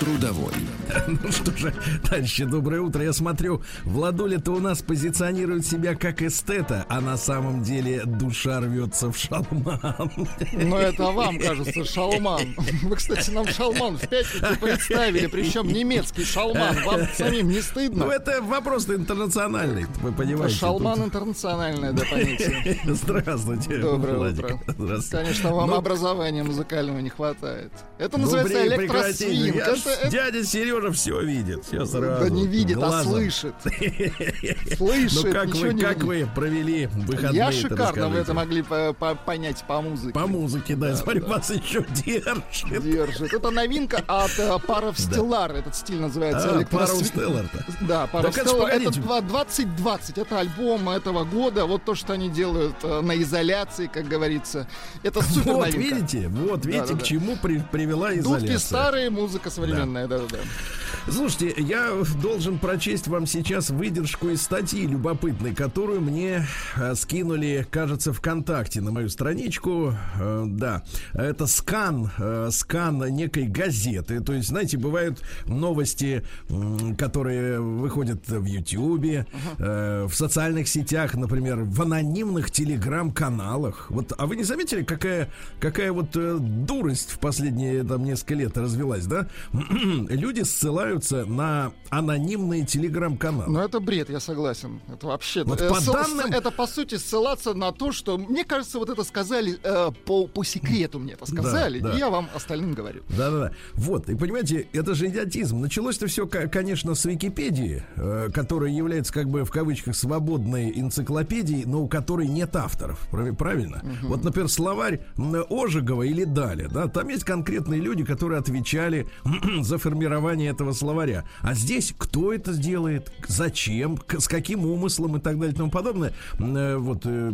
Трудовой. Ну что же, товарищи, доброе утро. Я смотрю, Владуля-то у нас позиционирует себя как эстета, а на самом деле душа рвется в шалман. Ну, это вам кажется шалман. Вы, кстати, нам шалман в пятницу представили, причем немецкий шалман. Вам самим не стыдно? Ну, это вопрос интернациональный, вы понимаете. Шалман тут. интернациональное, да, понятие. Здравствуйте, Доброе Владик. утро. Здравствуйте. Конечно, вам Ну, образования музыкального не хватает. Это ну, называется прекратите. электросвинг. Я Это- это- Дядя Сережа все видит, все сразу. Да не видит, а глазом. слышит. Слышит, Ну как вы, как вы провели выходные? Я шикарно вы это могли по- по- понять по музыке. По музыке, да, смотрю, вас еще держит. Держит. Это новинка от э, Паров Stellar. Этот стиль называется А, Паров Stellar-то. Да, Паров Так это ж Stellar. Это погодите. два- 2020. Это альбом этого года. Вот то, что они делают э, на изоляции, как говорится. Это супер Вот видите, вот видите, к чему при- привела Дудки изоляция. старые, музыка современная, да-да-да. Слушайте, я должен прочесть вам сейчас выдержку из статьи любопытной, которую мне э, скинули, кажется, ВКонтакте на мою страничку. Э, да, это скан, э, скан некой газеты. То есть, знаете, бывают новости, которые выходят в Ютьюбе, в социальных сетях, например, в анонимных телеграм-каналах. Вот, а вы не заметили, какая, какая вот дурость в последние там несколько лет развелась, да? Люди ссылаются на анонимные телеграм-каналы. Но это бред, я согласен. Это вообще... Вот э, по данным- Это, по сути, ссылаться на то, что... Мне кажется, вот это сказали э, по, по секрету мне это сказали. да. И я вам остальным говорю. Да-да-да. Вот, и понимаете, это же идиотизм. Началось-то все, конечно, с Википедии, э, которая является, как бы, в кавычках, свободной энциклопедией, но у которой нет авторов. Прав- Правильно? Вот, например, словарь Ожегова или Даля, да, там есть конкретные люди, которые отвечали за формирование этого словаря. А здесь кто это сделает, зачем, с каким умыслом и так далее и тому подобное, э, вот, э,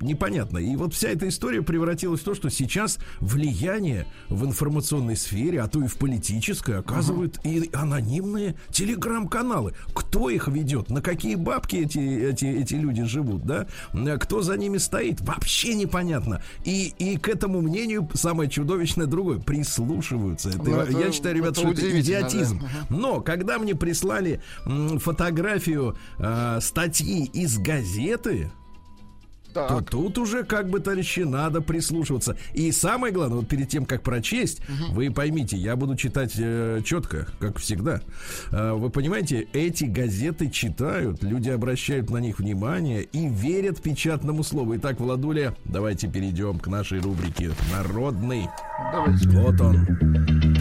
непонятно. И вот вся эта история превратилась в то, что сейчас влияние в информационной сфере, а то и в политической, оказывают и анонимные телеграм-каналы. Кто их ведет? На какие бабки эти, эти, эти люди живут, да? Э, Кто за ними стоит? Вообще непонятно. И, и к этому мнению самое чудовищное другое. Прислушиваются. Это, Ну, это- я считаю, ребят, это что это идиотизм. да. Но когда мне прислали м, фотографию э, статьи из газеты, то Так. тут уже, как бы, товарищи, надо прислушиваться. И самое главное, вот перед тем, как прочесть, вы поймите, я буду читать э, четко, как всегда. Э, вы понимаете, эти газеты читают, люди обращают на них внимание и верят печатному слову. Итак, Владуля, давайте перейдем к нашей рубрике «Народный». Давайте. Вот он.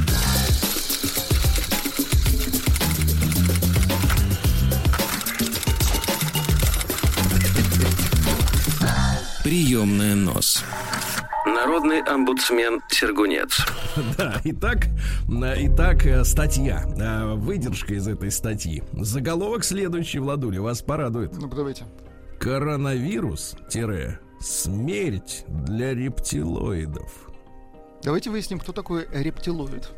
Приемная нос. Народный омбудсмен Сергунец. Да, итак, итак, э, статья, э, выдержка из этой статьи. Заголовок следующий, Владуля, вас порадует. Ну, давайте. Коронавирус-смерть для рептилоидов. Давайте выясним, кто такой рептилоид.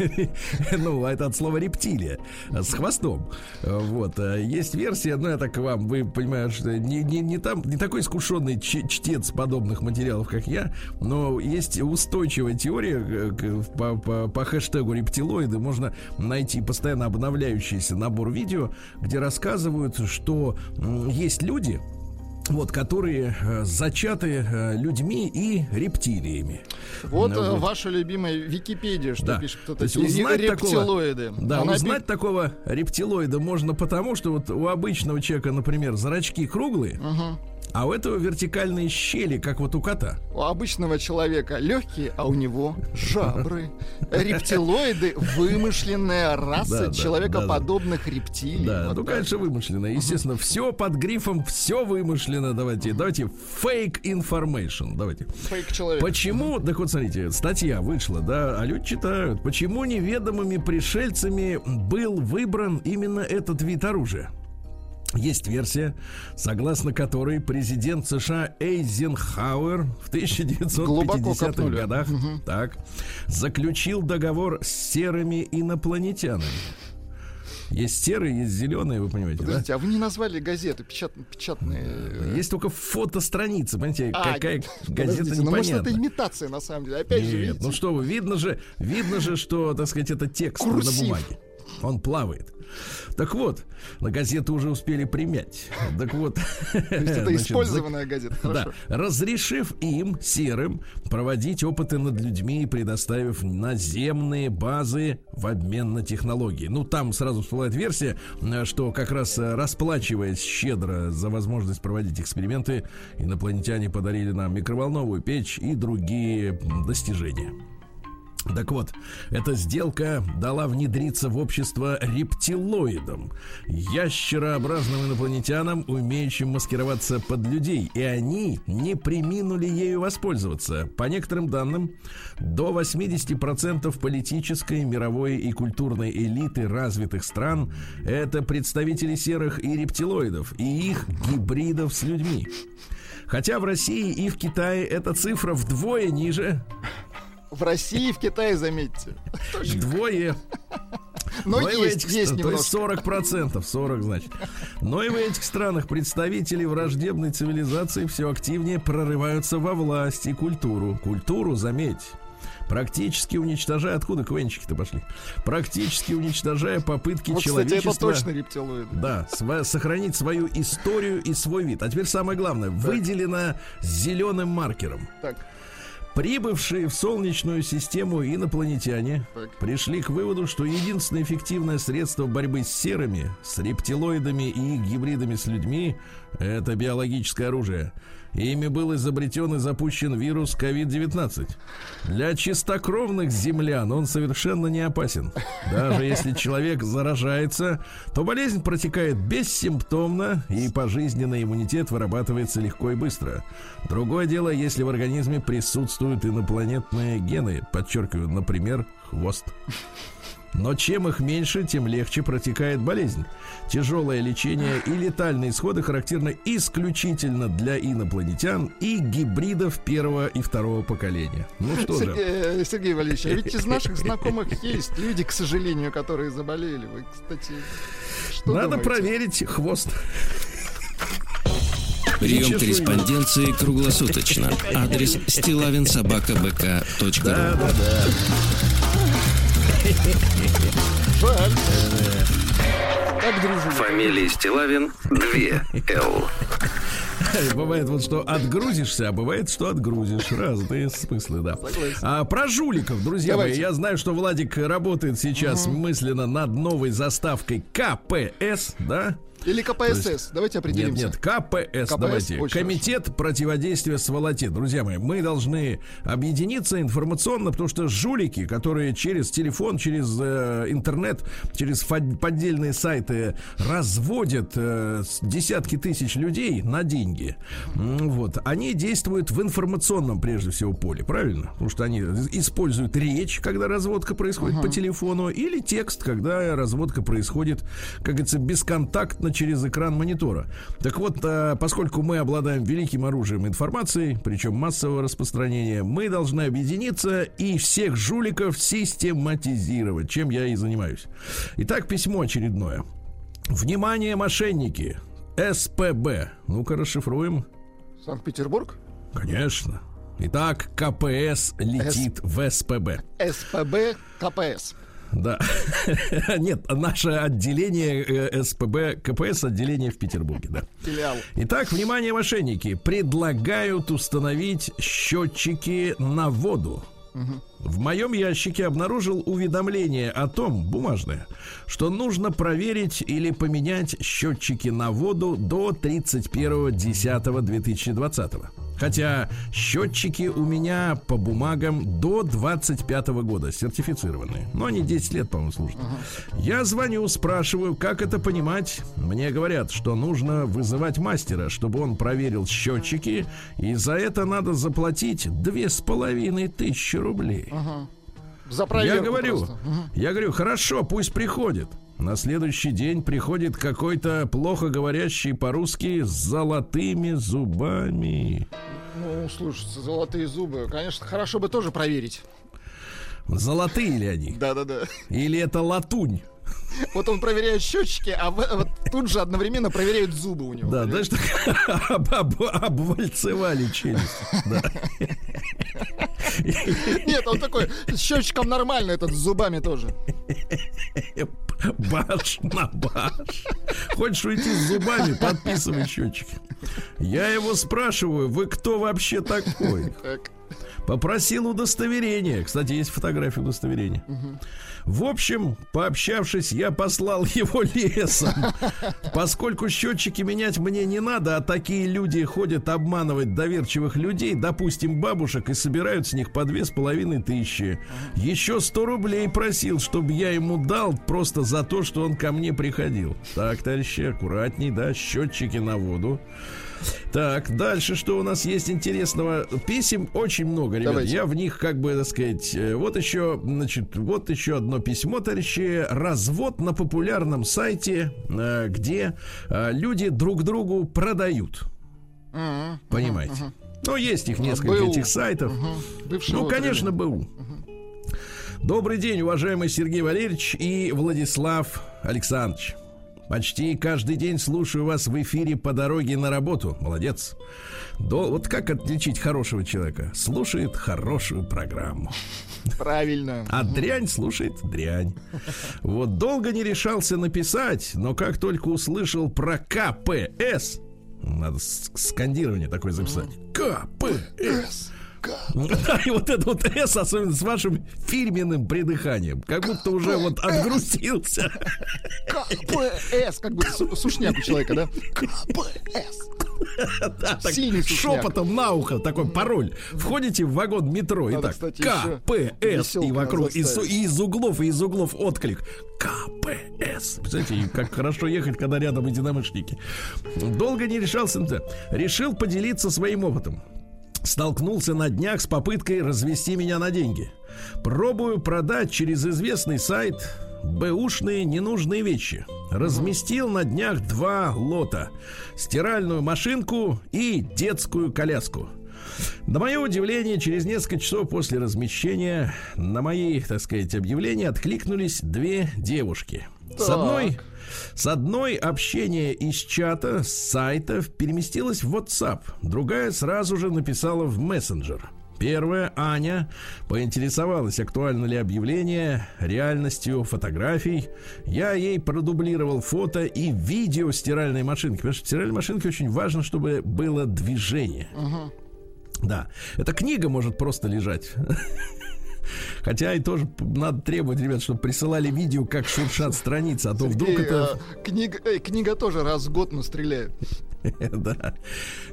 Ну, это от слова рептилия с хвостом. Вот. э, Есть версия, ну, я так вам, вы понимаете, что не, не, не, там, не такой искушенный чтец подобных материалов, как я, но есть устойчивая теория э, к- по, по, по хэштегу рептилоиды. Можно найти постоянно обновляющийся набор видео, где рассказывают, что есть люди, вот, которые э, зачаты э, людьми и рептилиями. Вот, Ну, э, вот. ваша любимая Википедия, что Да. пишет, кто То есть узнать рептилоиды. Такого, да, Она узнать пи- такого рептилоида можно потому, что вот у обычного человека, например, зрачки круглые, Мгм. А у этого вертикальные щели, как вот у кота. У обычного человека легкие, а у него жабры. Рептилоиды — вымышленная Да, раса да, человекоподобных рептилий. Да, Вот ну, так. конечно, вымышленно. Естественно, все под грифом, все вымышленно. Давайте, давайте, fake information. Давайте. Фейк человек. Почему, так вот смотрите, статья вышла, да, а люди читают, почему неведомыми пришельцами был выбран именно этот вид оружия? Есть версия, согласно которой президент США Эйзенхауэр в 1950-х годах угу. так, заключил договор с серыми инопланетянами. Есть серые, есть зеленые, вы понимаете, Подождите, да? а вы не назвали газеты печат, печатные? Есть только фотостраницы, понимаете, а, какая газета непонятна. Ну, может, это имитация, на самом деле. Опять Нет, же, видите? ну что вы, видно же, видно же, что, так сказать, это текст Курсив. на бумаге. Он плавает. Так вот, на газеты уже успели примять. Так вот. То есть это значит, использованная газета. Хорошо. Да. Разрешив им, серым, проводить опыты над людьми и предоставив наземные базы в обмен на технологии. Ну, там сразу всплывает версия, что как раз расплачиваясь щедро за возможность проводить эксперименты, инопланетяне подарили нам микроволновую печь и другие достижения. Так вот, эта сделка дала внедриться в общество рептилоидам, ящерообразным инопланетянам, умеющим маскироваться под людей, и они не приминули ею воспользоваться. По некоторым данным, до 80% политической, мировой и культурной элиты развитых стран – это представители серых и рептилоидов, и их гибридов с людьми. Хотя в России и в Китае эта цифра вдвое ниже, в России и в Китае, заметьте. Двое. Но, Но есть, этих, есть То есть 40 процентов, 40 значит. Но и в этих странах представители враждебной цивилизации все активнее прорываются во власть и культуру. Культуру, заметь, практически уничтожая... Откуда квенчики-то пошли? Практически уничтожая попытки вот, человечества... Кстати, это точно рептилоид. Да, св- сохранить свою историю и свой вид. А теперь самое главное. Так. Выделено зеленым маркером. Так. Прибывшие в Солнечную систему инопланетяне пришли к выводу, что единственное эффективное средство борьбы с серыми, с рептилоидами и их гибридами с людьми – это биологическое оружие – Ими был изобретен и запущен вирус COVID-19. Для чистокровных землян он совершенно не опасен. Даже если человек заражается, то болезнь протекает бессимптомно, и пожизненный иммунитет вырабатывается легко и быстро. Другое дело, если в организме присутствуют инопланетные гены, подчеркиваю, например, хвост. Но чем их меньше, тем легче протекает болезнь. Тяжелое лечение и летальные исходы характерны исключительно для инопланетян и гибридов первого и второго поколения. Ну что Сергей, же. Э, Сергей Валерьевич, а ведь из наших знакомых есть люди, к сожалению, которые заболели. Вы, кстати, что Надо думаете? проверить хвост. Прием корреспонденции круглосуточно. Адрес стилавинсобакабк.ру да, да, да. Жаль. Как дружили. Фамилия Стилавин 2 Л. Бывает вот, что отгрузишься, а бывает, что отгрузишь. Разные смыслы, да. А, про жуликов, друзья Давайте. мои. Я знаю, что Владик работает сейчас угу. мысленно над новой заставкой КПС, да? Или КПСС. Есть, давайте определимся. Нет, нет, КПС, КПС давайте. Комитет хорошо. противодействия сволоте. Друзья мои, мы должны объединиться информационно, потому что жулики, которые через телефон, через э, интернет, через поддельные сайты разводят э, десятки тысяч людей на деньги, вот, они действуют в информационном, прежде всего, поле, правильно? Потому что они используют речь, когда разводка происходит uh-huh. по телефону, или текст, когда разводка происходит, как говорится, бесконтактно через экран монитора. Так вот, а, поскольку мы обладаем великим оружием информации, причем массового распространения, мы должны объединиться и всех жуликов систематизировать, чем я и занимаюсь. Итак, письмо очередное. Внимание, мошенники! СПБ. Ну-ка, расшифруем. Санкт-Петербург? Конечно. Итак, КПС летит С... в СПБ. СПБ КПС. Да. Нет, наше отделение э, СПБ КПС отделение в Петербурге, да. Филиал. Итак, внимание, мошенники. Предлагают установить счетчики на воду. В моем ящике обнаружил уведомление о том, бумажное, что нужно проверить или поменять счетчики на воду до 31.10.2020. Хотя счетчики у меня по бумагам до 25 года сертифицированные. Но они 10 лет, по-моему, служат. Я звоню, спрашиваю, как это понимать. Мне говорят, что нужно вызывать мастера, чтобы он проверил счетчики. И за это надо заплатить две с половиной тысячи рублей. Uh-huh. За я говорю, uh-huh. я говорю, хорошо, пусть приходит. На следующий день приходит какой-то плохо говорящий по-русски с золотыми зубами. Ну, слушайте, золотые зубы. Конечно, хорошо бы тоже проверить. Золотые ли они? Да-да-да. Или это латунь? Вот он проверяет счетчики, а вот тут же одновременно проверяют зубы у него. Да, знаешь, так об- об- обвальцевали челюсть. Нет, он такой, с счетчиком нормально, этот с зубами тоже. Баш на баш. Хочешь уйти с зубами, подписывай счетчик. Я его спрашиваю, вы кто вообще такой? Так. Попросил удостоверение. Кстати, есть фотография удостоверения. В общем, пообщавшись, я послал его лесом. Поскольку счетчики менять мне не надо, а такие люди ходят обманывать доверчивых людей, допустим, бабушек, и собирают с них по две с половиной тысячи. Еще сто рублей просил, чтобы я ему дал просто за то, что он ко мне приходил. Так, товарищи, аккуратней, да, счетчики на воду. Так, дальше что у нас есть интересного? Писем очень много, ребят. Давайте. Я в них, как бы, так сказать, э, вот еще, значит, вот еще одно письмо, товарищи. Развод на популярном сайте, э, где э, люди друг другу продают. Мгм. Понимаете? Ну, есть их несколько БУ. этих сайтов. Ну, конечно. БУ. Добрый день, уважаемый Сергей Валерьевич и Владислав Александрович. Почти каждый день слушаю вас в эфире по дороге на работу. Молодец. До- вот как отличить хорошего человека? Слушает хорошую программу. Правильно. А дрянь слушает дрянь. Вот долго не решался написать, но как только услышал про КПС, надо скандирование такое записать. КПС. Да, и вот это вот S, особенно с вашим фирменным придыханием. Как будто уже вот отгрузился. КПС, как бы су- сушняк у человека, да? КПС. Да, так шепотом на ухо такой пароль. Входите в вагон метро и Надо, так кстати, еще КПС и вокруг и, и из углов и из углов отклик КПС. Представляете, как хорошо ехать, когда рядом единомышленники. Долго не решался. Решил поделиться своим опытом. Столкнулся на днях с попыткой развести меня на деньги. Пробую продать через известный сайт бэушные ненужные вещи. Разместил на днях два лота. Стиральную машинку и детскую коляску. На мое удивление, через несколько часов после размещения на мои, так сказать, объявления откликнулись две девушки. С Так. одной с одной общение из чата, с сайтов переместилось в WhatsApp. Другая сразу же написала в мессенджер. Первая, Аня, поинтересовалась, актуально ли объявление, реальностью фотографий. Я ей продублировал фото и видео стиральной машинки. Потому что в стиральной машинке очень важно, чтобы было движение. Да. Эта книга может просто лежать. Хотя и тоже надо требовать, ребят, чтобы присылали видео, как шуршат страницы, а то вдруг Сергей, это... а, книга, эй, книга тоже раз в год настреляет. Да.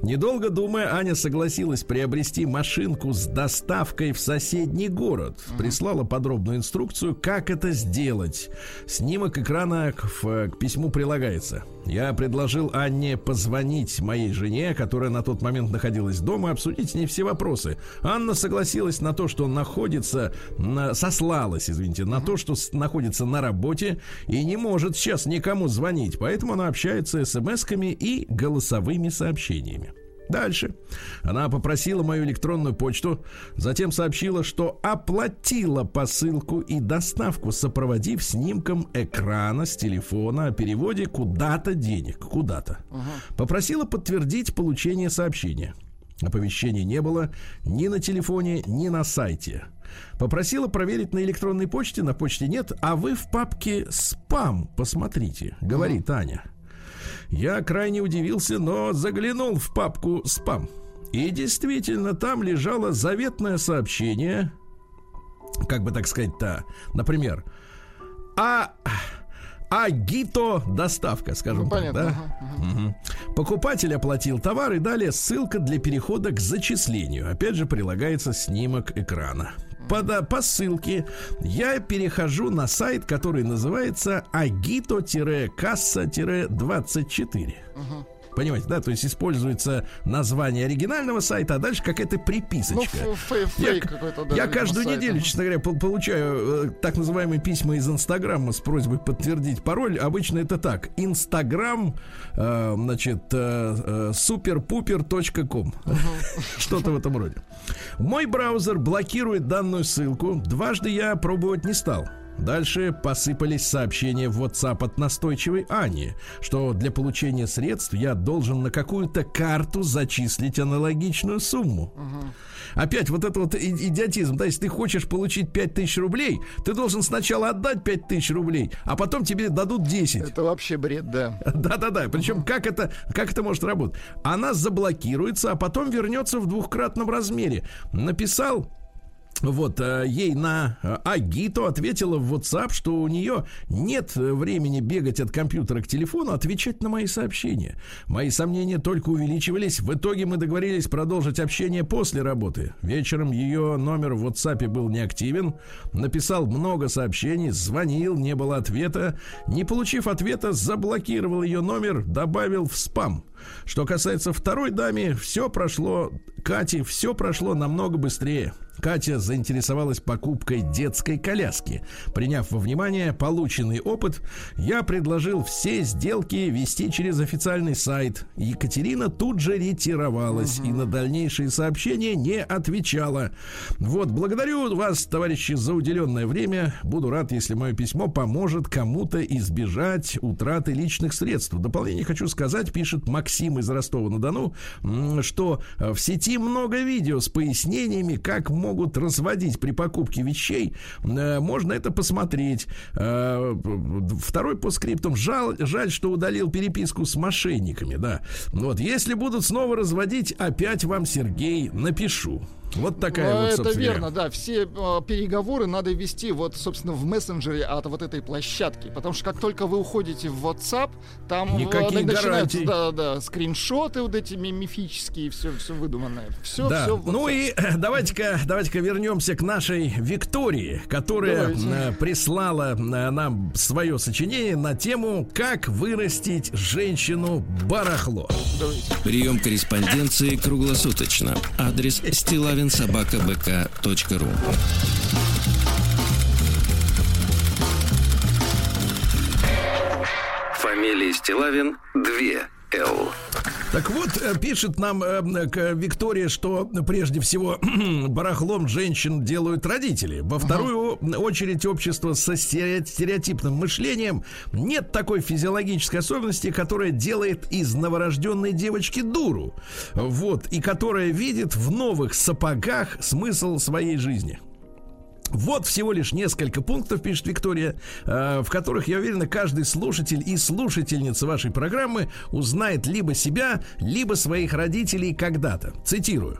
Недолго думая, Аня согласилась приобрести машинку с доставкой в соседний город. Прислала подробную инструкцию, как это сделать. Снимок экрана к, в- к письму прилагается. Я предложил Анне позвонить моей жене, которая на тот момент находилась дома, обсудить с ней все вопросы. Анна согласилась на то, что находится, на- сослалась, извините, на то, что находится на работе и не может сейчас никому звонить, поэтому она общается смс-ками и голосовыми сообщениями. Дальше. Она попросила мою электронную почту, затем сообщила, что оплатила посылку и доставку, сопроводив снимком экрана с телефона о переводе куда-то денег. Куда-то. Попросила подтвердить получение сообщения. Оповещений не было ни на телефоне, ни на сайте. Попросила проверить на электронной почте, на почте нет, а вы в папке «Спам» посмотрите, говорит Аня. Я крайне удивился, но заглянул в папку «Спам». И действительно, там лежало заветное сообщение, как бы так сказать-то, например, а... Агито доставка, скажем Ну, так, понятно, да? ага, ага. Мгм. Покупатель оплатил товар и далее ссылка для перехода к зачислению. Опять же прилагается снимок экрана. По, да, по ссылке я перехожу на сайт, который называется agito-касса-24. Понимаете, да? То есть используется название оригинального сайта, а дальше какая-то приписочка. Ну, фей- Я, фейк какой-то, да, я каждую сайт, неделю, честно говоря, пол- получаю э, так называемые письма из Инстаграма с просьбой подтвердить пароль. Обычно это так. Инстаграм, э, значит, э, суперпупер.ком. Что-то в этом роде. Мой браузер блокирует данную ссылку. Дважды я пробовать не стал. Дальше посыпались сообщения в WhatsApp от настойчивой Ани, что для получения средств я должен на какую-то карту зачислить аналогичную сумму. Опять вот это вот идиотизм. Да, если ты хочешь получить 5000 рублей, ты должен сначала отдать 5000 рублей, а потом тебе дадут 10. Это вообще бред, да. Да-да-да. Причем как это, как это может работать? Она заблокируется, а потом вернется в двухкратном размере. Написал вот э, ей на э, Агито ответила в WhatsApp, что у нее нет э, времени бегать от компьютера к телефону, отвечать на мои сообщения. Мои сомнения только увеличивались. В итоге мы договорились продолжить общение после работы. Вечером ее номер в WhatsApp был неактивен. Написал много сообщений, звонил, не было ответа. Не получив ответа, заблокировал ее номер, добавил в спам. Что касается второй даме, все прошло, Кате, все прошло намного быстрее. Катя заинтересовалась покупкой детской коляски. Приняв во внимание полученный опыт, я предложил все сделки вести через официальный сайт. Екатерина тут же ретировалась и на дальнейшие сообщения не отвечала. Вот, благодарю вас, товарищи, за уделенное время. Буду рад, если мое письмо поможет кому-то избежать утраты личных средств. В дополнение хочу сказать, пишет Максим из Ростова-на-Дону, что э, в сети много видео с пояснениями, как могут разводить при покупке вещей. Э, Можно это посмотреть. Э, Второй по скриптам. Жаль, жаль, что удалил переписку с мошенниками, да. Вот, если будут снова разводить, опять вам, Сергей, напишу. Вот такая Ну, вот, это собственно верно, говоря. да. Все э, переговоры надо вести вот, собственно, в мессенджере от вот этой площадки. Потому что как только вы уходите в WhatsApp, там э, Никаких начинаются да, да, скриншоты вот эти ми- мифические, все, все выдуманное. Все, Да. все. ну и давайте-ка, давайте-ка вернемся к нашей Виктории, которая Давайте. прислала нам свое сочинение на тему «Как вырастить женщину барахло». Прием корреспонденции круглосуточно. Адрес стилавинсобакабк.ру Фамилия Стилавин 2 Л. Так вот, э, пишет нам э, Виктория, что прежде всего барахлом женщин делают родители. Во вторую очередь общество со стере- стереотипным мышлением нет такой физиологической особенности, которая делает из новорожденной девочки дуру. Вот, и которая видит в новых сапогах смысл своей жизни. Вот всего лишь несколько пунктов, пишет Виктория, э, в которых, я уверен, каждый слушатель и слушательница вашей программы узнает либо себя, либо своих родителей когда-то. Цитирую.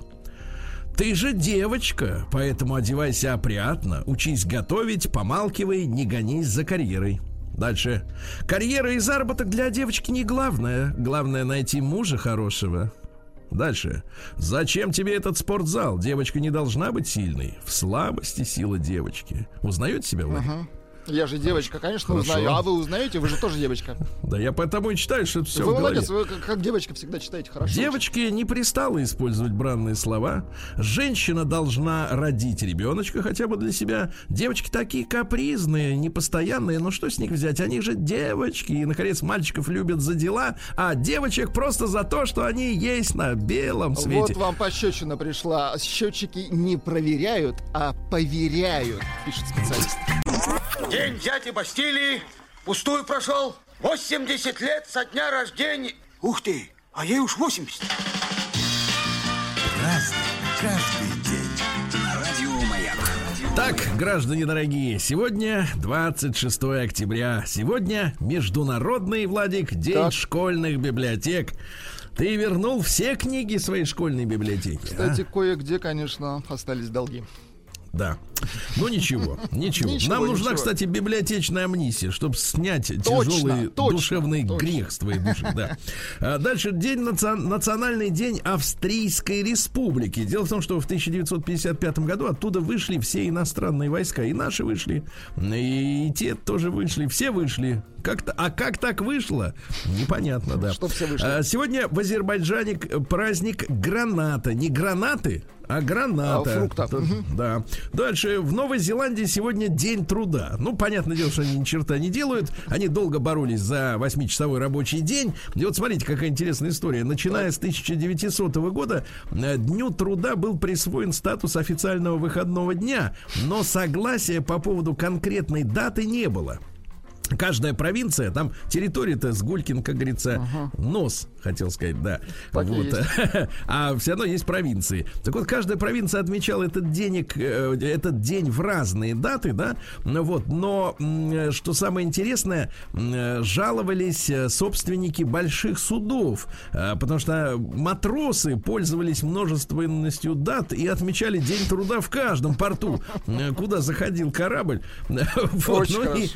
Ты же девочка, поэтому одевайся опрятно, учись готовить, помалкивай, не гонись за карьерой. Дальше. Карьера и заработок для девочки не главное. Главное найти мужа хорошего. Дальше. Зачем тебе этот спортзал? Девочка не должна быть сильной. В слабости сила девочки. Узнаете себя, Владимир? Я же девочка, конечно, Хорошо. узнаю. А вы узнаете? Вы же тоже девочка. Да я поэтому и читаю, что это все вы молодец, вы как, как девочка всегда читаете хорошо. Девочке не пристало использовать бранные слова. Женщина должна родить ребеночка хотя бы для себя. Девочки такие капризные, непостоянные. Ну что с них взять? Они же девочки. И, наконец, мальчиков любят за дела, а девочек просто за то, что они есть на белом свете. Вот вам пощечина пришла. Счетчики не проверяют, а поверяют, пишет специалист. День дяди Бастилии пустую прошел. 80 лет со дня рождения. Ух ты, а ей уж 80. Так, граждане дорогие, сегодня 26 октября. Сегодня Международный, Владик, День Так. школьных библиотек. Ты вернул все книги своей школьной библиотеки. а? Кстати, кое-где, конечно, остались долги. Да. Ну ничего, ничего. Ничего, Нам нужна, ничего. кстати, библиотечная амнисия, чтобы снять Точно, тяжелый точно, душевный точно. грех с твоей души. Да. А Дальше день наци- национальный день Австрийской Республики. Дело в том, что в 1955 году оттуда вышли все иностранные войска, и наши вышли, и те тоже вышли, все вышли. Как-то, а как так вышло? Непонятно, да. Что все вышли? А, Сегодня в Азербайджане праздник граната. Не гранаты, а граната. А, фрукта. То- Да. Дальше. В Новой Зеландии сегодня день труда. Ну, понятное дело, что они ни черта не делают. Они долго боролись за 8-часовой рабочий день. И вот смотрите, какая интересная история. Начиная с 1900 года э, Дню труда был присвоен статус официального выходного дня, но согласия по поводу конкретной даты не было. Каждая провинция, там территория-то с Гулькин, как говорится, нос, хотел сказать, да. Так вот. А все равно есть провинции. Так вот, каждая провинция отмечала этот денег, э, этот день в разные даты, да. Ну Вот. Но что самое интересное, жаловались э, собственники больших судов, э, потому что матросы пользовались множественностью дат и отмечали день труда в каждом порту, куда заходил корабль. Вот. Очень Ну и,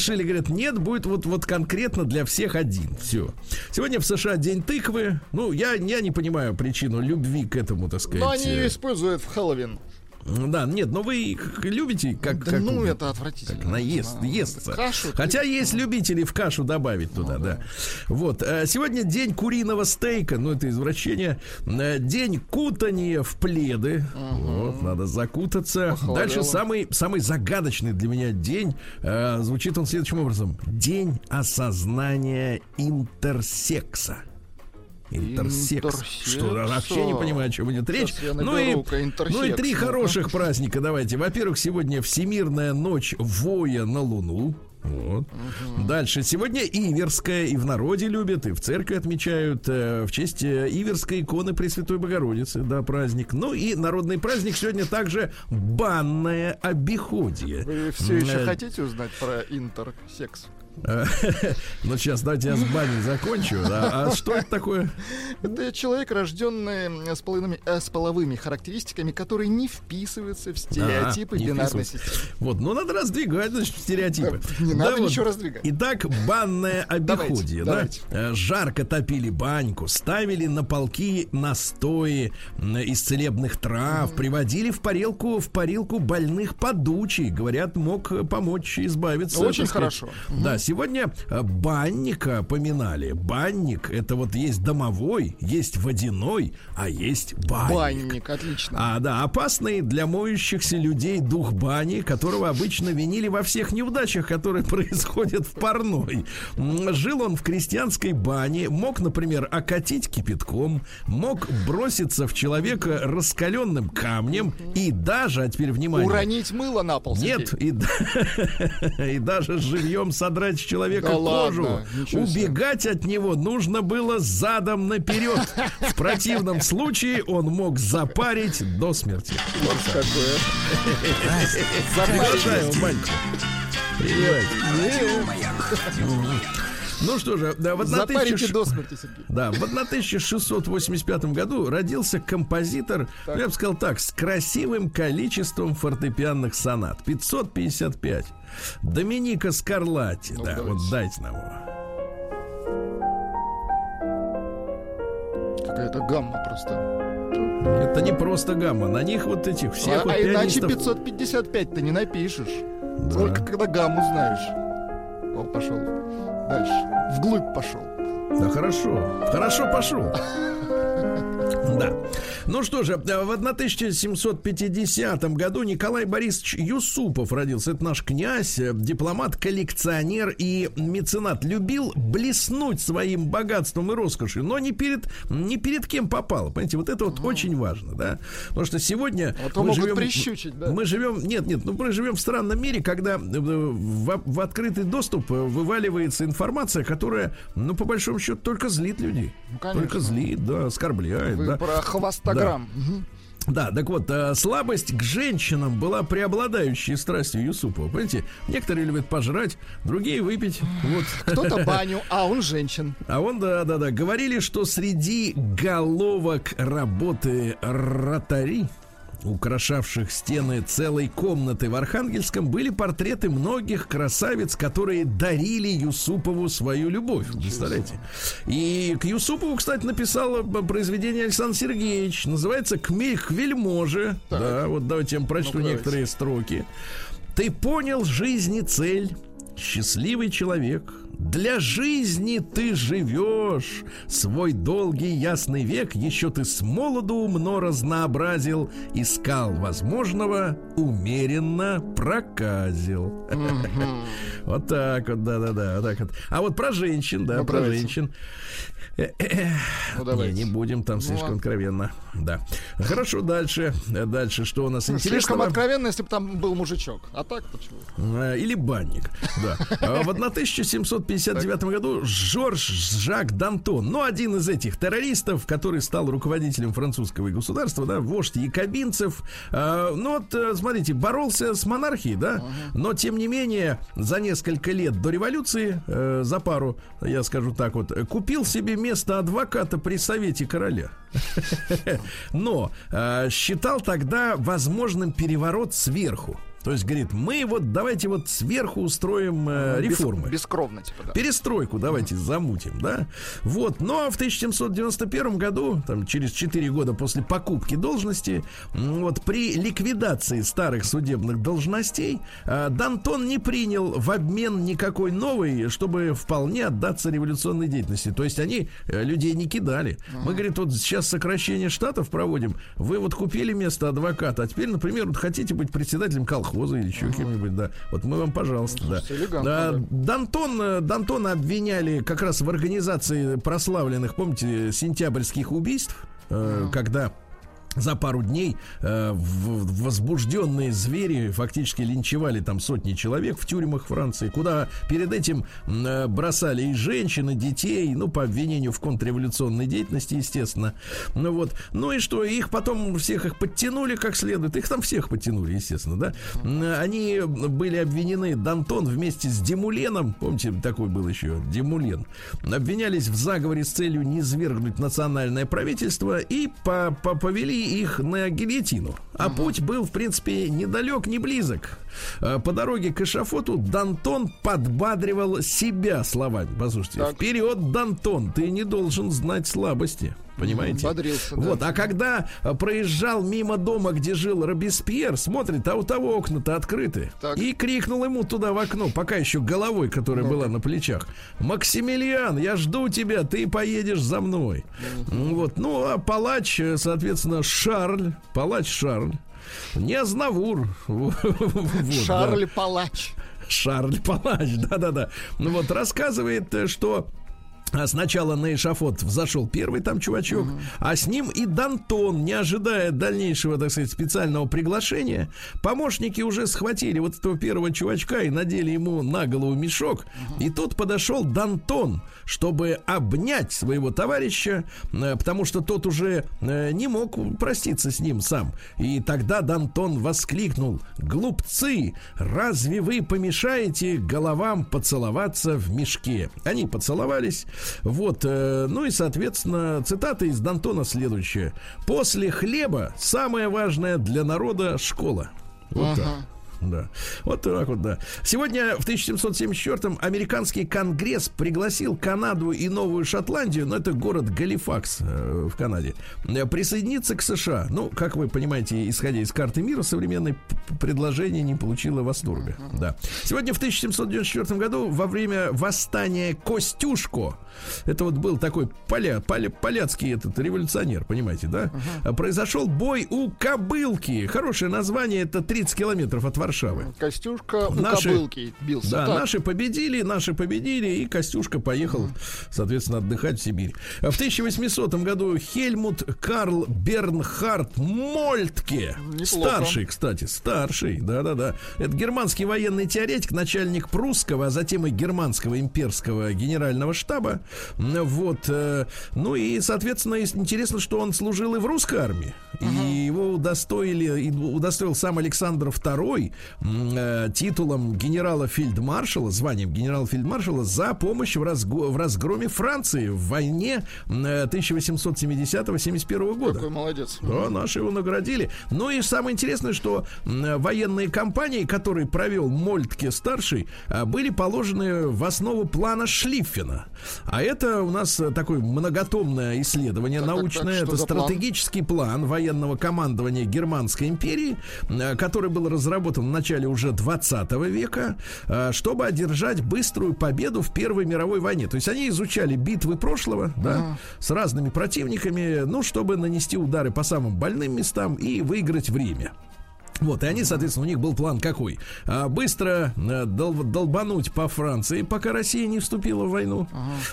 решили, говорят, нет, будет вот, вот конкретно для всех один. Все. Сегодня в США день тыквы. Ну, я, я не понимаю причину любви к этому, так сказать. Но они э, ее используют в Хэллоуин. Да, нет, но вы их любите, как, Да как ну, это отвратительно. как наест, А, естся. Кашу. Хотя есть любители в кашу добавить туда, да. Вот. э, Сегодня день куриного стейка, ну это извращение. Э, День кутания в пледы. Вот, надо закутаться. Похолодало. Дальше самый, самый загадочный для меня день. э, Звучит он следующим образом. День осознания интерсекса. Интерсекс. Интерсекса. Что вообще не понимаю, о чем идет речь. Ну и, ну и интерсекс, три ну-ка. хороших праздника давайте. Во-первых, сегодня Всемирная ночь воя на Луну. Вот. Дальше. Сегодня Иверская и в народе любят, и в церкви отмечают э, в честь э, Иверской иконы Пресвятой Богородицы. Да, праздник. Ну и народный праздник сегодня также банное обиходие. Вы все еще Э, хотите узнать про интерсекс? Э, Ну, сейчас давайте я с баней закончу. А, а что это такое? Это человек, рожденный с половыми, э, с половыми характеристиками, которые не вписываются в стереотипы А, бинарной системы. Вот, ну надо раздвигать, значит, стереотипы. Да, не надо ничего раздвигать. Итак, банное обиходие, да? давайте. Э, Жарко топили баньку, ставили на полки настои из целебных трав, приводили в парилку, в парилку больных подучий. Говорят, мог э, помочь избавиться. Очень сказать. хорошо. Да, сегодня э, банника поминали. Банник это вот есть домовой, есть водяной, а есть банник. Банник, отлично. А, да, опасный для моющихся людей дух бани, которого обычно винили во всех неудачах, которые происходят в парной. Жил он в крестьянской бане, мог, например, окатить кипятком, мог броситься в человека раскаленным камнем и даже, а теперь внимание, Уронить мыло на пол. нет, и, и даже живьем содрать с человека Да кожу. ладно. Убегать от него нужно было задом наперед. В противном случае он мог запарить до смерти. Вот какое. Привет. Ну что же, да, в Запарите 1000 до смерти, Сергей. Да, в 1685 году родился композитор, ну, я бы сказал так, с красивым количеством фортепианных сонат. 555. Доминика Скарлатти. Ну, да, давайте. вот дайте нам его. Какая-то гамма просто. Это не просто гамма, на них вот этих всех а, вот а иначе пианистов. 555 ты не напишешь. Да. Только когда гамму знаешь. О, пошел. Дальше. Вглубь пошел. Да хорошо, хорошо пошел. Да. Ну что же, в 1750 году Николай Борисович Юсупов родился. Это наш князь, э, дипломат, коллекционер и меценат. Любил блеснуть своим богатством и роскошью, но не перед, не перед кем попало. Понимаете, вот это вот очень важно, да. Потому что сегодня А то мы живем, прищучить, да? мы живем, нет, нет, ну мы живем в странном мире, когда э, в, в открытый доступ э, вываливается информация, которая, ну, по большому счету, только злит людей. Ну, конечно. Только злит, да, оскорбляет, Вы да. про хвостограмм. Мгм. Да, так вот, э, слабость к женщинам была преобладающей страстью Юсупова. Понимаете, некоторые любят пожрать, другие выпить. Вот. Кто-то баню, а он женщин. А он, да, да, да, говорили, что среди головок работы ротари украшавших стены целой комнаты в Архангельском, были портреты многих красавиц, которые дарили Юсупову свою любовь. Представляете? И к Юсупову, кстати, написал произведение Александр Сергеевич. Называется «Кмель к вельможе». Да, вот давайте я вам прочту ну некоторые строки. Ты понял жизни цель, счастливый человек, для жизни ты живешь, свой долгий ясный век еще ты с молоду умно разнообразил, искал возможного, умеренно проказил. Вот так вот, да-да-да, вот так вот. А вот про женщин, да, ну, про женщин. Ну, Не, не будем там ну, слишком откровенно. Да. Хорошо, дальше. Дальше, что у нас ну, интересно? Слишком откровенно, если бы там был мужичок. А так почему? А, или банник. Да. А в 1759 году Жорж Жак Дантон, ну, один из этих террористов, который стал руководителем французского государства, да, вождь якобинцев. А, ну, вот, э, смотрите, боролся с монархией, да, но, тем не менее, за несколько лет до революции, э, за пару, я скажу так вот, купил себе место адвоката при совете короля. Но э, считал тогда возможным переворот сверху. То есть, говорит, мы вот давайте вот сверху устроим э, реформы. Без, бескровно, типа, да. Перестройку давайте замутим, да. Вот, но в 1791 году, там, через 4 года после покупки должности, вот, при ликвидации старых судебных должностей, э, Дантон не принял в обмен никакой новой, чтобы вполне отдаться революционной деятельности. То есть, они э, людей не кидали. Uh-huh. Мы, говорит, вот сейчас сокращение штатов проводим, вы вот купили место адвоката, а теперь, например, вот хотите быть председателем колхоза, колхоза или еще кем-нибудь, да. Вот мы вам, пожалуйста, да. да. Дантон, э, Дантона обвиняли как раз в организации прославленных, помните, сентябрьских убийств, э, когда за пару дней э, в, возбужденные звери фактически линчевали там сотни человек в тюрьмах Франции, куда перед этим э, бросали и женщин, и детей, ну, по обвинению в контрреволюционной деятельности, естественно. Ну вот. Ну и что, их потом всех их подтянули как следует. Их там всех подтянули, естественно, да. Они были обвинены, Дантон вместе с Демуленом, помните, такой был еще, Демулен, обвинялись в заговоре с целью низвергнуть национальное правительство и по -по повели их на гильотину. А угу. путь был, в принципе, недалек, не близок. А, по дороге к эшафоту Дантон подбадривал себя словами. Послушайте, так. вперед, Дантон, ты не должен знать слабости. Понимаете? Бодрился, да. Вот, а когда а, проезжал мимо дома, где жил Робеспьер, смотрит, а у того окна-то открыты. Так. И крикнул ему туда в окно, пока еще головой, которая ну была на плечах. Максимилиан, я жду тебя, ты поедешь за мной. Mm-hmm. Вот, ну, а палач, соответственно, Шарль, палач Шарль, не Азнавур. Шарль Палач. Шарль Палач, да-да-да. Ну вот рассказывает, что а сначала на эшафот взошел первый там чувачок, uh-huh. а с ним и Дантон, не ожидая дальнейшего, так сказать, специального приглашения, помощники уже схватили вот этого первого чувачка и надели ему на голову мешок. Uh-huh. И тут подошел Дантон, чтобы обнять своего товарища, э, потому что тот уже э, не мог проститься с ним сам. И тогда Дантон воскликнул: "Глупцы, разве вы помешаете головам поцеловаться в мешке?" Они поцеловались. Вот, э, ну и, соответственно, цитата из Дантона следующая. «После хлеба самое важное для народа школа». Вот ага. так. Да. Вот так вот, да. Сегодня в 1774-м американский конгресс пригласил Канаду и Новую Шотландию, но это город Галифакс э, в Канаде, э, присоединиться к США. Ну, как вы понимаете, исходя из карты мира, современное предложение не получило восторга. Да. Сегодня в 1794 году во время восстания Костюшко, это вот был такой поля, поля, поляцкий этот революционер, понимаете, да? Произошел бой у Кобылки. Хорошее название, это 30 километров от Варшавы Варшавы. Костюшка у наши, кобылки бился. Да, так. наши победили, наши победили, и Костюшка поехал, соответственно, отдыхать в Сибирь. В 1800 году Хельмут Карл Бернхард Мольтке, Неплохо. старший, кстати, старший, да-да-да, это германский военный теоретик, начальник прусского, а затем и германского имперского генерального штаба. Вот, э, ну и, соответственно, интересно, что он служил и в русской армии, uh-huh. и его удостоили, удостоил сам Александр II э, титулом генерала-фельдмаршала, званием генерала-фельдмаршала за помощь в, разго- в разгроме Франции в войне э, 1870-71 года. Какой молодец. Да, наши его наградили. Ну и самое интересное, что м, военные компании, которые провел Мольтке старший, были положены в основу плана Шлиффена. А это у нас э, такое многотомное исследование Так, так, так, научное. что это за план? стратегический план военного командования Германской империи, э, который был разработан в начале уже 20 века, э, чтобы одержать быструю победу в Первой мировой войне. То есть они изучали битвы прошлого, да, с разными противниками, ну, чтобы нанести удары по самым больным местам и выиграть время. Вот, и они, соответственно, у них был план какой? А, быстро э, дол- долбануть по Франции, пока Россия не вступила в войну.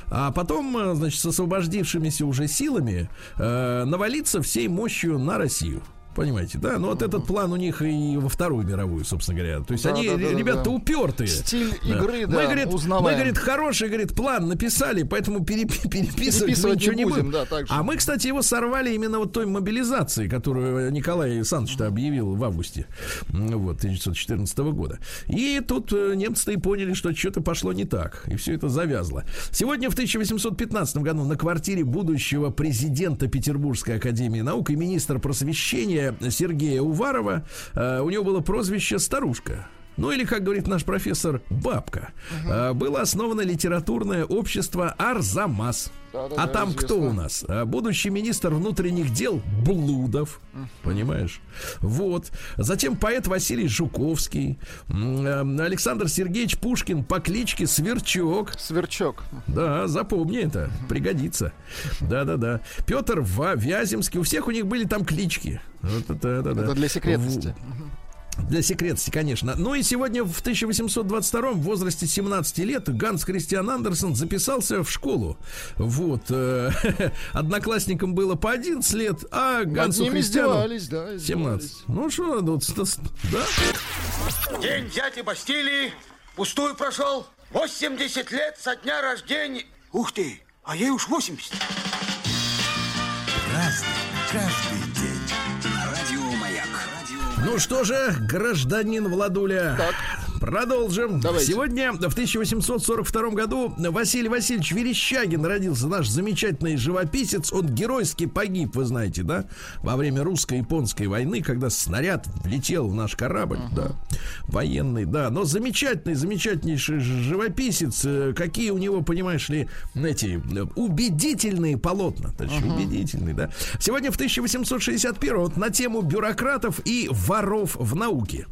А потом, э, значит, с освободившимися уже силами э, навалиться всей мощью на Россию. Понимаете, да? Ну вот этот план у них и во Вторую мировую, собственно говоря. То есть Да, они, да, да, ребята, да. упертые. Стиль Да. игры, да, мы, говорит, мы, говорит, хороший, говорит, план написали, поэтому перепи- переписывать, мы Переписывать ничего не не будем, будем. да, так же. А мы, кстати, его сорвали именно вот той мобилизации, которую Николай Александрович объявил в августе вот, 1914 года. И тут э, немцы-то и поняли, что что-то пошло не так, и все это завязло. Сегодня в 1815 году на квартире будущего президента Петербургской академии наук и министра просвещения Сергея Уварова э, у него было прозвище «Старушка». Ну или, как говорит наш профессор, бабка. Э, было основано литературное общество Арзамас. Да-да-да, а там кто известно. у нас? А, Будущий министр внутренних дел Блудов. Понимаешь? Вот. Затем поэт Василий Жуковский. Э, Александр Сергеевич Пушкин по кличке Сверчок. Сверчок. Да, запомни это, пригодится. Да-да-да. Петр Вяземский, у всех у них были там клички. Вот да. Это для секретности. Для секретности, конечно. Ну и сегодня в 1822 в возрасте 17 лет Ганс Кристиан Андерсон записался в школу. Вот. э, Одноклассникам было по 11 лет, а Гансу издевались, да, издевались. 17. Ну что, ну, да? День взятия Бастилии пустую прошел. 80 лет со дня рождения. Ух ты, а ей уж 80. Каждый Ну что же, гражданин Владуля, Так. Продолжим. Давайте. Сегодня, в 1842 году, Василий Васильевич Верещагин родился, наш замечательный живописец. Он геройски погиб, вы знаете, да, во время русско-японской войны, когда снаряд влетел в наш корабль, да, военный, да. Но замечательный, замечательнейший живописец. Э, Какие у него, понимаешь ли, эти э, убедительные полотна. Товарищи, убедительные, да. Сегодня в 1861 вот на тему бюрократов и воров в науке.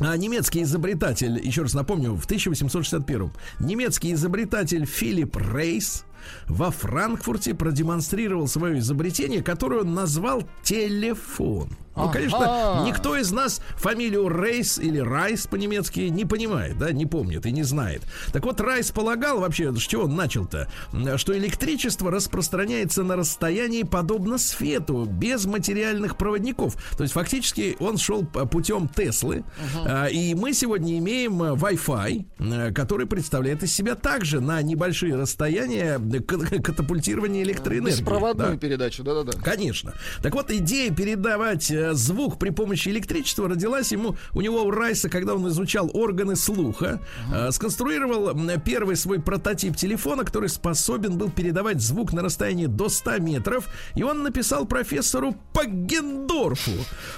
А немецкий изобретатель, еще раз напомню, в 1861 немецкий изобретатель Филипп Рейс во Франкфурте продемонстрировал свое изобретение, которое он назвал телефон. Ну, конечно, никто из нас фамилию Рейс или Райс по-немецки не понимает, да, не помнит и не знает. Так вот, Райс полагал вообще, с чего он начал-то, что электричество распространяется на расстоянии подобно свету, без материальных проводников. То есть, фактически, он шел путем Теслы, А, и мы сегодня имеем э, Wi-Fi, э, который представляет из себя также на небольшие расстояния катапультирование электроэнергии. Беспроводную да. передачу, да-да-да. Конечно. Так вот, идея передавать э, звук при помощи электричества родилась ему у него у Райса, когда он изучал органы слуха, э, сконструировал первый свой прототип телефона, который способен был передавать звук на расстоянии до 100 метров, и он написал профессору Пагендорфу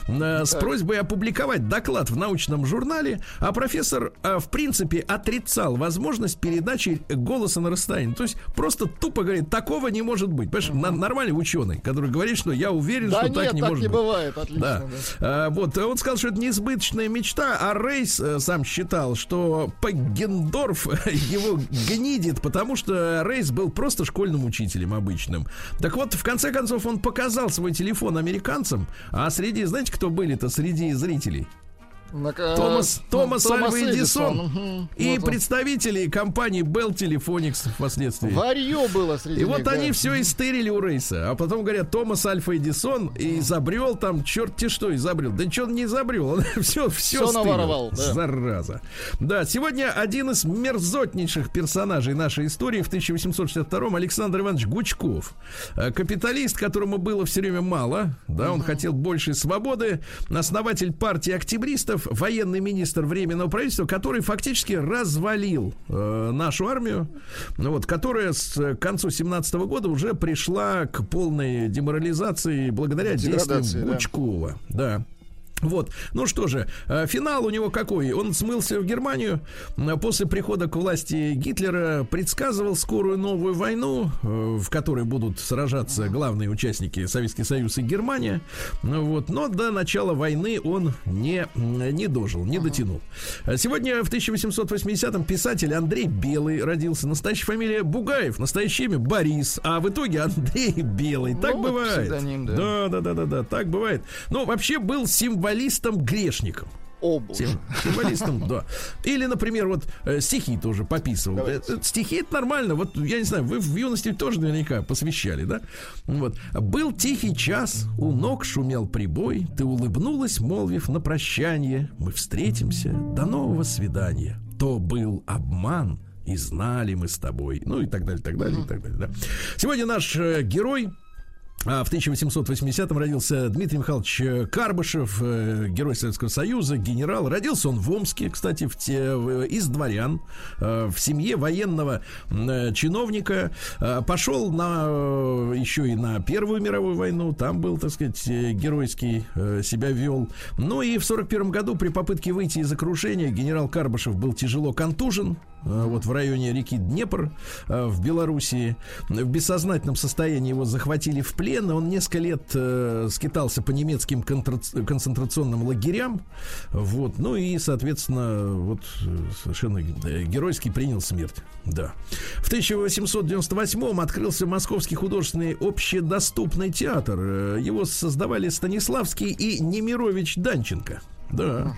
э, с просьбой опубликовать доклад в научном журнале, а профессор, э, в принципе, отрицал возможность передачи голоса на расстоянии. То есть просто тупо говорит, такого не может быть. Понимаешь, на- нормальный ученый, который говорит, что я уверен, Да что нет, так не так может не быть. бывает, отлично. Да. да. А, вот, он сказал, что это неизбыточная мечта, а Рейс э, сам считал, что Пагендорф его гнидит, потому что Рейс был просто школьным учителем обычным. Так вот, в конце концов, он показал свой телефон американцам, а среди, знаете, кто были-то среди зрителей? Томас, ну, Томас, Альва Эдисон мгм. и Вот представители компании Bell Telephonics впоследствии. Варье было среди И них, вот да. они все истырили у Рейса. А потом говорят, Томас Альфа Эдисон изобрел там, черт что изобрел. Да что он не изобрел, он все, все, Всё наворовал, да. Зараза. Да, сегодня один из мерзотнейших персонажей нашей истории в 1862-м Александр Иванович Гучков. Э, Капиталист, которому было все время мало, да, он хотел большей свободы, основатель партии октябристов Гурьев, военный министр Временного правительства, который фактически развалил э, нашу армию, ну вот, которая с к концу 17 года уже пришла к полной деморализации благодаря действиям Деградации, да. Бучкова. Да. Вот, ну что же, э, финал у него какой? Он смылся в Германию. Э, После прихода к власти Гитлера предсказывал скорую новую войну, э, в которой будут сражаться главные участники Советский Союз и Германия. Вот, но до начала войны он не, не дожил, не дотянул. Сегодня в 1880-м писатель Андрей Белый родился. Настоящая фамилия Бугаев, настоящее имя Борис, а в итоге Андрей Белый. Так Ну, бывает. да. Да, да, да, да, да, так бывает. Но вообще был символистом-грешником. О. Сим- Символистом, да. Или, например, вот э, стихи тоже пописывал. Давайте. Э, Стихи это нормально. Вот я не знаю, вы в юности тоже наверняка посвящали, да? Вот. Был тихий час, у ног шумел прибой, ты улыбнулась, молвив на прощание. Мы встретимся, до нового свидания. То был обман, и знали мы с тобой. Ну и так далее, так далее, и так далее. Да. Сегодня наш э, герой в 1880-м родился Дмитрий Михайлович э, Карбышев, э, герой Советского Союза, генерал. Родился он в Омске, кстати, в те, из дворян, э, в семье военного чиновника. Пошел на, еще и на Первую мировую войну. Там был, так сказать, геройский себя вел. Ну и в 41 году при попытке выйти из окружения генерал Карбышев был тяжело контужен. Э, Вот в районе реки Днепр э, в Белоруссии. В бессознательном состоянии его захватили в плен. Он несколько лет э, скитался по немецким концентрационным лагерям. Вот. Ну и, соответственно, вот совершенно геройски принял смерть. Да. В 1898 открылся Московский художественный общедоступный театр. Его создавали Станиславский и Немирович Данченко. Да,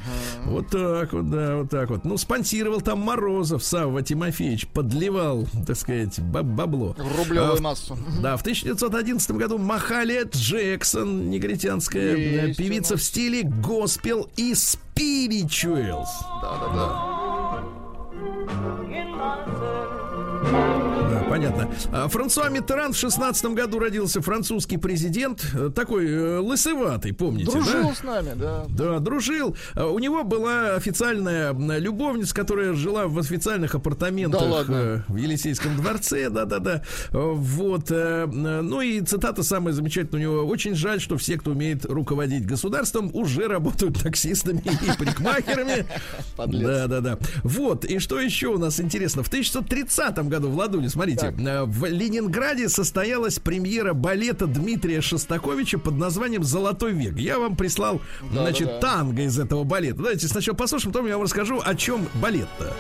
вот так вот, да, вот так вот. Ну, спонсировал там Морозов, Савва Тимофеевич, подливал, так сказать, баб- бабло. В рублевую А, массу. да, в 1911 году Махалия Джексон, негритянская э, Есть певица в стиле госпел и спиричуэлс. Да, понятно. А, Франсуа Миттеран в 16 году родился французский президент, э, такой э, лысыватый, помните, да? Дружил с нами, да. Да, дружил. А У него была официальная любовница, которая жила в официальных апартаментах Да ладно? э, в Елисейском дворце, да-да-да. Вот. Ну и цитата самая замечательная у него. Очень жаль, что все, кто умеет руководить государством, уже работают таксистами и парикмахерами. Да-да-да. Вот. И что еще у нас интересно? В 1930 году, Владуля, смотрите, Так. э, в Ленинграде состоялась премьера балета Дмитрия Шостаковича под названием «Золотой век». Я вам прислал, значит, да. танго из этого балета. Давайте сначала послушаем, потом я вам расскажу, о чем балет-то.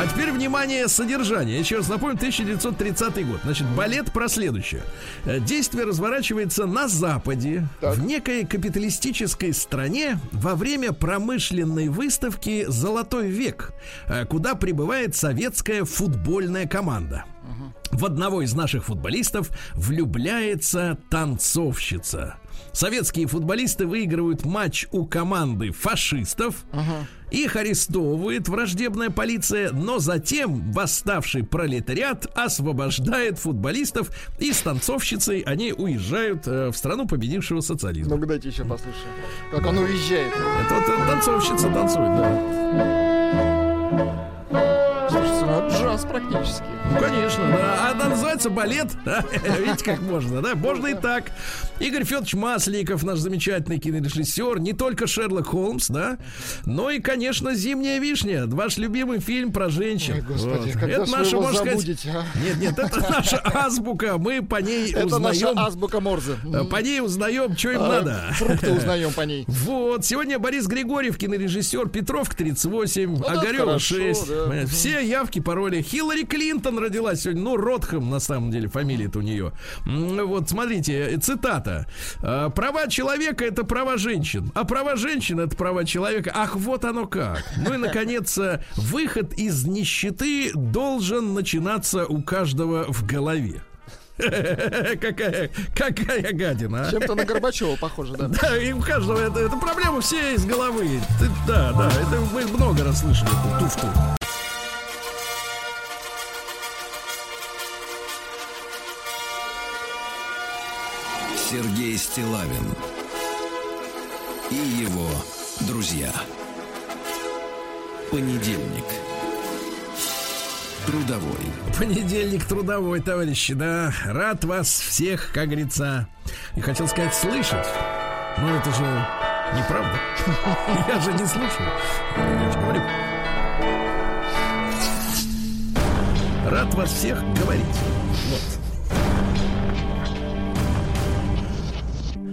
А теперь, внимание, содержание. Еще раз напомню, 1930 год. Значит, балет про следующее. Э, Действие разворачивается на Западе, Так. в некой капиталистической стране во время промышленной выставки «Золотой век», э, куда прибывает советская футбольная команда. В одного из наших футболистов влюбляется танцовщица. Советские футболисты выигрывают матч у команды фашистов. Их арестовывает враждебная полиция, но затем восставший пролетариат освобождает футболистов и с танцовщицей они уезжают э, в страну победившего социализма. Ну-ка дайте еще послушаем. Как он уезжает. Это вот э, танцовщица танцует, да. Слушайте, ну джаз практически. Ну, конечно, да. Она называется балет. Видите, как можно, да? Можно и так. Игорь Федорович Масликов, наш замечательный кинорежиссер, не только Шерлок Холмс, да, но и, конечно, «Зимняя вишня», ваш любимый фильм про женщин. Ой, господи, Вот. когда Это наша, его можно сказать... забудете, а? Нет, нет, это наша азбука. Мы по ней Это наша узнаем... азбука Морзе. э, По ней узнаем, что им А, надо. Фрукты узнаем по ней. Вот, сегодня Борис Григорьев, кинорежиссер, Петровка 38, да, Огарева хорошо, 6. да. Понимаете, Все явки, пароли. Хиллари Клинтон родилась сегодня, ну, Ротхэм, на самом деле, фамилия-то у нее. Вот, смотрите, э, цитата. «Э, Права человека – это права женщин, а права женщин – это права человека. Ах, вот оно как. Ну и, наконец, э, выход из нищеты должен начинаться у каждого в голове. Какая, какая гадина, а? Чем-то на Горбачева похоже, да. Да, и у каждого это, это проблема все из головы. Да, да, это мы много раз слышали эту туфту. Андрей Стилавин и его друзья. Понедельник. Трудовой. Понедельник трудовой, товарищи, да. Рад вас всех, как говорится. И хотел сказать, слышать. Но это же неправда. Я же не слушаю. Я же говорю. Рад вас всех говорить. Вот.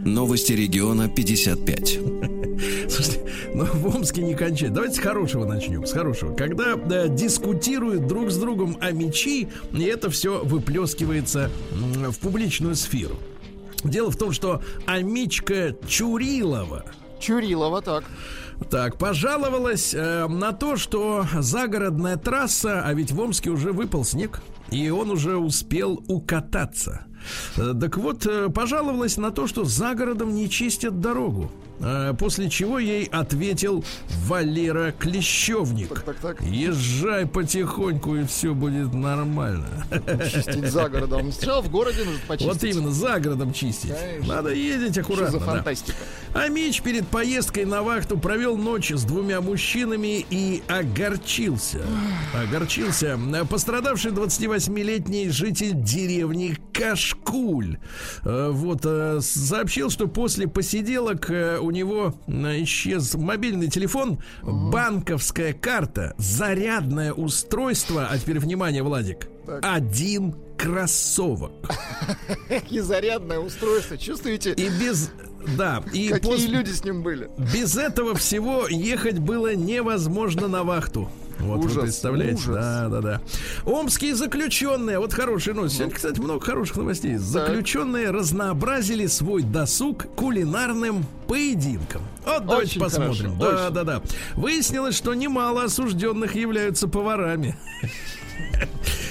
Новости региона 55. Слушайте, ну в Омске не кончает. Давайте с хорошего начнем. С хорошего. Когда да, дискутируют друг с другом о мечи, и это все выплескивается в публичную сферу. Дело в том, что Амичка Чурилова, Чурилова, так. так, пожаловалась э, на то, что загородная трасса, а ведь в Омске уже выпал снег, и он уже успел укататься. Э, Так вот, э, пожаловалась на то, что за городом не чистят дорогу. Э, После чего ей ответил Валера Клещевник. Так, так, так. Езжай потихоньку, и все будет нормально. Чистить за городом. Сначала в городе нужно почистить. Вот именно, за городом чистить. Конечно. Надо ездить Что аккуратно. за да. фантастика? А Мич перед поездкой на вахту провел ночь с двумя мужчинами и огорчился. Огорчился. Пострадавший 28-летний житель деревни Кашкуль. э, Вот, э, сообщил, что после посиделок э, у него исчез мобильный телефон, банковская карта, зарядное устройство, а теперь внимание, Владик, один кроссовок. И зарядное устройство. Чувствуете, И без... Да, и какие после- люди с ним были? без этого всего ехать было невозможно на вахту. Вот Ужас, вы представляете? ужас. Да, да, да. Омские заключенные, вот хорошие новости. Сегодня, кстати, много хороших новостей. Заключенные разнообразили свой досуг кулинарным поединком. Вот давайте Очень посмотрим. хорошо, да, очень. да, да. Выяснилось, что немало осужденных являются поварами.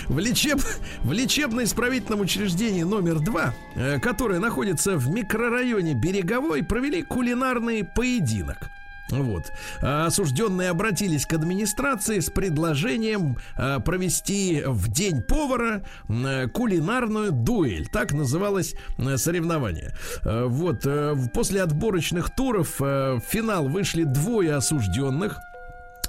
В, лечеб... в лечебно-исправительном учреждении номер два, э, которое находится в микрорайоне Береговой, провели кулинарный поединок. Вот. А Осужденные обратились к администрации с предложением а, провести в день повара кулинарную дуэль. Так называлось соревнование. Э, Вот. э, После отборочных туров э, в финал вышли двое осужденных.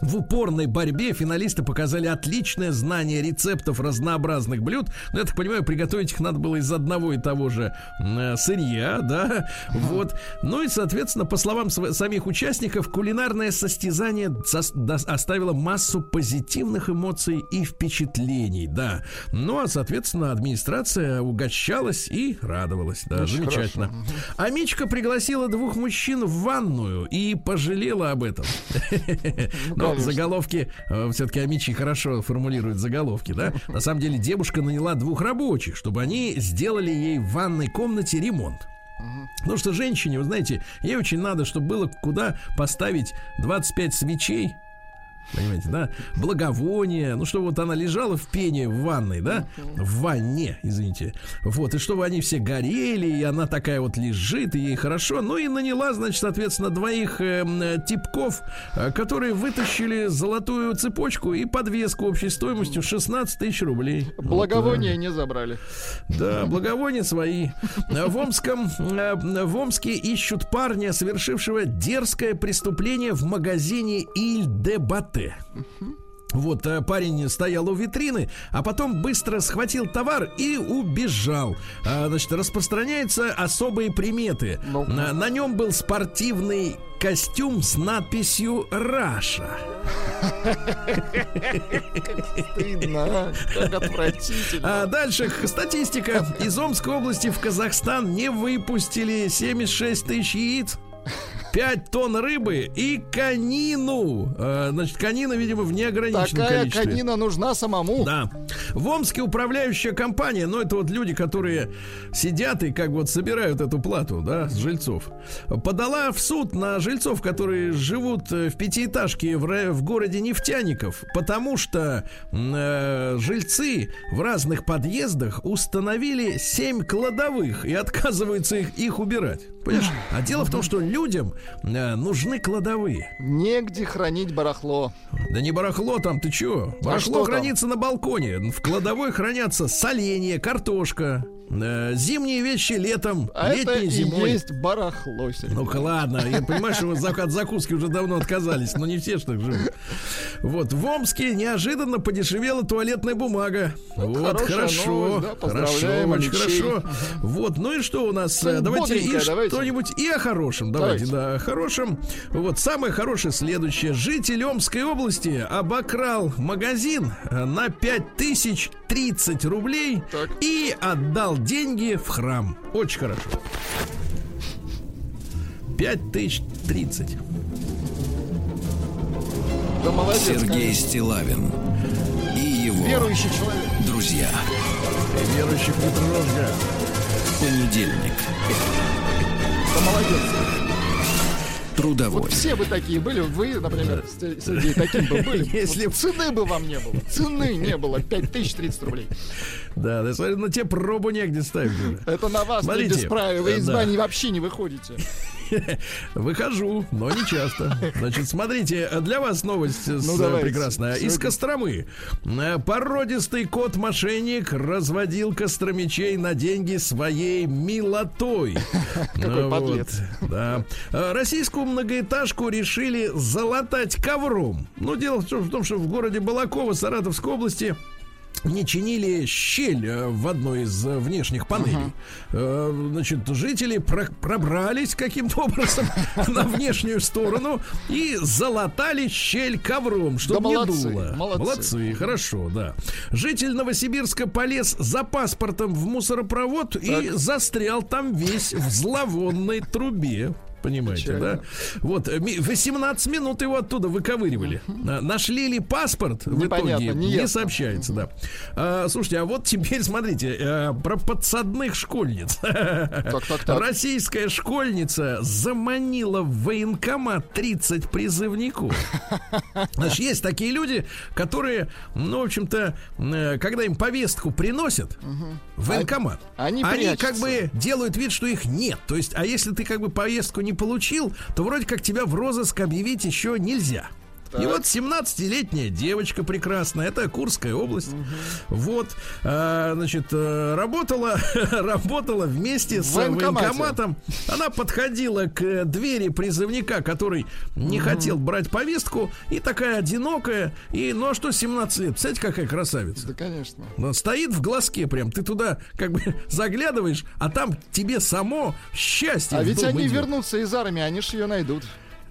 В упорной борьбе финалисты показали отличное знание рецептов разнообразных блюд. Ну, я так понимаю, приготовить их надо было из одного и того же э, сырья, да. Вот. Ну и, соответственно, по словам самих участников, кулинарное состязание оставило массу позитивных эмоций и впечатлений, да. Ну, а, соответственно, администрация угощалась и радовалась. Да, Очень замечательно. А Мичка пригласила двух мужчин в ванную и пожалела об этом. Но конечно. заголовки все-таки Амичи хорошо формулирует заголовки, да? На самом деле девушка наняла двух рабочих, чтобы они сделали ей в ванной комнате ремонт. Потому что женщине, вы знаете, ей очень надо, чтобы было куда поставить 25 свечей. Понимаете, да? Благовоние. Ну, чтобы вот она лежала в пене в ванной, да? В ванне, извините. Вот, и чтобы они все горели, и она такая вот лежит, и ей хорошо. Ну, и наняла, значит, соответственно, двоих эм, э, типков, э, которые вытащили золотую цепочку и подвеску общей стоимостью 16 тысяч рублей. Благовония не забрали. Да, благовония свои. В Омском, э, в Омске ищут парня, совершившего дерзкое преступление в магазине Иль де Бате. Вот э, парень стоял у витрины, а потом быстро схватил товар и убежал. А, значит, распространяются особые приметы. Ну. На, на нем был спортивный костюм с надписью «Раша». Стыдно, а? как отвратительно. А дальше статистика. Из Омской области в Казахстан не выпустили 76 тысяч яиц. 5 тонн рыбы и конину. А, значит, конина, видимо, в неограниченном Такая количестве. конина нужна самому. Да. В Омске управляющая компания, ну это вот люди, которые сидят и как вот собирают эту плату, да, с жильцов, подала в суд на жильцов, которые живут э, в пятиэтажке в, в городе Нефтяников, потому что э, жильцы в разных подъездах установили 7 кладовых и отказываются их, их убирать. Понимаешь? А дело в том, что людям э, нужны кладовые. Негде хранить барахло. Да не барахло там, ты чё? Барахло что там? хранится на балконе. В кладовой хранятся соленья, картошка. Э, Зимние вещи летом, А это летние и зимой. есть барахло. Ну-ка ладно, я понимаю, что вы от закуски уже давно отказались, но не все ж так живут. Вот, в Омске неожиданно подешевела туалетная бумага. вот, хорошая хорошо, новость, да, хорошо, очень хорошо. Вот, ну и что у нас? Что-нибудь Э, Давайте и что-нибудь и о хорошем. Давайте, Давайте. да, о хорошем. Вот, самое хорошее следующее. Житель Омской области обокрал магазин э, на 5030 рублей Так. и отдал деньги в храм. Очень хорошо. 5030. Да молодец, Сергей конечно. Стилавин и его Верующий человек. друзья. Верующих не трожга. Понедельник. Да молодец. Трудовой. Вот все бы такие были, вы, например, Сергей, таким бы были. Если Вот цены бы вам не было. Цены не было. 5030 рублей. Да, да, смотри, на тебе пробу негде ставить. Это на вас Смотрите. Вы э, из бани вообще не выходите. Выхожу, но не часто. Значит, смотрите, для вас новость с- Ну, давайте. прекрасная. Из Сегодня- Костромы. Э, Породистый кот-мошенник разводил костромичей на деньги своей милотой. Какой подлец. вот, Да. Э, Российскую многоэтажку решили залатать ковром. Ну, дело в том, в том, что в городе Балаково Саратовской области не чинили щель э, в одной из э, внешних панелей. Э, Значит, жители про- пробрались каким-то образом на внешнюю сторону и залатали щель ковром, чтобы Да не молодцы, дуло. молодцы. хорошо, да. Житель Новосибирска полез за паспортом в мусоропровод и застрял там весь в зловонной трубе. Понимаете, Печально. да? Вот, э, ми- 18 минут его оттуда выковыривали. А, Нашли ли паспорт в Непонятно, итоге? не Не, сообщается, да. А, слушайте, а вот теперь смотрите, э, про подсадных школьниц. Так, так, так. Российская школьница заманила в военкомат 30 призывников. Значит, есть такие люди, которые, ну, в общем-то, э, когда им повестку приносят в военкомат, Они как прячутся. бы делают вид, что их нет. То есть, а если ты как бы повестку не получил, то вроде как тебя в розыск объявить еще нельзя. И вот 17-летняя девочка прекрасная, это Курская область. Вот, а, значит, э, работала, работала вместе с В военкомате. военкоматом. Она подходила к э, двери призывника, который не хотел брать повестку, и такая одинокая. И, ну а что 17 лет? Представляете, какая красавица? Да, конечно. Но стоит в глазке прям, ты туда как бы заглядываешь, а там тебе само счастье. А ведь они идет. вернутся из армии, они ж ее найдут.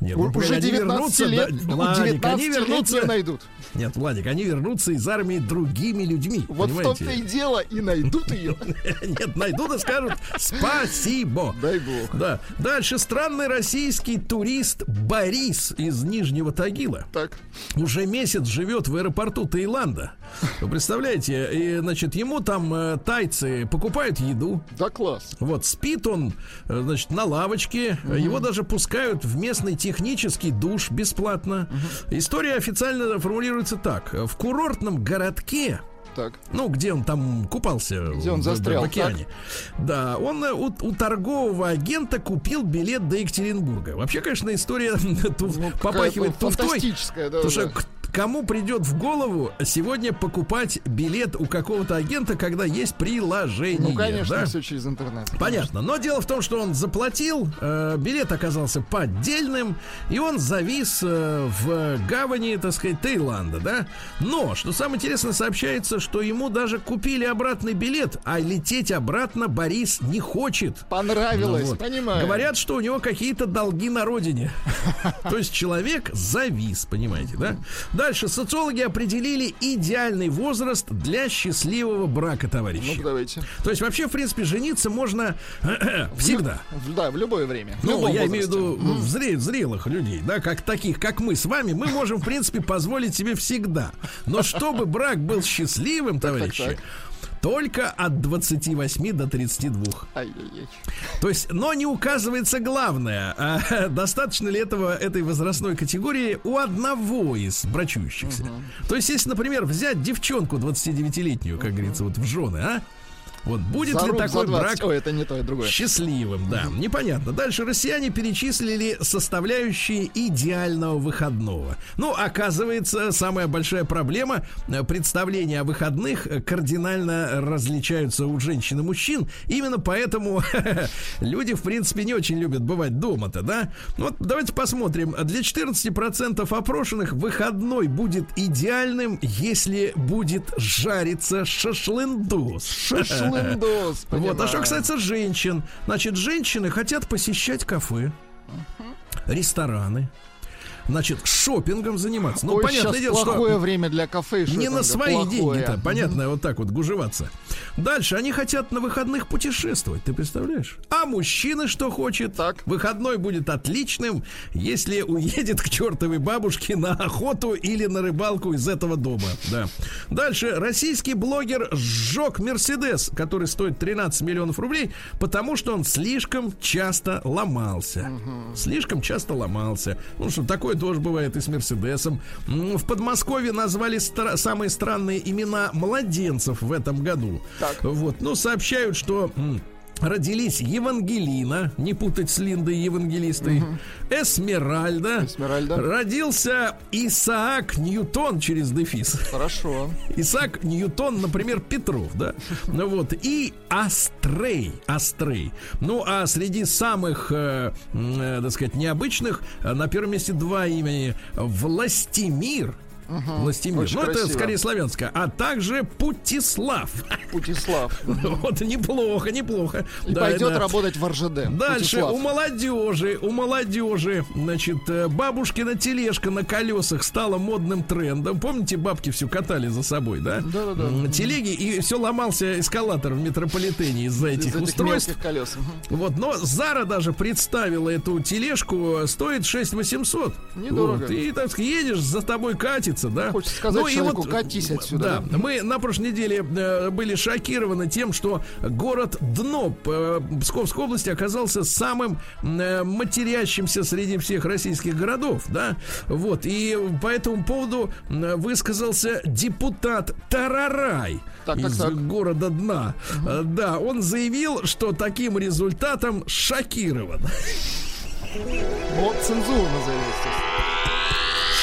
Нет, ну, Уже они 19 вернутся, лет, да, ну, Владик, они 19 вернутся. найдут. Нет, Владик, они вернутся из армии другими людьми. Вот в понимаете? том-то и дело, и найдут ее. Нет, найдут и скажут спасибо. Дай бог. Да. Дальше странный российский турист Борис из Нижнего Тагила Так. уже месяц живет в аэропорту Таиланда. Вы представляете, и, значит, ему там э, тайцы покупают еду, Да класс. вот, спит он, э, значит, на лавочке. Его даже пускают в местный технический душ бесплатно. История официально формулируется так. В курортном городке Так. ну, где он там купался Где он в- застрял, в океане. Да, он э, у, у торгового агента купил билет до Екатеринбурга. Вообще, конечно, история Ну, попахивает туфтой. да, Потому что да. к- кому придет в голову сегодня покупать билет у какого-то агента, когда есть приложение? Ну, конечно, да? все через интернет. Понятно. Но дело в том, что он заплатил, э, билет оказался поддельным, и он завис э, в гавани, так сказать, Таиланда, да? Но, что самое интересное, сообщается, что ему даже купили обратный билет, а лететь обратно Борис не хочет. Понравилось, Ну вот. понимаю. Говорят, что у него какие-то долги на родине. То есть человек завис, понимаете, да? Дальше социологи определили идеальный возраст для счастливого брака, товарищи. Ну, давайте. То есть вообще, в принципе, жениться можно всегда. В- Да, в любое время. В Ну, я имею в возрасте. виду в зре- зрелых людей, да, как таких, как мы с вами, мы можем, в принципе, позволить себе всегда. Но чтобы брак был счастливым, товарищи, так. Только от 28 до 32. Ай-яй-яй. То есть, но не указывается главное, а, достаточно ли этого, этой возрастной категории у одного из брачующихся. То есть, если, например, взять девчонку 29-летнюю, как говорится, вот в жены, а? Вот будет За ли руб, такой 20. брак Ой, это не то, это другое. счастливым, да. Непонятно. Дальше россияне перечислили составляющие идеального выходного. Ну, оказывается, самая большая проблема э, представления о выходных кардинально различаются у женщин и мужчин. Именно поэтому люди, в принципе, не очень любят бывать дома-то, да? Вот давайте посмотрим. Для 14% опрошенных выходной будет идеальным, если будет жариться шашлындос. Шашлындос, Вот, а что касается женщин, значит, женщины хотят посещать кафе, рестораны, значит, шопингом заниматься. Ну, Ой, понятное дело, плохое что время для кафе и не на свои плохое. деньги-то, понятно, вот так вот гужеваться. Дальше, они хотят на выходных путешествовать, ты представляешь? А мужчины что хочет? Так. Выходной будет отличным, если уедет к чертовой бабушке на охоту или на рыбалку из этого дома. Да. Дальше, российский блогер сжег Мерседес, который стоит 13 миллионов рублей, потому что он слишком часто ломался. Слишком часто ломался. Ну что, такое тоже бывает и с Мерседесом. В Подмосковье назвали стра- самые странные имена младенцев в этом году. Так. Вот, ну, сообщают, что м, родились Евангелина, не путать с Линдой Евангелистой, Эсмеральда, Эсмеральда. родился Исаак Ньютон через дефис. Хорошо. Исаак Ньютон, например, Петров, да. Ну вот. И Астрей. Астрей. Ну, а среди самых, э, э, так сказать, необычных, э, на первом месте два имени. Властимир. Властимир. Очень ну, это красиво. скорее славянское. А также Путислав. Путислав. Вот, неплохо, неплохо. И Да, пойдет да. работать в РЖД. Дальше Путислав. у молодежи, у молодежи, значит, э, бабушкина тележка на колесах стала модным трендом. Помните, бабки все катали за собой, да? Да-да-да. М, Телеги, и все ломался эскалатор в метрополитене из-за Из этих устройств. колес. Вот, но Зара даже представила эту тележку, э, стоит 6800. Недорого. Вот, и, так едешь, за тобой катится, да? Хочется сказать и человеку, «Катись отсюда», Да, мы на прошлой неделе э, были шокированы тем, что город Дно э, Псковской области оказался самым э, матерящимся среди всех российских городов, да? Вот, и по этому поводу э, высказался депутат Тарарай Так, так, из так. города Дна. Э, Да, он заявил, что таким результатом шокирован. Вот цензуру назови, естественно.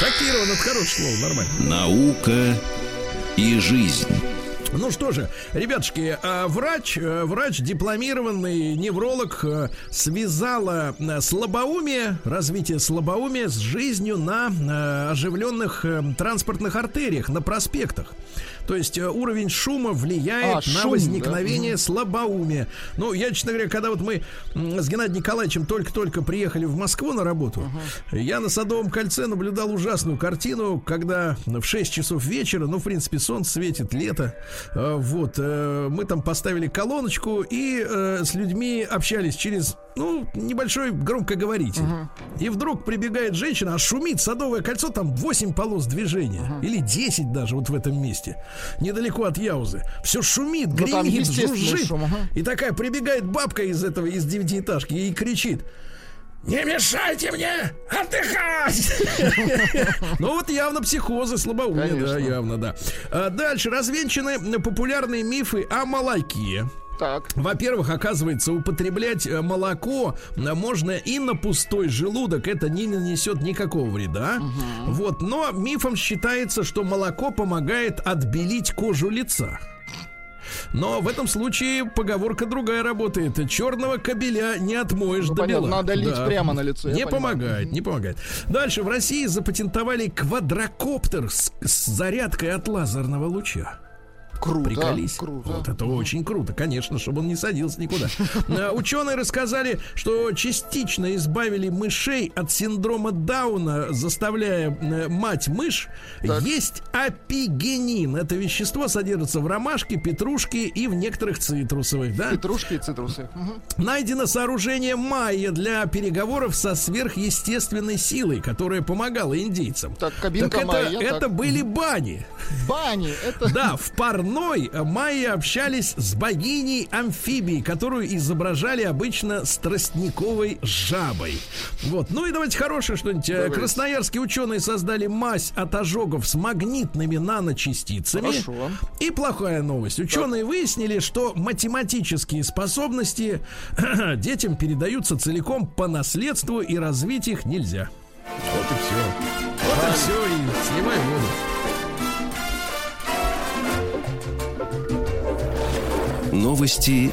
Шокирован, это хорошее слово, нормально. Наука и жизнь. Ну что же, ребятушки, а, врач, э, врач, дипломированный невролог, э, связала э, слабоумие, развитие слабоумия с жизнью на оживленных транспортных артериях, на проспектах. То есть э, уровень шума влияет А, на шум, возникновение слабоумия. Ну, я, честно говоря, когда вот мы с Геннадием Николаевичем только-только приехали в Москву на работу, я на Садовом кольце наблюдал ужасную картину, когда в 6 часов вечера, ну, в принципе, солнце светит, лето, э, вот, э, мы там поставили колоночку и с людьми общались через, ну, небольшой громкоговоритель. И вдруг прибегает женщина, а шумит Садовое кольцо, там 8 полос движения, или 10 даже вот в этом месте, недалеко от Яузы. Все шумит, Ну, гремит, жужжит. шум, ага. И такая прибегает бабка из этого, из девятиэтажки и кричит. Не мешайте мне отдыхать! Ну вот явно психозы, слабоумие, да, явно, да. А Дальше развенчаны популярные мифы о молоке. Так. Во-первых, оказывается, употреблять э, молоко э, можно и на пустой желудок. Это не нанесет никакого вреда. Вот, но мифом считается, что молоко помогает отбелить кожу лица. Но в этом случае поговорка другая работает. Черного кабеля не отмоешь Ну, до понятно, бела. надо лить прямо на лицо, Не понимаю. помогает, не помогает. Дальше в России запатентовали квадрокоптер с, с зарядкой от лазерного луча. Круто. Приколись. Круто. Вот это очень круто, конечно, чтобы он не садился никуда. А, Ученые рассказали, что частично избавили мышей от синдрома Дауна, заставляя э, мать-мышь Так. есть апигенин. Это вещество содержится в ромашке, петрушке и в некоторых цитрусовых, да? Петрушки и цитрусы. Найдено сооружение майя для переговоров со сверхъестественной силой, которая помогала индейцам. Так, кабинка это, майя, это так. были бани. Бани, это... Да, в парной майи общались с богиней амфибией, которую изображали обычно страстниковой жабой. Вот. Ну и давайте хорошее что-нибудь. Э, Давайте. Красноярские ученые создали мазь от ожогов с магнитными наночастицами. Хорошо. И плохая новость. Ученые выяснили, что математические способности детям передаются целиком по наследству и развить их нельзя. Вот и все. Вот и все, и сливай воду. Новости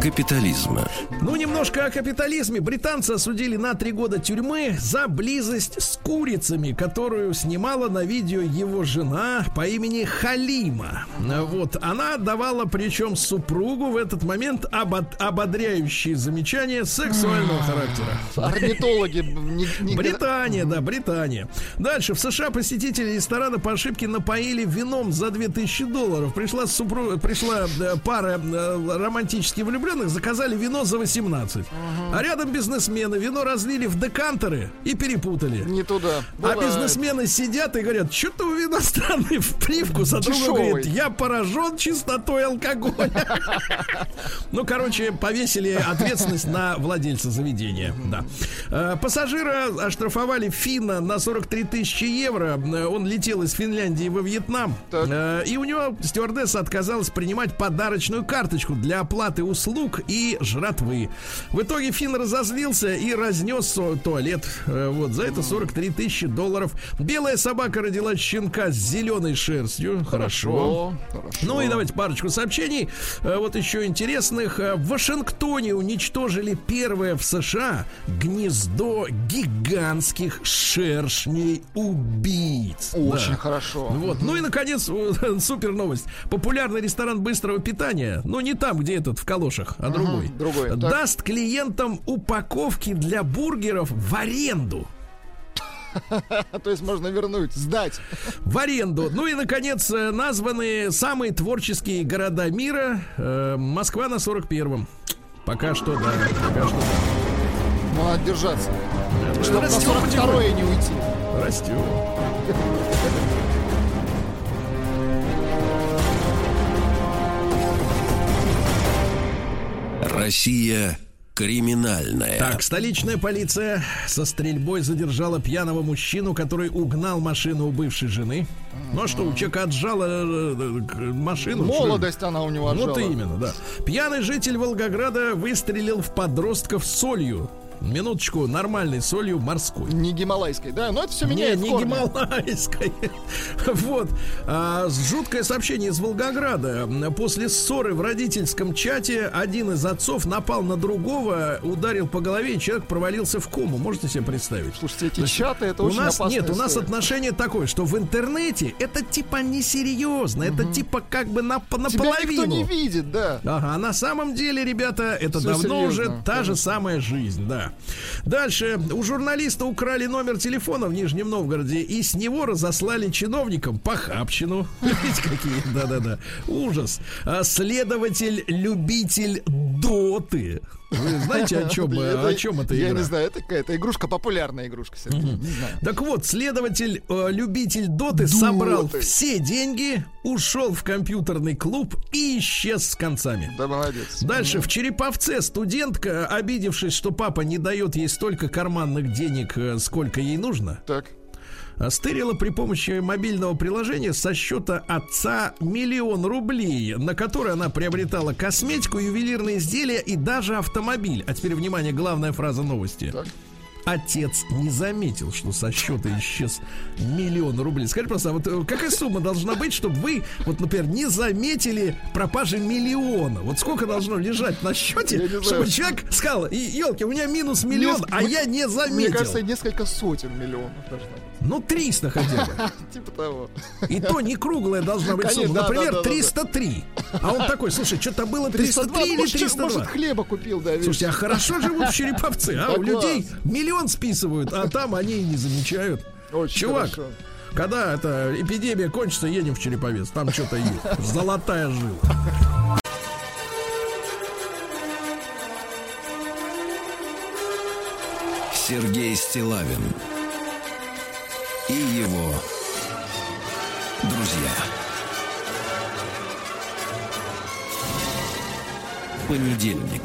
капитализма. Ну, немножко о капитализме. Британцы осудили на три года тюрьмы за близость с курицами, которую снимала на видео его жена по имени Халима. Вот. Она давала, причем супругу в этот момент обод- ободряющие замечания сексуального характера. Орнитологи не, не- Британия, да, Британия. Дальше. В США посетители ресторана по ошибке напоили вином за 2000 долларов. Пришла, супру... Пришла э, пара э, романтически влюбленных, заказали вино за 18. А рядом бизнесмены вино разлили в декантеры и перепутали. не туда. А Бывает. бизнесмены сидят и говорят, что-то у вина странный в привкус, а другой говорит, я поражен чистотой алкоголя. Ну, короче, повесили ответственность на владельца заведения. Да. Э, Пассажира оштрафовали финна на 43 тысячи евро. Э, Он летел из Финляндии во Вьетнам. Э, И у него стюардесса отказалась принимать подарочную карточку для оплаты услуг и жратвы. В итоге Финн разозлился и разнес туалет. Э, Вот за это 43 тысячи долларов. Белая собака родила щенка с зеленой шерстью. Хорошо. Хорошо. Ну и давайте парочку сообщений. Э, Вот еще интересных. Э, В Вашингтоне уничтожили первое в США гнездо гигантских шершней убийц. Очень Да. хорошо. Вот. Ну и, наконец, супер новость. Популярный ресторан быстрого питания, ну не там, где этот в калошах, а другой, другой, так. даст клиентам упаковки для бургеров в аренду. То есть можно вернуть, сдать. В аренду. Ну и, наконец, э, названы самые творческие города мира. Э, Москва на 41-м. Пока что, да. Пока что, да. Ну, надо держаться. Ну, Чтобы на растёт 42 не уйти. Растет. Россия криминальная. Так, столичная полиция со стрельбой задержала пьяного мужчину, который угнал машину у бывшей жены. Ну а что, у человека отжала э, э, машину. что? Молодость она у него Вот отжала. именно, да. Пьяный житель Волгограда выстрелил в подростков солью. Минуточку, нормальной солью морской. Не гималайской, да? Но это все Не, меняет не корни. гималайской. Вот. А, жуткое сообщение из Волгограда. После ссоры в родительском чате один из отцов напал на другого, ударил по голове, и человек провалился в кому. Можете себе представить? Слушайте, эти Значит, чаты, это у очень нас нет, у нас отношение такое, что в интернете это типа несерьезно, это типа как бы на, Тебя наполовину. никто не видит, да. Ага, а на самом деле, ребята, это давно серьезно, уже та же самая жизнь, да. Дальше. У журналиста украли номер телефона в Нижнем Новгороде и с него разослали чиновникам похабщину. Видите, какие? Да-да-да. Ужас. А следователь-любитель доты. Вы знаете, о чем, Это- о чем это Я игра? не знаю, это какая-то игрушка, популярная игрушка, знаю. Так вот, следователь, э, любитель доты, собрал все деньги, ушел в компьютерный клуб и исчез с концами. Да, молодец. Дальше в Череповце студентка, обидевшись, что папа не дает ей столько карманных денег, э, сколько ей нужно, Так. Стырила при помощи мобильного приложения со счета отца миллион рублей, на который она приобретала косметику, ювелирные изделия и даже автомобиль. А теперь, внимание, главная фраза новости. Так. Отец не заметил, что со счета исчез миллион рублей. Скажи просто, а вот э, какая сумма должна быть, чтобы вы, вот, например, не заметили пропажи миллиона? Вот сколько должно лежать на счете, не знаю. чтобы человек сказал, елки, у меня минус миллион, Неск- а я не Мне заметил. кажется, несколько сотен миллионов должно быть. Ну, 300 хотя бы. Типа того. И то не круглая должна быть Конечно, сумма. Например, да, да, да. 303. А он такой, слушай, что-то было 303 или может, 302? может, хлеба купил, да. Слушайте, а хорошо живут в Череповце, а? У людей миллион списывают, а там они и не замечают. Очень Чувак, хорошо. когда эта эпидемия кончится, едем в Череповец. Там что-то есть. Золотая жила. Сергей Стилавин и его друзья. Понедельник.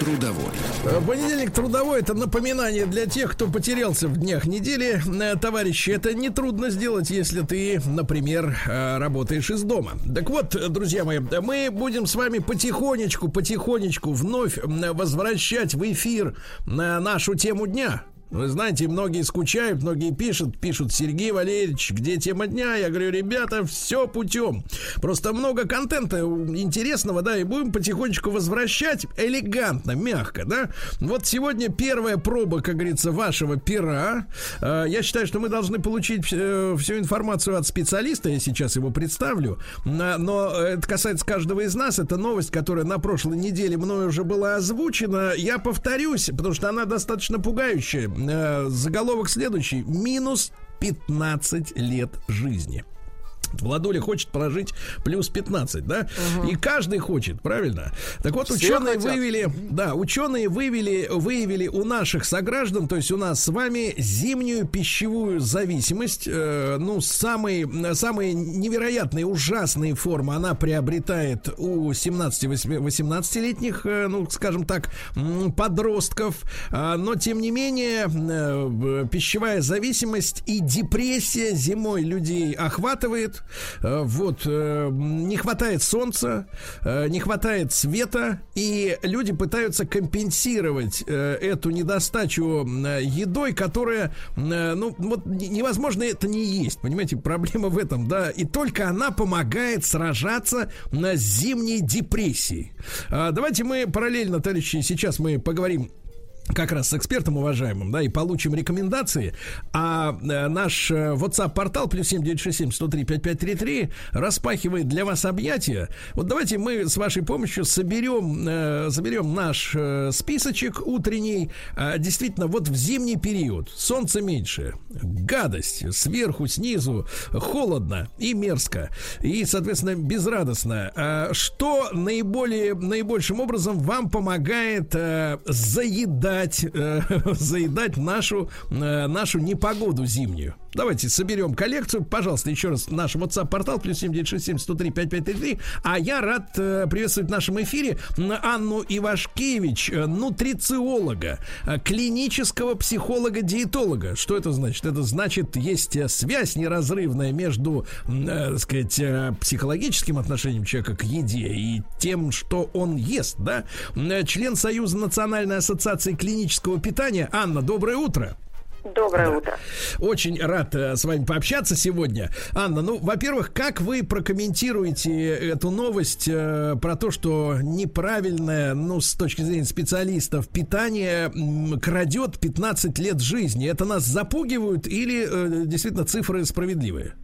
Трудовой. Э, Понедельник трудовой это напоминание для тех, кто потерялся в днях недели. Э, Товарищи, это нетрудно сделать, если ты, например, э, работаешь из дома. Так вот, друзья мои, мы будем с вами потихонечку, потихонечку вновь возвращать в эфир нашу тему дня. Вы знаете, многие скучают, многие пишут, пишут, Сергей Валерьевич, где тема дня? Я говорю, ребята, все путем. Просто много контента интересного, да, и будем потихонечку возвращать элегантно, мягко, да. Вот сегодня первая проба, как говорится, вашего пера. Э, Я считаю, что мы должны получить э, всю информацию от специалиста, я сейчас его представлю. Но это касается каждого из нас. Это новость, которая на прошлой неделе мною уже была озвучена. Я повторюсь, потому что она достаточно пугающая. Э, Заголовок следующий. Минус 15 лет жизни. Владуля хочет прожить плюс 15, да? И каждый хочет, правильно? Так вот, Все ученые хотят. вывели, да, ученые вывели, выявили у наших сограждан, то есть у нас с вами зимнюю пищевую зависимость. Э, ну, самые, самые невероятные, ужасные формы она приобретает у 17-18-летних, э, ну, скажем так, подростков. А, но, тем не менее, э, пищевая зависимость и депрессия зимой людей охватывает. Э, Вот, э, не хватает солнца, э, не хватает света, и люди пытаются компенсировать эту недостачу едой, которая, ну, вот не- невозможно это не есть, понимаете, проблема в этом, да, и только она помогает сражаться на зимней депрессии. А, Давайте мы параллельно, товарищи, сейчас мы поговорим как раз с экспертом уважаемым, да, и получим рекомендации. А э, наш э, WhatsApp-портал плюс 7967 103 5533 распахивает для вас объятия. Вот давайте мы с вашей помощью соберем, соберем наш э, списочек утренний. А, действительно, вот в зимний период солнце меньше, гадость сверху, снизу, холодно и мерзко, и, соответственно, безрадостно. А что наиболее, наибольшим образом вам помогает заедать, э, заедать нашу, э, нашу непогоду зимнюю? Давайте соберем коллекцию. Пожалуйста, еще раз наш WhatsApp-портал плюс 7967 103 5533. А я рад э, приветствовать в нашем эфире Анну Ивашкевич, э, нутрициолога, э, клинического психолога-диетолога. Что это значит? Это значит, есть э, связь неразрывная между, э, так сказать, э, психологическим отношением человека к еде и тем, что он ест, да? Э, Член Союза Национальной ассоциации клинического питания. Анна, доброе утро. Доброе утро. Очень рад э, с вами пообщаться сегодня. Анна, ну, во-первых, как вы прокомментируете эту новость э, про то, что неправильное, ну, с точки зрения специалистов, питание м, крадет 15 лет жизни? Это нас запугивают или э, действительно цифры справедливые?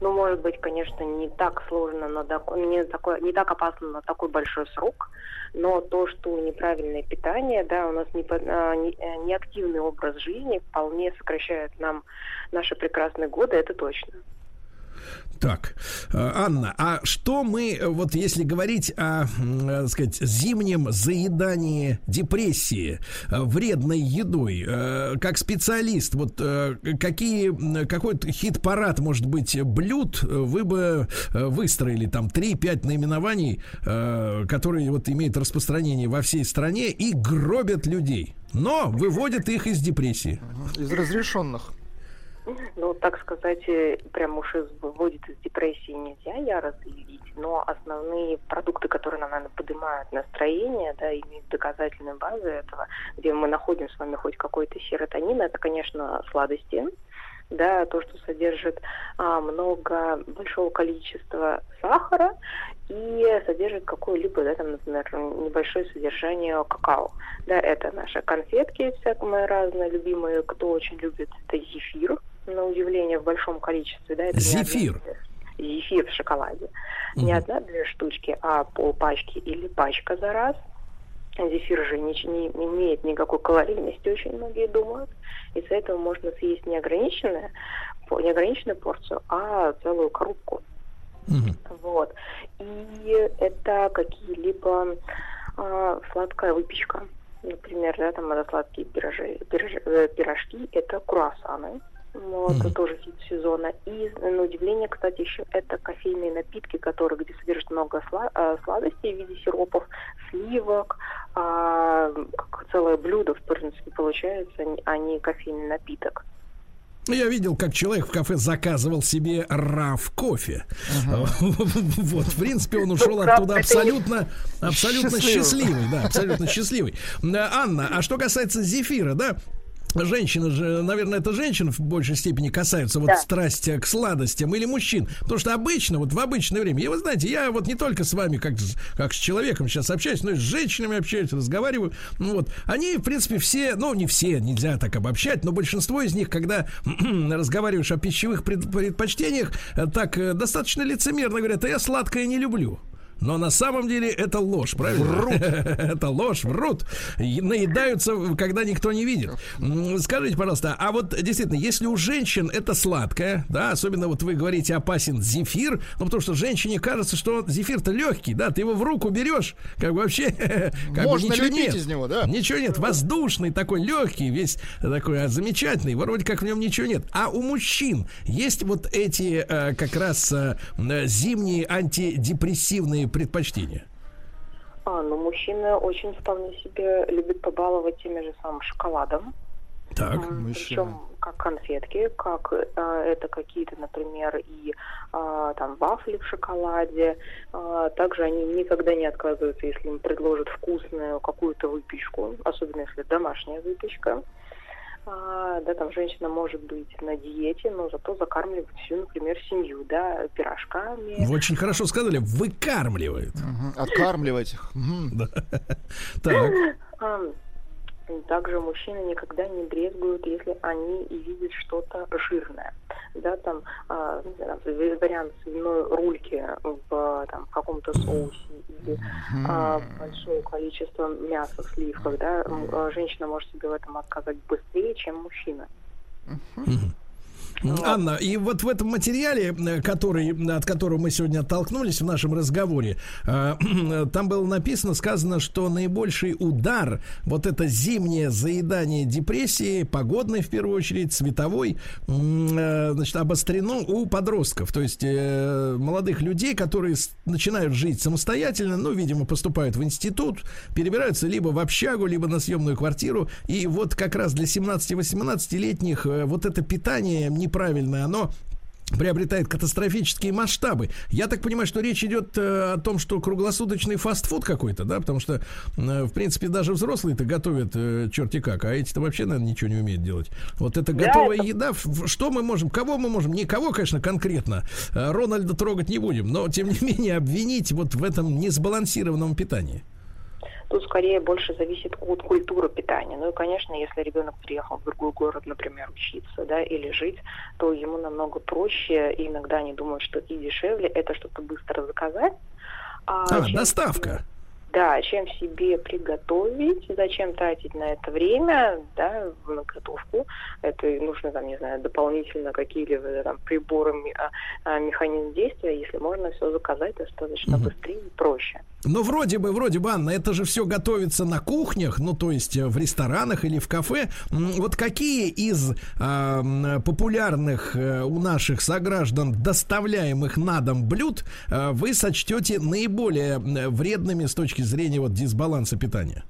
Ну, может быть, конечно, не так сложно, на не, такой, не так опасно на такой большой срок, но то, что неправильное питание, да, у нас не, а, не- э, неактивный образ жизни вполне сокращает нам наши прекрасные годы, это точно. Так, э, Анна, а что мы, э, вот если говорить о, м, э, так сказать, зимнем заедании депрессии вредной едой, как специалист, вот какие, какой хит-парад, может быть, блюд вы бы выстроили, там, 3-5 наименований, которые вот имеют распространение во всей стране и гробят людей, но выводят их из депрессии? Из разрешенных. Ну, так сказать, э, прям уж выводит из депрессии нельзя яро заявить, но основные продукты, которые наверное, поднимают настроение, да, имеют доказательные базы этого, где мы находим с вами хоть какой-то серотонин, это, конечно, сладости, да, то, что содержит а, много, большого количества сахара и содержит какое-либо, да, там, например, небольшое содержание какао. Да, это наши конфетки всякие разные, любимые, кто очень любит, это зефир, на удивление, в большом количестве, да. Это не Зефир? одна- Зефир в шоколаде. Не Мгм. одна-две штучки, а полпачки или пачка за раз. Зефир же не, не имеет никакой калорийности, очень многие думают. Из-за этого можно съесть неограниченное, неограниченную порцию, а целую коробку. Мгм. Вот. И это какие-либо а, сладкая выпечка. Например, да, там это сладкие пирожи, пирожи- э, пирожки, это круассаны. Вот, это тоже хит сезона. И, на удивление, кстати, еще это кофейные напитки, которые, где содержат много сла- э, сладостей в виде сиропов, сливок, а, как целое блюдо, в принципе, получается, а а не кофейный напиток. Ну, Я видел, как человек в кафе заказывал себе раф кофе. Вот, в принципе, он ушел раф оттуда абсолютно, абсолютно Счастливый. да, абсолютно счастливый. Да, Анна, а что касается зефира, да? Женщина же, наверное, это женщин в большей степени касаются вот Да. страсть к сладостям или мужчин. Потому что обычно, вот в обычное время, я, вы знаете, я вот не только с вами, как, как с человеком сейчас общаюсь, но и с женщинами общаюсь, разговариваю. Ну вот, они, в принципе, все, ну, не все, нельзя так обобщать, но большинство из них, когда разговариваешь о пищевых пред- предпочтениях, э, так э, достаточно лицемерно говорят, а я сладкое не люблю. Но на самом деле это ложь, правильно? Врут. это ложь, врут. Наедаются, когда никто не видит. Скажите, пожалуйста, а вот действительно, если у женщин это сладкое, да, особенно вот вы говорите опасен зефир, ну потому что женщине кажется, что зефир-то легкий, да, ты его в руку берешь, как бы вообще, как бы Можно ничего лепить нет. из него, да? Ничего нет, воздушный такой легкий, весь такой а, замечательный, вроде как в нем ничего нет. А у мужчин есть вот эти э, как раз э, м, зимние антидепрессивные предпочтения. А, ну, мужчины очень вполне себе любят побаловать теми же самым шоколадом. Так. Причем как конфетки, как э, это какие-то, например, и а, там вафли в шоколаде. А, также они никогда не отказываются, если им предложат вкусную какую-то выпечку, особенно если домашняя выпечка. А, да, там женщина может быть на диете, но зато закармливает всю, например, семью, да, пирожками. Вы очень хорошо сказали, выкармливает. Мгм. Откармливать. Так. И Также мужчины никогда не брезгуют, если они и видят что-то жирное. Да, там, знаю, там, вариант свиной рульки в там, каком-то соусе или а, большое количество мяса в сливках, да, м, а, женщина может себе в этом отказать быстрее, чем мужчина. Анна, и вот в этом материале, э, который, от которого мы сегодня оттолкнулись в нашем разговоре, э, там было написано, сказано, что наибольший удар, вот это зимнее заедание депрессии, погодной в первую очередь, световой, м, э, значит, обострено у подростков, то есть молодых людей, которые начинают жить самостоятельно, ну, видимо, поступают в институт, перебираются либо в общагу, либо на съемную квартиру, и вот как раз для 17-18-летних э, вот это питание неправильное, оно приобретает катастрофические масштабы. Я так понимаю, что речь идет э, о том, что круглосуточный фастфуд какой-то, да, потому что, э, в принципе, даже взрослые-то готовят э, черти как, а эти-то вообще, наверное, ничего не умеют делать. Вот это Да, готовая это- еда, что мы можем, кого мы можем, никого, конечно, конкретно, э, Рональда трогать не будем, но, тем не менее, обвинить вот в этом несбалансированном питании. Тут скорее больше зависит от культуры питания. Ну и, конечно, если ребенок приехал в другой город, например, учиться, да, или жить, то ему намного проще, и иногда они думают, что и дешевле, это что-то быстро заказать. А, чем доставка. Да, чем себе приготовить, зачем тратить на это время, да, на готовку. Это нужно, там, не знаю, дополнительно какие-либо там приборы, а, а, механизм действия, если можно все заказать достаточно быстрее и проще. Но вроде бы, вроде бы, Анна, это же все готовится на кухнях, ну, то есть э, в ресторанах или в кафе. Вот какие из м, популярных э, у наших сограждан доставляемых на дом блюд э, вы сочтете наиболее вредными с точки зрения вот дисбаланса питания?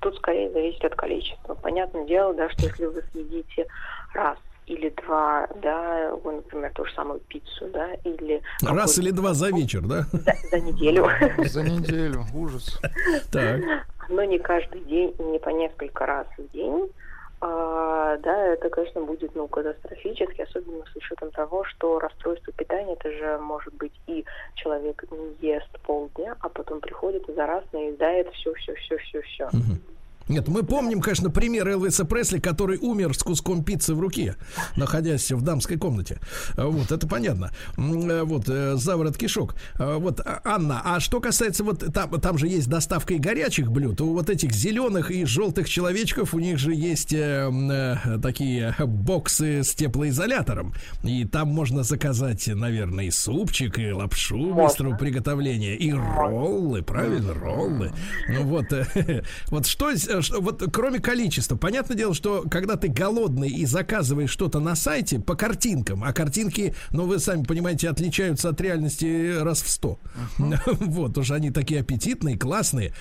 Тут скорее зависит от количества. Понятное дело, да, что если вы съедите раз или два, да, вы, например, ту же самую пиццу, да, или Раз или два за вечер, да? за, за неделю, За неделю. Ужас. Так. но не каждый день не по несколько раз в день, а, да, это, конечно, будет, ну, катастрофически, особенно с учетом того, что расстройство питания, это же может быть и человек не ест полдня, а потом приходит и за раз наедает все, все, все, все, все. Нет, мы помним, конечно, пример Элвиса Пресли, который умер с куском пиццы в руке, находясь в дамской комнате. Вот, это понятно. Э, Вот, э, заворот кишок. А, Вот, а, Анна, а что касается, вот там, там же есть доставка и горячих блюд, у вот этих зеленых и желтых человечков, у них же есть э, э, такие боксы с теплоизолятором. И там можно заказать, наверное, и супчик, и лапшу быстрого приготовления, и роллы, правильно, роллы. Ну вот, э, вот что, з- э, что, вот кроме количества, понятное дело, что когда ты голодный и заказываешь что-то на сайте по картинкам, а картинки, ну вы сами понимаете, отличаются от реальности раз в сто. Вот, уж они такие аппетитные, классные.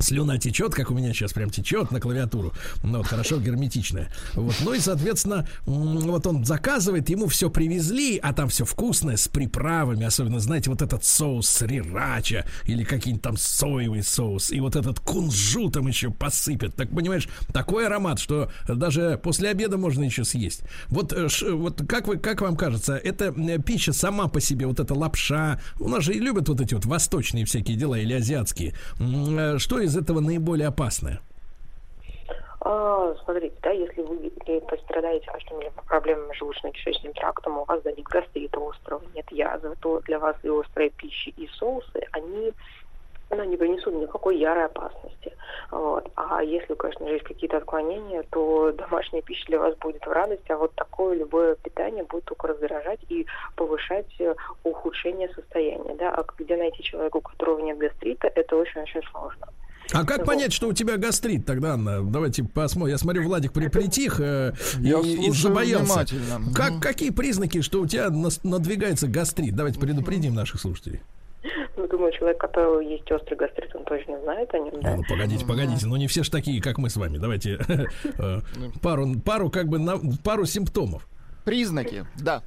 Слюна течет, как у меня сейчас прям течет на клавиатуру. Ну, вот хорошо, герметичная. Вот. Ну и, соответственно, вот он заказывает, ему все привезли, а там все вкусное, с приправами. Особенно, знаете, вот этот соус срирача или какие-нибудь там соевый соус. И вот этот кунжутом еще посыпят. Так, понимаешь, такой аромат, что даже после обеда можно еще съесть. Вот, э, вот как, вы, как вам кажется, эта пища сама по себе, вот эта лапша, у нас же и любят вот эти вот восточные всякие дела или азиатские. Э, Что из этого наиболее опасное? А, смотрите, да, если вы пострадаете какими-либо проблемами с желудочно-кишечным трактом, у вас да нет гастрита острого, нет язвы, то для вас и острые пищи, и соусы, они ну, не принесут никакой ярой опасности. Вот. А если, конечно же, есть какие-то отклонения, то домашняя пища для вас будет в радость, а вот такое любое питание будет только раздражать и повышать э, ухудшение состояния. Да? А где найти человека, у которого нет гастрита, это очень-очень сложно. А как Вот. понять, что у тебя гастрит тогда, Анна? Давайте посмотрим. Я смотрю, Владик при- притих э, Я и, и забоялся. Как, какие признаки, что у тебя надвигается гастрит? Давайте предупредим наших слушателей. Ну, думаю, человек, у которого есть острый гастрит, он точно знает о нем, да? Ну, погодите, погодите, ну не все ж такие, как мы с вами. Давайте э, пару, пару как бы пару симптомов. Признаки, да.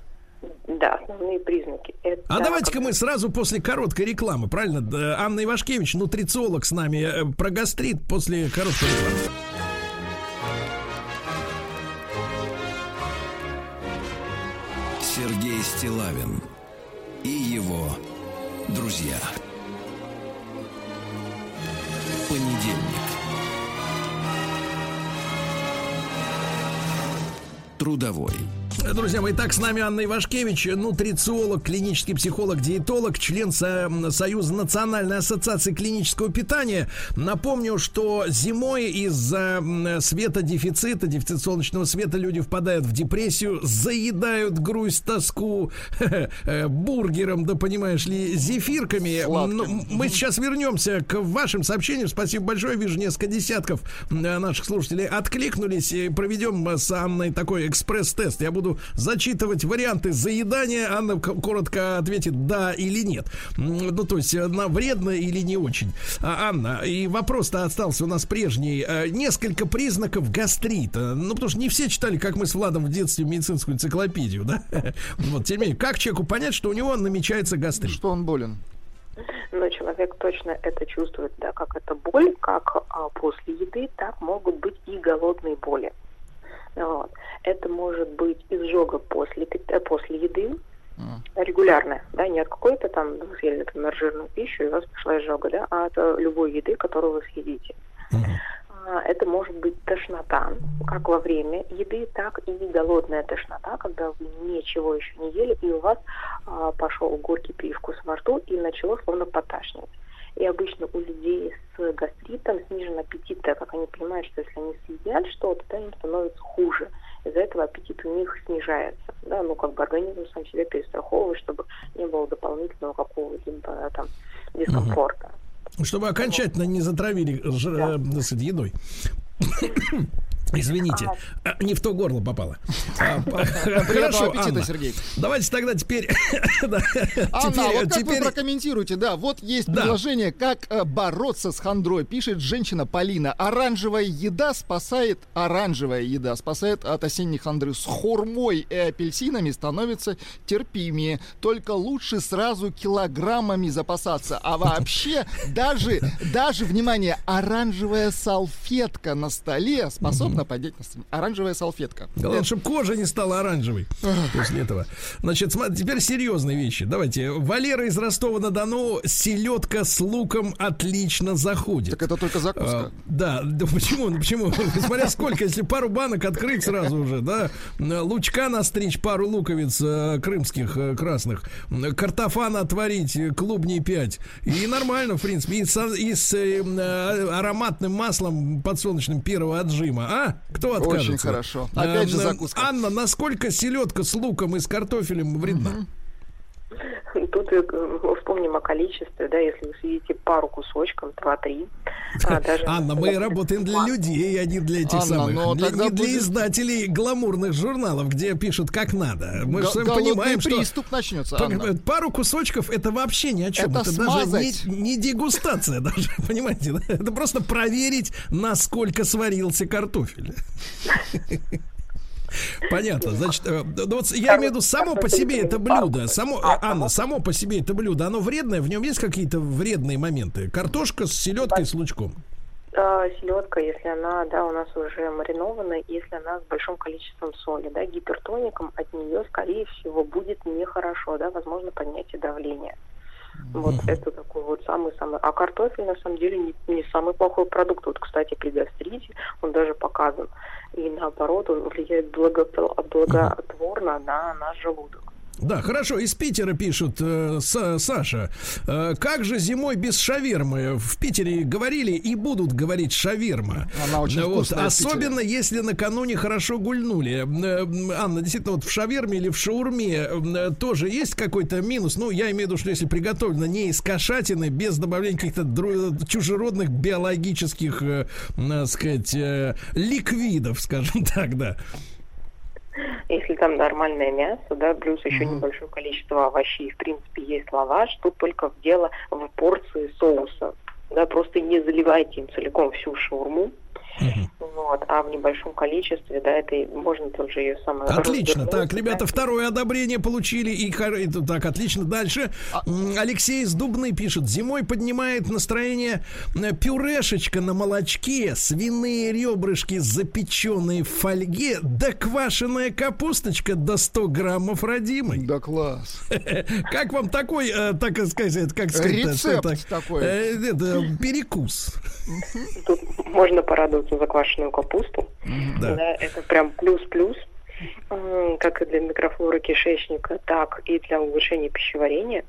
Да, основные признаки. Это А давайте-ка мы сразу после короткой рекламы, правильно? Анна Ивашкевич, нутрициолог с нами, э, про гастрит после короткой рекламы. Сергей Стилавин и его друзья. Понедельник. Трудовой. Друзья мои, так с нами Анна Ивашкевич, нутрициолог, клинический психолог, диетолог, член Со- Союза Национальной ассоциации клинического питания. Напомню, что зимой из-за светодефицита, дефицит солнечного света, люди впадают в депрессию, заедают грусть, тоску э, бургером, да понимаешь ли, зефирками. Сладким. Ну, мы сейчас вернемся к вашим сообщениям. Спасибо большое. Вижу несколько десятков э, наших слушателей откликнулись. И проведем э, с Анной такой экспресс-тест. Я буду зачитывать варианты заедания. Анна коротко ответит да или нет. Ну, то есть, она вредно или не очень. А, Анна, и вопрос-то остался у нас прежний. Э, Несколько признаков гастрита. Ну, потому что не все читали, как мы с Владом в детстве медицинскую энциклопедию, да? Вот, тем не менее, как человеку понять, что у него намечается гастрит? Что он болен? Но человек точно это чувствует, да, как это боль, как а, после еды, так могут быть и голодные боли. Вот. Это может быть изжога после, э, после еды, регулярная, да, не от какой-то там, вы съели, например, жирную пищу, и у вас пошла изжога, да, а от э, любой еды, которую вы съедите. А, Это может быть тошнота, как во время еды, так и голодная тошнота, когда вы ничего еще не ели, и у вас а, пошел горький привкус во рту и начало словно поташнивать. И обычно у людей с гастритом снижен аппетит, так как они понимают, что если они съедят что-то, то им становится хуже. Из-за этого аппетит у них снижается. Да, ну, как бы организм сам себя перестраховывает, чтобы не было дополнительного какого-либо там дискомфорта. Чтобы окончательно не затравили ж- э, так сказать, едой. Извините, а, не в то горло попало. А, Хорошо, аппетита, Анна. Сергей. Давайте тогда теперь... Анна, теперь- а вот как теперь- вы прокомментируете? Да, вот есть Да. предложение, как э, бороться с хандрой. Пишет женщина Полина. Оранжевая еда спасает, оранжевая еда спасает от осенней хандры. С хурмой и апельсинами становится терпимее. Только лучше сразу килограммами запасаться. А вообще, даже, даже, внимание, оранжевая салфетка на столе способна поднять настроение. Оранжевая салфетка. Главное, чтобы кожа не стала оранжевой после этого. Значит, теперь серьезные вещи. Давайте. Валера из Ростова-на-Дону селедка с луком отлично заходит. Так это только закуска. А, да, да почему? Почему? Смотря сколько, если пару банок открыть сразу уже, да, лучка настричь, пару луковиц э, крымских э, красных, картофана отварить, э, клубней 5. И нормально, в принципе, и, со- и с э, ароматным маслом подсолнечным первого отжима. А? Кто откажется? Очень хорошо. Опять же Э, закуска. Анна, насколько селедка с луком и с картофелем вредна? тут э, вспомним о количестве, да, если вы съедите пару кусочков, два-три. А, даже- Анна, мы работаем для людей, а не для этих Анна, самых, но для, тогда не для издателей гламурных журналов, где пишут как надо. Мы же Г- с вами голодный понимаем, что приступ начнется, Анна. Пару кусочков это вообще ни о чем. Это Это, даже не, смазать. не дегустация даже, понимаете? Это просто проверить, насколько сварился картофель. Понятно. Значит, ну вот я имею в виду само по себе это блюдо, само, э, Анна, само по себе это блюдо, оно вредное, в нем есть какие-то вредные моменты? Картошка с селедкой, с лучком. А, селедка, если она, да, у нас уже маринованная, если она с большим количеством соли, да, гипертоником от нее, скорее всего, будет нехорошо, да, возможно, поднятие давления. Вот это такой вот самый-самый. А картофель, на самом деле, не, не самый плохой продукт. Вот, кстати, при гастрите он даже показан. И наоборот, он влияет благопро- благотворно на наш желудок. Да, хорошо. Из Питера пишут э, Са- Саша. э, как же зимой без шавермы? В Питере говорили и будут говорить шаверма. Она очень Вот, вкусная. Особенно если накануне хорошо гульнули. Э, Анна, действительно, вот в шаверме или в шаурме э, тоже есть какой-то минус. Ну, я имею в виду, что если приготовлено не из кошатины, без добавления каких-то чужеродных биологических, э, э, сказать, э, ликвидов, скажем так, да. Если там нормальное мясо, да, плюс еще небольшое количество овощей, в принципе, есть лаваш, тут только в дело в порции соуса. Да, просто не заливайте им целиком всю шаурму. Вот, а в небольшом количестве, да, это можно тоже ее самое Отлично. Так, ребята, второе одобрение получили. И так, отлично. Дальше. М, Алексей из Дубны пишет. Зимой поднимает настроение э, пюрешечка на молочке, свиные ребрышки, запеченные в фольге, да квашеная капусточка до 100 граммов родимой. Да класс. Как вам такой, э, так сказать, как сказать, Рецепт такой. э, Тут можно порадоваться за квашеную капусту. Да. Да, это прям плюс-плюс. Как и для микрофлоры кишечника, так и для улучшения пищеварения.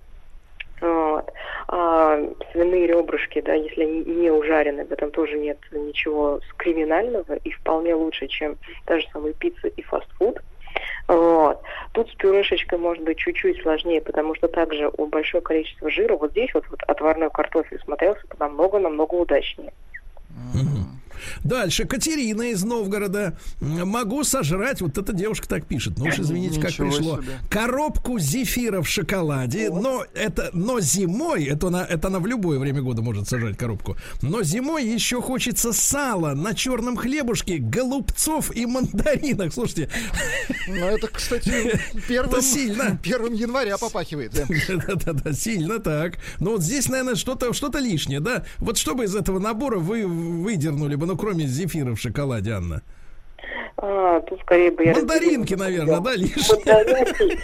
Вот. А свиные ребрышки, да, если они не ужарены, в этом тоже нет ничего криминального и вполне лучше, чем та же самая пицца и фастфуд. Вот. Тут с пюрешечкой может быть чуть-чуть сложнее, потому что также у большое количество жира, вот здесь вот, вот отварной картофель смотрелся намного-намного удачнее. Дальше. Катерина из Новгорода. Могу сожрать, вот эта девушка так пишет. Ну уж извините, как Ничего пришло. себе. Коробку зефира в шоколаде. Но это, но зимой, это она, это она в любое время года может сожрать коробку. Но зимой еще хочется сала на черном хлебушке, голубцов и мандаринах. Слушайте, Ну, это, кстати, первым, сильно. первым января попахивает. да. да-да-да, сильно так. Но вот здесь, наверное, что-то что лишнее, да? Вот что бы из этого набора вы выдернули бы, ну, кроме зефира в шоколаде, Анна? А, тут скорее бы я... Мандаринки, наверное, да, лишние?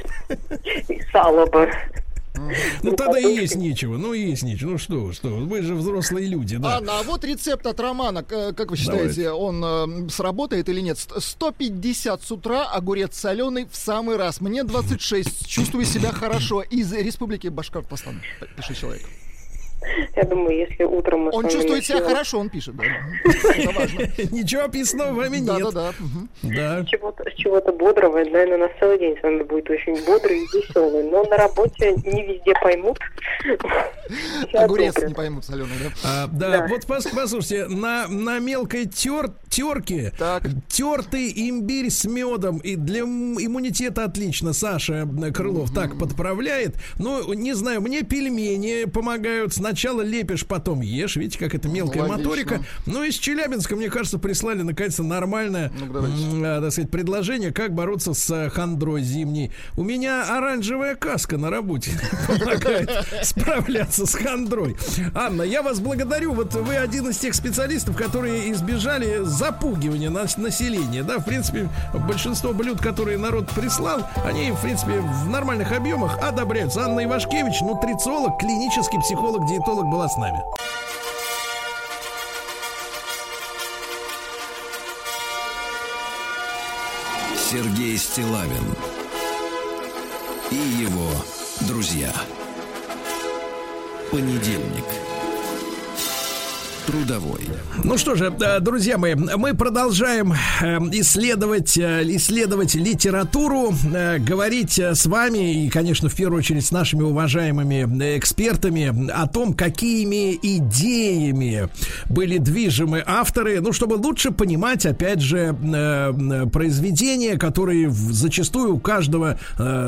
И сало бы. Ну тогда и есть нечего. Ну есть нечего. Ну что, что, вы? же взрослые люди, да. Анна, а вот рецепт от Романа. К- Как вы считаете, он э, сработает или нет? Ст- 150 с утра, огурец соленый в самый раз. Мне 26, чувствую себя хорошо. Из республики Башкортостан, пишет человек. Я думаю, если утром мы Он чувствует себя хорошо, он пишет. да. Ничего описанного в вами нет. Да-да-да. мгм. Да. с чего-то, бодрого, наверное, у нас целый день с вами будет очень бодрый и веселый. Но на работе не везде поймут. Огурец не поймут соленый, да? А, да, Да. вот пос- послушайте, на, на мелкой тер, терке тертый имбирь с медом и для иммунитета отлично. Саша Крылов так подправляет. Ну, не знаю, мне пельмени помогают. Сначала лепишь, потом ешь. Видите, как это мелкая Логично. моторика. Ну, из Челябинска, мне кажется, прислали наконец-то нормальное, Ну, а, так сказать, предложение, как бороться с э, хандрой зимней. У меня оранжевая каска на работе помогает справляться с хандрой. Анна, я вас благодарю. Вот вы один из тех специалистов, которые избежали запугивания нас- населения. Да, в принципе, большинство блюд, которые народ прислал, они, в принципе, в нормальных объемах одобряются. Анна Ивашкевич, нутрициолог, клинический психолог, диетолог была с нами. Сергей Стилавин и его друзья. Понедельник. Трудовой. Ну что же, э, друзья мои, мы продолжаем э, исследовать, э, исследовать литературу, говорить с вами и, конечно, в первую очередь с нашими уважаемыми экспертами о том, какими идеями были движимы авторы, ну, чтобы лучше понимать, опять же, произведения, которые зачастую у каждого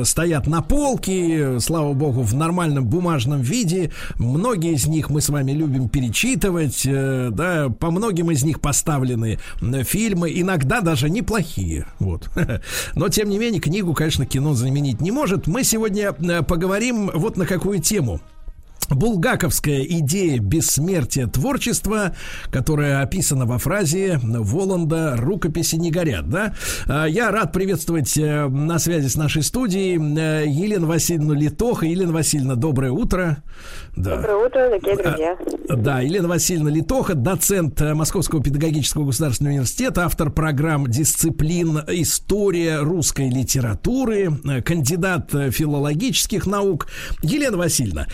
стоят на полке, слава богу, в нормальном бумажном виде. Многие из них мы с вами любим перечитывать, да, по многим из них поставлены фильмы, иногда даже неплохие, вот. Но, тем не менее, книгу, конечно, кино заменить не может. Мы сегодня э, поговорим вот на какую тему – Булгаковская идея бессмертия творчества, которая описана во фразе Воланда «Рукописи не горят». Да? А, я рад приветствовать э, на связи с нашей студией э, Елену Васильевну Литоха. Елена Васильевна, доброе утро. Да. Доброе утро, дорогие а, друзья. Да, Елена Васильевна Литоха, доцент э, Московского педагогического государственного университета, автор программ «Дисциплин. История русской литературы», кандидат филологических наук. Елена Васильевна,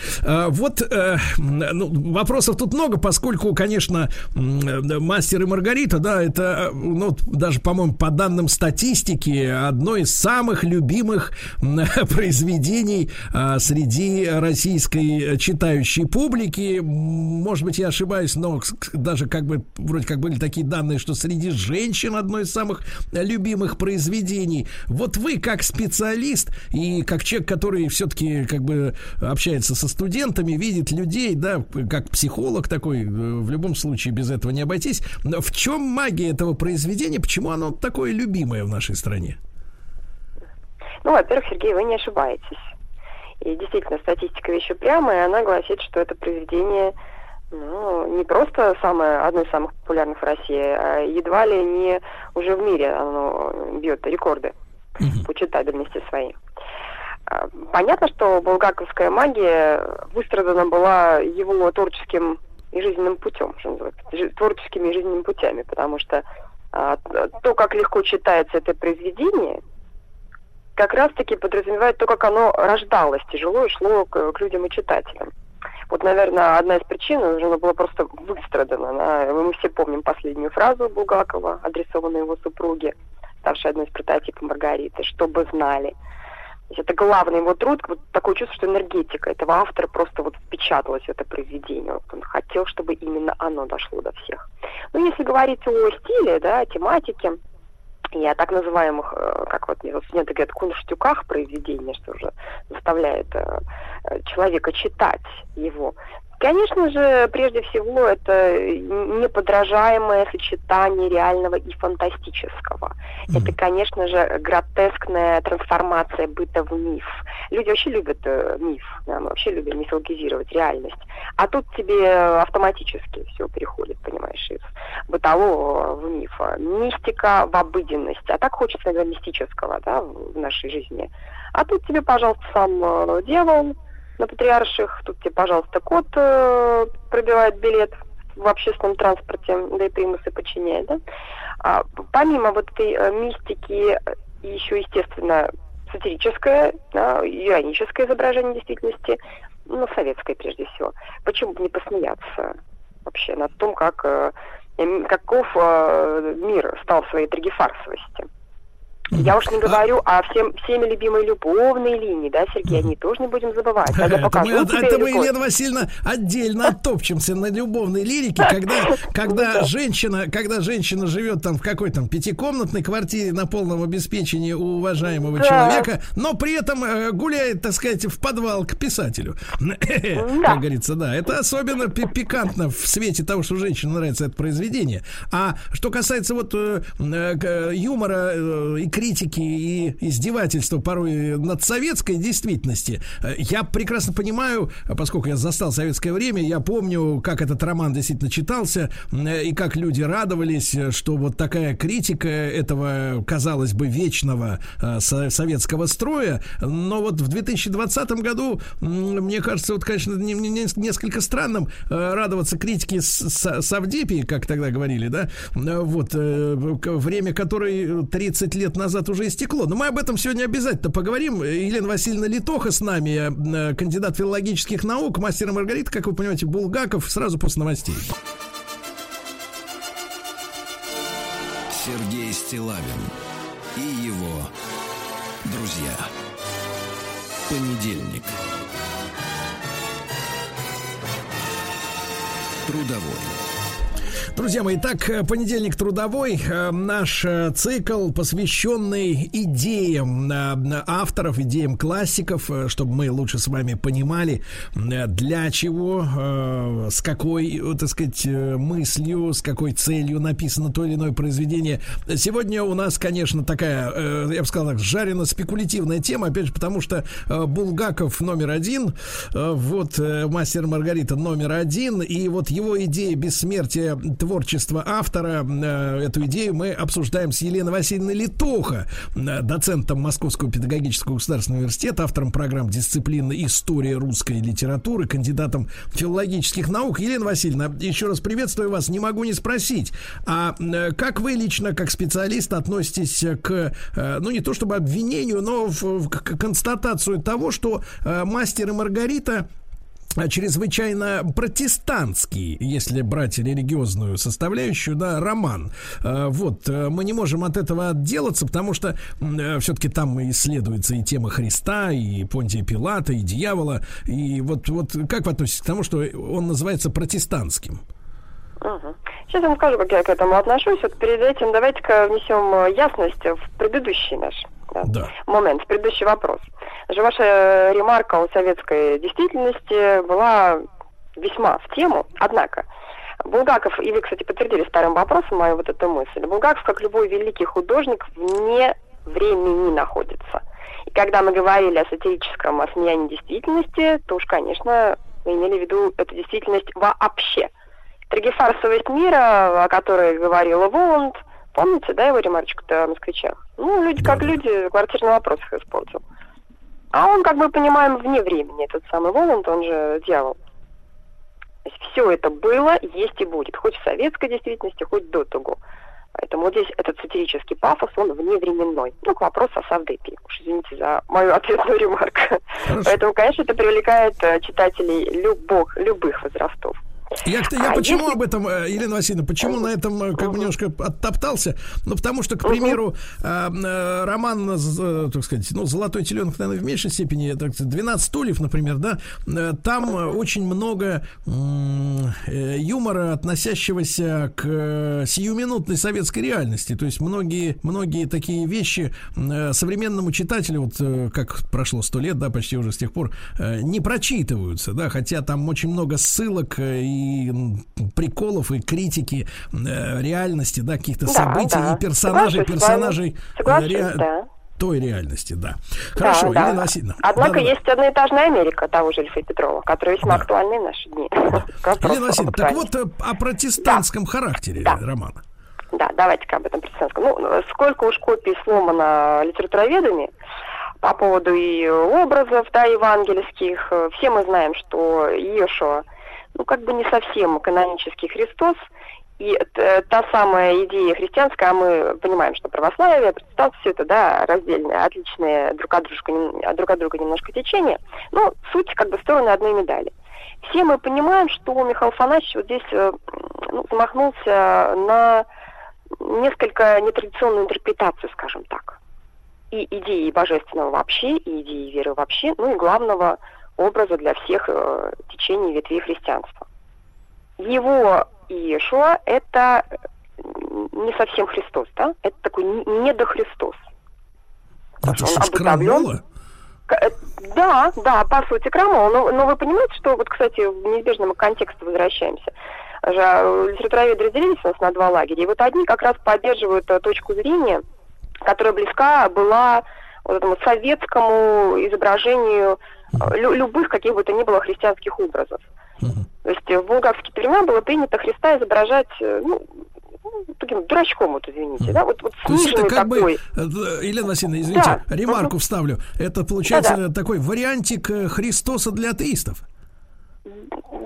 вот э, ну, вопросов тут много, поскольку, конечно, мастер и Маргарита, да, это, ну, даже, по-моему, по данным статистики, одно из самых любимых произведений э, среди российской читающей публики. Может быть, я ошибаюсь, но даже как бы вроде как были такие данные, что среди женщин одно из самых любимых произведений. Вот вы как специалист и как человек, который все-таки как бы общается со студентами, видит людей, да, как психолог такой, э, в любом случае без этого не обойтись. В чем магия этого произведения? Почему оно такое любимое в нашей стране? Ну, во-первых, Сергей, вы не ошибаетесь. И действительно, статистика вещи прямая, она гласит, что это произведение ну, не просто самое, одно из самых популярных в России, а едва ли не уже в мире оно бьет рекорды по читабельности своей. Понятно, что булгаковская магия выстрадана была его творческим и жизненным путем, что называется, творческими и жизненными путями, потому что а, то, как легко читается это произведение, как раз-таки подразумевает то, как оно рождалось, тяжело и шло к, к людям и читателям. Вот, наверное, одна из причин, она была просто выстрадана. Она, мы все помним последнюю фразу Булгакова, адресованную его супруге, ставшей одной из прототипов Маргариты, «чтобы знали» это главный его труд, вот такое чувство, что энергетика этого автора просто вот впечаталась в это произведение. Вот он хотел, чтобы именно оно дошло до всех. Ну, если говорить о стиле, да, тематике, и о так называемых, э, как вот студенты говорят, кунштюках произведения, что уже заставляет э, э, человека читать его. Конечно же, прежде всего, это неподражаемое сочетание реального и фантастического. Mm-hmm. Это, конечно же, гротескная трансформация быта в миф. Люди вообще любят э, миф, да, мы вообще любим мифологизировать реальность. А тут тебе автоматически все переходит, понимаешь, из бытового в миф. Мистика в обыденность. А так хочется, наверное, мистического да, в нашей жизни. А тут тебе, пожалуйста, сам э, дьявол, на Патриарших. Тут тебе, пожалуйста, кот э, пробивает билет в общественном транспорте, да и примусы подчиняет, да. А, помимо вот этой э, мистики, еще, естественно, сатирическое, да, ироническое изображение действительности, ну, советское прежде всего. Почему бы не посмеяться вообще над том, как, э, каков э, мир стал в своей трагефарсовости? Я уж не говорю о всем, всеми любимой любовной линии, да, Сергей, они тоже не будем забывать. Это мы, это мы, Елена Васильевна, отдельно оттопчемся на любовной лирике, когда, когда женщина, когда женщина живет там в какой то пятикомнатной квартире на полном обеспечении у уважаемого да. человека, но при этом э, гуляет, так сказать, в подвал к писателю. Да. Как говорится, да. Это особенно пикантно в свете того, что женщине нравится это произведение. А что касается вот э, э, юмора и критики и издевательства порой над советской действительности. Э, я прекрасно понимаю, поскольку я застал советское время, я помню, как этот роман действительно читался э, и как люди радовались, что вот такая критика этого, казалось бы, вечного э, советского строя. Но вот в 2020 году, мне кажется, вот, конечно, несколько странным радоваться критике Савдепии, как тогда говорили, да, вот, время которой 30 лет назад уже истекло. Но мы об этом сегодня обязательно поговорим. Елена Васильевна Литоха с нами, э, э, кандидат филологических наук, мастер Маргарита, как вы понимаете, Булгаков, сразу после новостей. Сергей Стилавин и его друзья. Понедельник. Трудовой. Друзья мои, так, э, понедельник трудовой, э, наш э, цикл, посвященный идеям авторов, идеям классиков, чтобы мы лучше с вами понимали, для чего, с какой, так сказать, мыслью, с какой целью написано то или иное произведение. Сегодня у нас, конечно, такая, я бы сказал так, жарено-спекулятивная тема, опять же, потому что Булгаков номер один, вот мастер Маргарита номер один, и вот его идея бессмертия творчество автора. Э, эту идею мы обсуждаем с Еленой Васильевной Литоха, э, доцентом Московского педагогического государственного университета, автором программ дисциплины история русской литературы, кандидатом филологических наук. Елена Васильевна, еще раз приветствую вас. Не могу не спросить, а э, как вы лично, как специалист, относитесь к, ну не то чтобы обвинению, но в, к констатацию того, что мастер и Маргарита чрезвычайно протестантский, если брать религиозную составляющую, да, роман. А, вот, э, мы не можем от этого отделаться, потому что э, все-таки там исследуется и тема Христа, и Понтия Пилата, и дьявола. И вот, вот как вы относитесь к тому, что он называется протестантским? Угу. Сейчас я вам скажу, как я к этому отношусь. Вот перед этим давайте-ка внесем э, ясность в предыдущий наш да, да. момент, в предыдущий вопрос. Же ваша ремарка о советской действительности была весьма в тему, однако Булгаков, и вы, кстати, подтвердили старым вопросом мою вот эту мысль, Булгаков, как любой великий художник, вне времени находится. И когда мы говорили о сатирическом осмеянии действительности, то уж, конечно, мы имели в виду эту действительность вообще. Трагефарсовость мира, о которой говорила Воланд, помните, да, его ремарочку-то о москвичах? Ну, люди как люди, квартирный вопрос их испортил. А он, как мы понимаем, вне времени, этот самый Воланд, он же дьявол. То есть все это было, есть и будет, хоть в советской действительности, хоть до того. Поэтому вот здесь этот сатирический пафос, он вневременной. Ну, к вопросу о Савдепе. Уж извините за мою ответную ремарку. Хорошо. Поэтому, конечно, это привлекает э, читателей любых, любых возрастов. Я, я а почему если... об этом, э, Елена Васильевна, почему на этом э, как бы немножко оттоптался? Ну, потому что, к примеру, э, роман, так сказать, ну, «Золотой теленок», наверное, в меньшей степени, так сказать, «12 стульев», например, да, там очень много юмора, относящегося к сиюминутной советской реальности. То есть многие, многие такие вещи современному читателю, вот как прошло сто лет, да, почти уже с тех пор, не прочитываются, да, хотя там очень много ссылок и приколов, и критики э, реальности, да, каких-то да, событий да. и персонажей, персонажей Соглашусь, ре... да. той реальности, да. Хорошо, да, Елена да. Васильевна. Однако да, есть да. одноэтажная Америка того же Ильфа Петрова, которая весьма да. актуальна в наши дни. Елена Васильевна, так вот э, о протестантском да. характере да. романа. Да, давайте-ка об этом протестантском. Ну, сколько уж копий сломано литературоведами, по поводу и образов, да, евангельских. Все мы знаем, что Иешуа ну, как бы не совсем канонический Христос, и та самая идея христианская, а мы понимаем, что православие, протестанство, все это, да, раздельные, отличные друг от, друга, друг от друга немножко течения, но суть как бы стороны одной медали. Все мы понимаем, что Михаил Фанасьевич вот здесь э, ну, замахнулся на несколько нетрадиционную интерпретацию, скажем так. И идеи божественного вообще, и идеи веры вообще, ну и главного образа для всех э, течений ветвей христианства. Его Иешуа – это не совсем Христос, да? Это такой недохристос. Это он обусловлен. Э, да, да, по сути, крамол. Но, но вы понимаете, что вот, кстати, в неизбежном контексте возвращаемся. Э, литературоведы разделились у нас на два лагеря. И вот одни как раз поддерживают э, точку зрения, которая близка была вот этому советскому изображению лю- любых каких бы то ни было христианских образов. Uh-huh. То есть в булгарские времена было принято Христа изображать, э, ну, таким дурачком, вот извините, uh-huh. да, вот, вот То есть это как такой. бы, э, Елена Васильевна, извините, да. ремарку uh-huh. вставлю, это получается Да-да. такой вариантик э, Христоса для атеистов?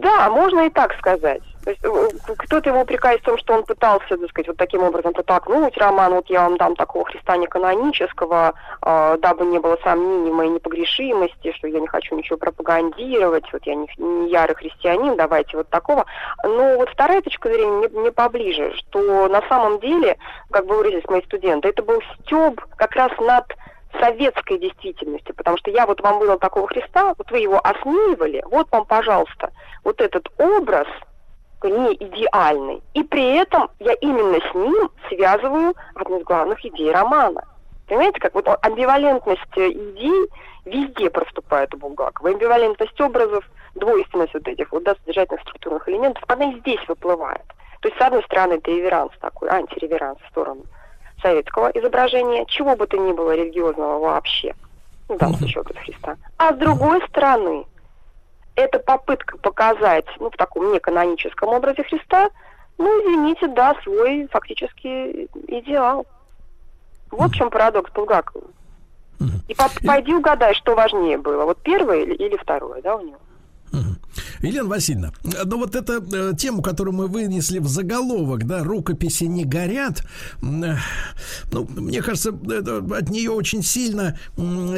Да, можно и так сказать. То есть э, кто-то его упрекает в том, что он пытался, так сказать, вот таким образом протолкнуть роман, вот я вам дам такого Христа не канонического, э, дабы не было сомнений моей непогрешимости, что я не хочу ничего пропагандировать, вот я не, не ярый христианин, давайте вот такого. Но вот вторая точка зрения мне, мне поближе, что на самом деле, как бы выразились мои студенты, это был стёб как раз над советской действительностью, потому что я вот вам выдал такого Христа, вот вы его осмеивали, вот вам, пожалуйста, вот этот образ – не идеальный. И при этом я именно с ним связываю одну из главных идей романа. Понимаете, как вот амбивалентность идей везде проступает у Булгакова. Амбивалентность образов, двойственность вот этих вот да, содержательных структурных элементов, она и здесь выплывает. То есть, с одной стороны, это реверанс такой, антиреверанс в сторону советского изображения, чего бы то ни было религиозного вообще, в данном случае образ Христа. А с другой стороны, это попытка показать, ну, в таком неканоническом образе Христа, ну, извините, да, свой фактически идеал. Вот в чем парадокс Булгакова. И пойди угадай, что важнее было, вот первое или, или второе, да, у него. Елена Васильевна, ну вот эта э, тему, которую мы вынесли в заголовок, да, рукописи не горят, э, ну, мне кажется, это, от нее очень сильно,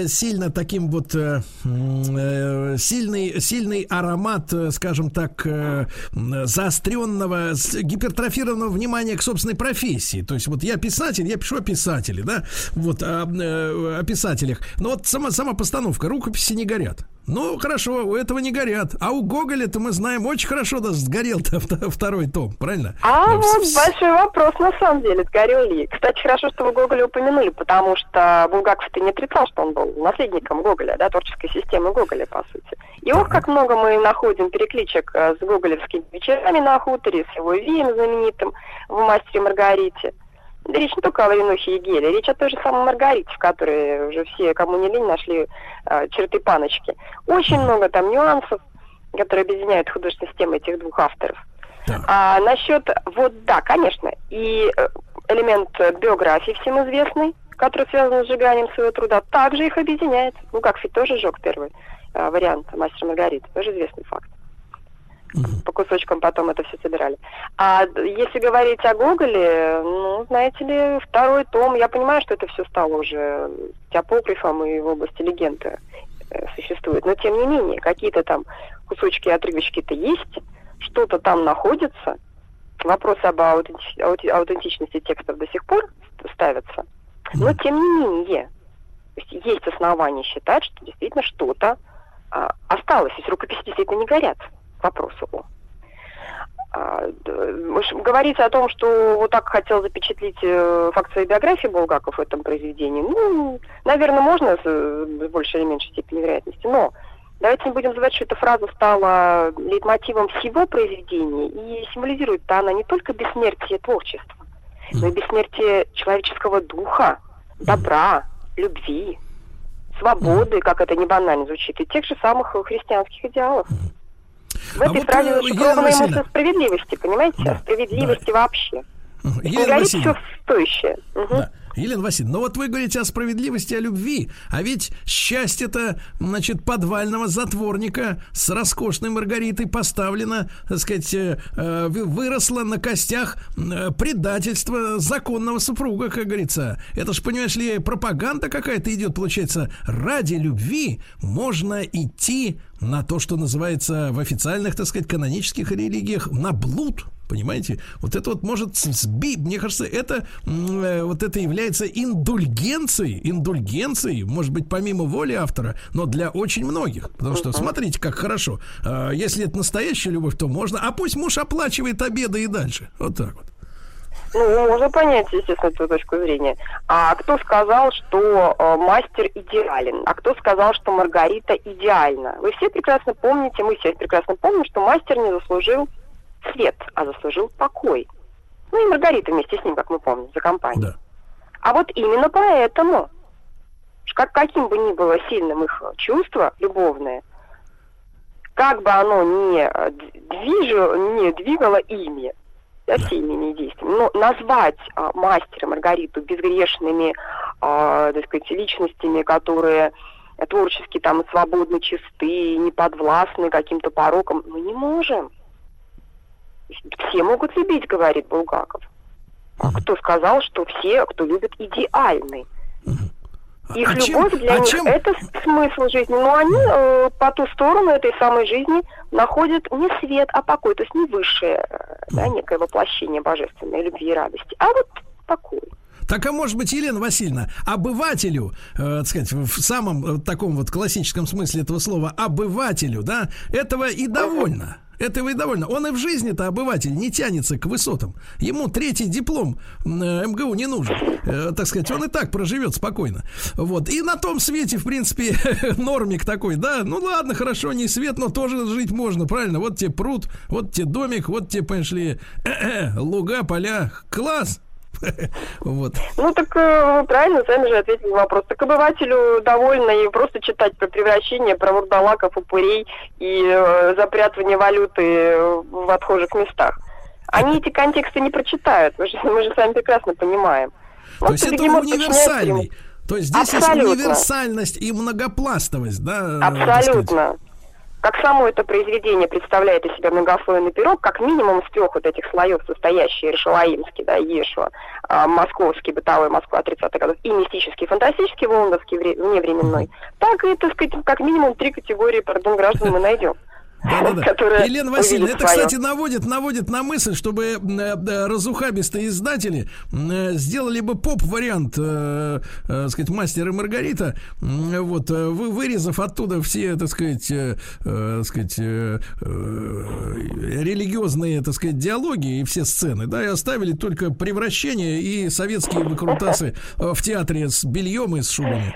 сильно таким вот э, э, сильный, сильный аромат, э, скажем так, э, заостренного, гипертрофированного внимания к собственной профессии. То есть вот я писатель, я пишу о писателе, да, вот о, о писателях. Но вот сама, сама постановка, рукописи не горят. Ну, хорошо, у этого не горят. А у Гоголя-то мы знаем очень хорошо, да, сгорел-то второй том, правильно? А вот большой вопрос, на самом деле, сгорел ли. Кстати, хорошо, что вы Гоголя упомянули, потому что Булгаков-то не отрицал, что он был наследником Гоголя, да, творческой системы Гоголя, по сути. И ох, как много мы находим перекличек э, с гоголевскими вечерами на хуторе, с его вием знаменитым в «Мастере Маргарите». Да речь не только о Варенухе и Геле, речь о той же самой Маргарите, в которой уже все, кому не лень, нашли э, черты паночки. Очень много там нюансов, которые объединяют художественную систему этих двух авторов. Да. А насчет, вот да, конечно, и э, элемент биографии всем известный, который связан с сжиганием своего труда, также их объединяет. Ну, как ведь тоже сжег первый э, вариант «Мастер Маргарита», тоже известный факт по кусочкам потом это все собирали. А если говорить о Гоголе, ну, знаете ли, второй том, я понимаю, что это все стало уже апокрифом и в области легенды э, существует, но тем не менее, какие-то там кусочки, отрывочки-то есть, что-то там находится, вопросы об аутентич- аутентичности текстов до сих пор ставятся, но тем не менее, есть основания считать, что действительно что-то а, осталось, если рукописи действительно не горят вопросу о. А, говорится о том, что вот так хотел запечатлить э, факт своей биографии Булгаков в этом произведении. Ну, наверное, можно с, с большей или меньшей степенью вероятности, но давайте не будем забывать, что эта фраза стала лейтмотивом всего произведения, и символизирует-то она не только бессмертие творчества, но и бессмертие человеческого духа, добра, любви, свободы, как это не банально звучит, и тех же самых христианских идеалов. В этой а фразе вот, зашифрована эмоция справедливости, понимаете? Да, справедливости да. вообще. Елена говорит все стоящее. Угу. Да. Елена Васильевна, ну вот вы говорите о справедливости, о любви, а ведь счастье-то, значит, подвального затворника с роскошной Маргаритой поставлено, так сказать, э, э выросло на костях э, предательства законного супруга, как говорится. Это ж, понимаешь ли, пропаганда какая-то идет, получается. Ради любви можно идти на то, что называется в официальных, так сказать, канонических религиях, на блуд. Понимаете? Вот это вот может сбить, мне кажется, это э, вот это является индульгенцией, индульгенцией, может быть, помимо воли автора, но для очень многих. Потому что смотрите, как хорошо. Э, если это настоящая любовь, то можно. А пусть муж оплачивает обеды и дальше. Вот так вот. Ну, можно понять, естественно, эту точку зрения. А кто сказал, что э, мастер идеален? А кто сказал, что Маргарита идеальна? Вы все прекрасно помните, мы все прекрасно помним, что мастер не заслужил свет, а заслужил покой. Ну и Маргарита вместе с ним, как мы помним, за компанию. Да. А вот именно поэтому, как, каким бы ни было сильным их чувство любовное, как бы оно не, э, движу, не двигало ими, да, всеми действиями, но назвать а, мастера Маргариту безгрешными, а, так сказать, личностями, которые творчески там свободны, чисты, не подвластны каким-то порокам, мы не можем. Все могут любить, говорит Булгаков. А кто сказал, что все, кто любит, идеальны? Их А чем- любовь для а них чем- это смысл жизни. Но они э, по ту сторону этой самой жизни находят не свет, а покой. То есть не высшее, э, да, некое воплощение божественной любви и радости, а вот покой. Так, а может быть, Елена Васильевна, обывателю, э, так сказать, в самом э, таком вот классическом смысле этого слова, обывателю, да, этого и довольно. Этого и довольно. Он и в жизни-то обыватель не тянется к высотам. Ему третий диплом э, МГУ не нужен. Э, так сказать, он и так проживет спокойно. Вот. И на том свете, в принципе, нормик такой, да, ну ладно, хорошо, не свет, но тоже жить можно, правильно? Вот тебе пруд, вот тебе домик, вот тебе, понимаешь луга, поля, класс. Вот. Ну так э, вы правильно сами же ответили на вопрос. Так обывателю довольно и просто читать про превращение, про вурдалаков, упырей и э, запрятывание валюты в отхожих местах. Они эти контексты не прочитают, мы же, мы же сами прекрасно понимаем. То Вот есть это универсальный. То есть здесь Абсолютно. есть универсальность и многопластовость, да? э. Абсолютно. Как само это произведение представляет из себя многослойный пирог, как минимум из трех вот этих слоев, состоящий Решалаимский, да, Ешуа, а, московский, бытовой Москва 30-х годов, и мистический, фантастический, лондонский, вре- вневременной, так и, так сказать, как минимум три категории, пардон, граждан мы найдем. Да-да-да. которая Елена Васильевна, это, своё. кстати, наводит, наводит на мысль, чтобы э, э, разухабистые издатели э, сделали бы поп-вариант, э, э, сказать, «Мастер и Маргарита», вот, вы, вырезав оттуда все, так сказать, э, так сказать, э, религиозные, так сказать, диалоги и все сцены, да, и оставили только превращение и советские выкрутасы в театре с бельем и с шубами.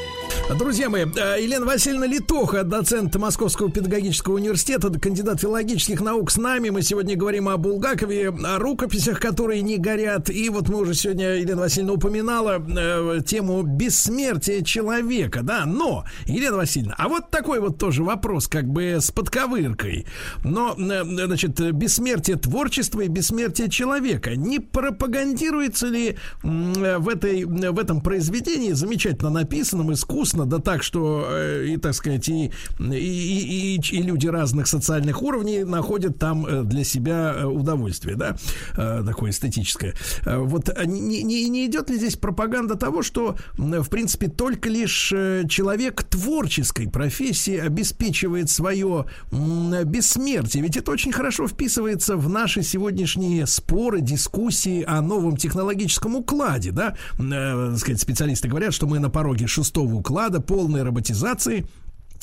Друзья мои, э, Елена Васильевна Литоха, доцент Московского педагогического университета, кандидат филологических наук с нами. Мы сегодня говорим о Булгакове, о рукописях, которые не горят. И вот мы уже сегодня, Елена Васильевна упоминала э, тему бессмертия человека, да. Но, Елена Васильевна, а вот такой вот тоже вопрос, как бы с подковыркой. Но, э, значит, бессмертие творчества и бессмертие человека не пропагандируется ли э, в, этой, в этом произведении, замечательно написанном, искусно, да так, что э, и, так сказать, и, и, и, и- люди разных социальных уровней находят там э, для себя э, удовольствие, да, такое эстетическое. Вот не, не, не идет ли здесь пропаганда того, что, в принципе, только лишь человек творческой профессии обеспечивает свое бессмертие? Ведь это очень хорошо вписывается в наши сегодняшние споры, дискуссии о новом технологическом укладе, да? Э, сказать, специалисты говорят, что мы на пороге шестого уклада полной роботизации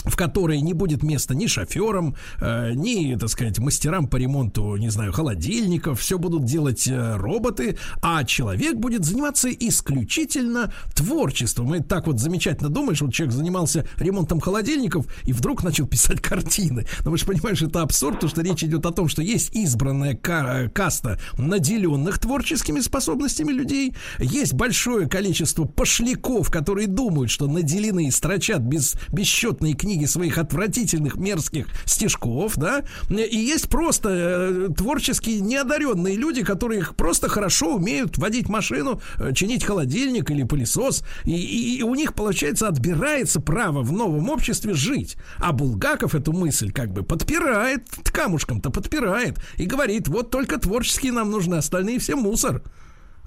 в которой не будет места ни шоферам, э, ни, так сказать, мастерам по ремонту, не знаю, холодильников. Все будут делать э, роботы, а человек будет заниматься исключительно творчеством. И так вот замечательно думаешь, вот человек занимался ремонтом холодильников и вдруг начал писать картины. Но вы же понимаешь, это абсурд, потому что речь идет о том, что есть избранная ка- каста наделенных творческими способностями людей, есть большое количество пошляков, которые думают, что наделены и строчат без, бесчетные книги своих отвратительных мерзких стишков, да, и есть просто э, творчески неодаренные люди, которые просто хорошо умеют водить машину, э, чинить холодильник или пылесос, и, и- и у них, получается, отбирается право в новом обществе жить. А Булгаков эту мысль как бы подпирает, камушком-то подпирает, и говорит, вот только творческие нам нужны, остальные все мусор.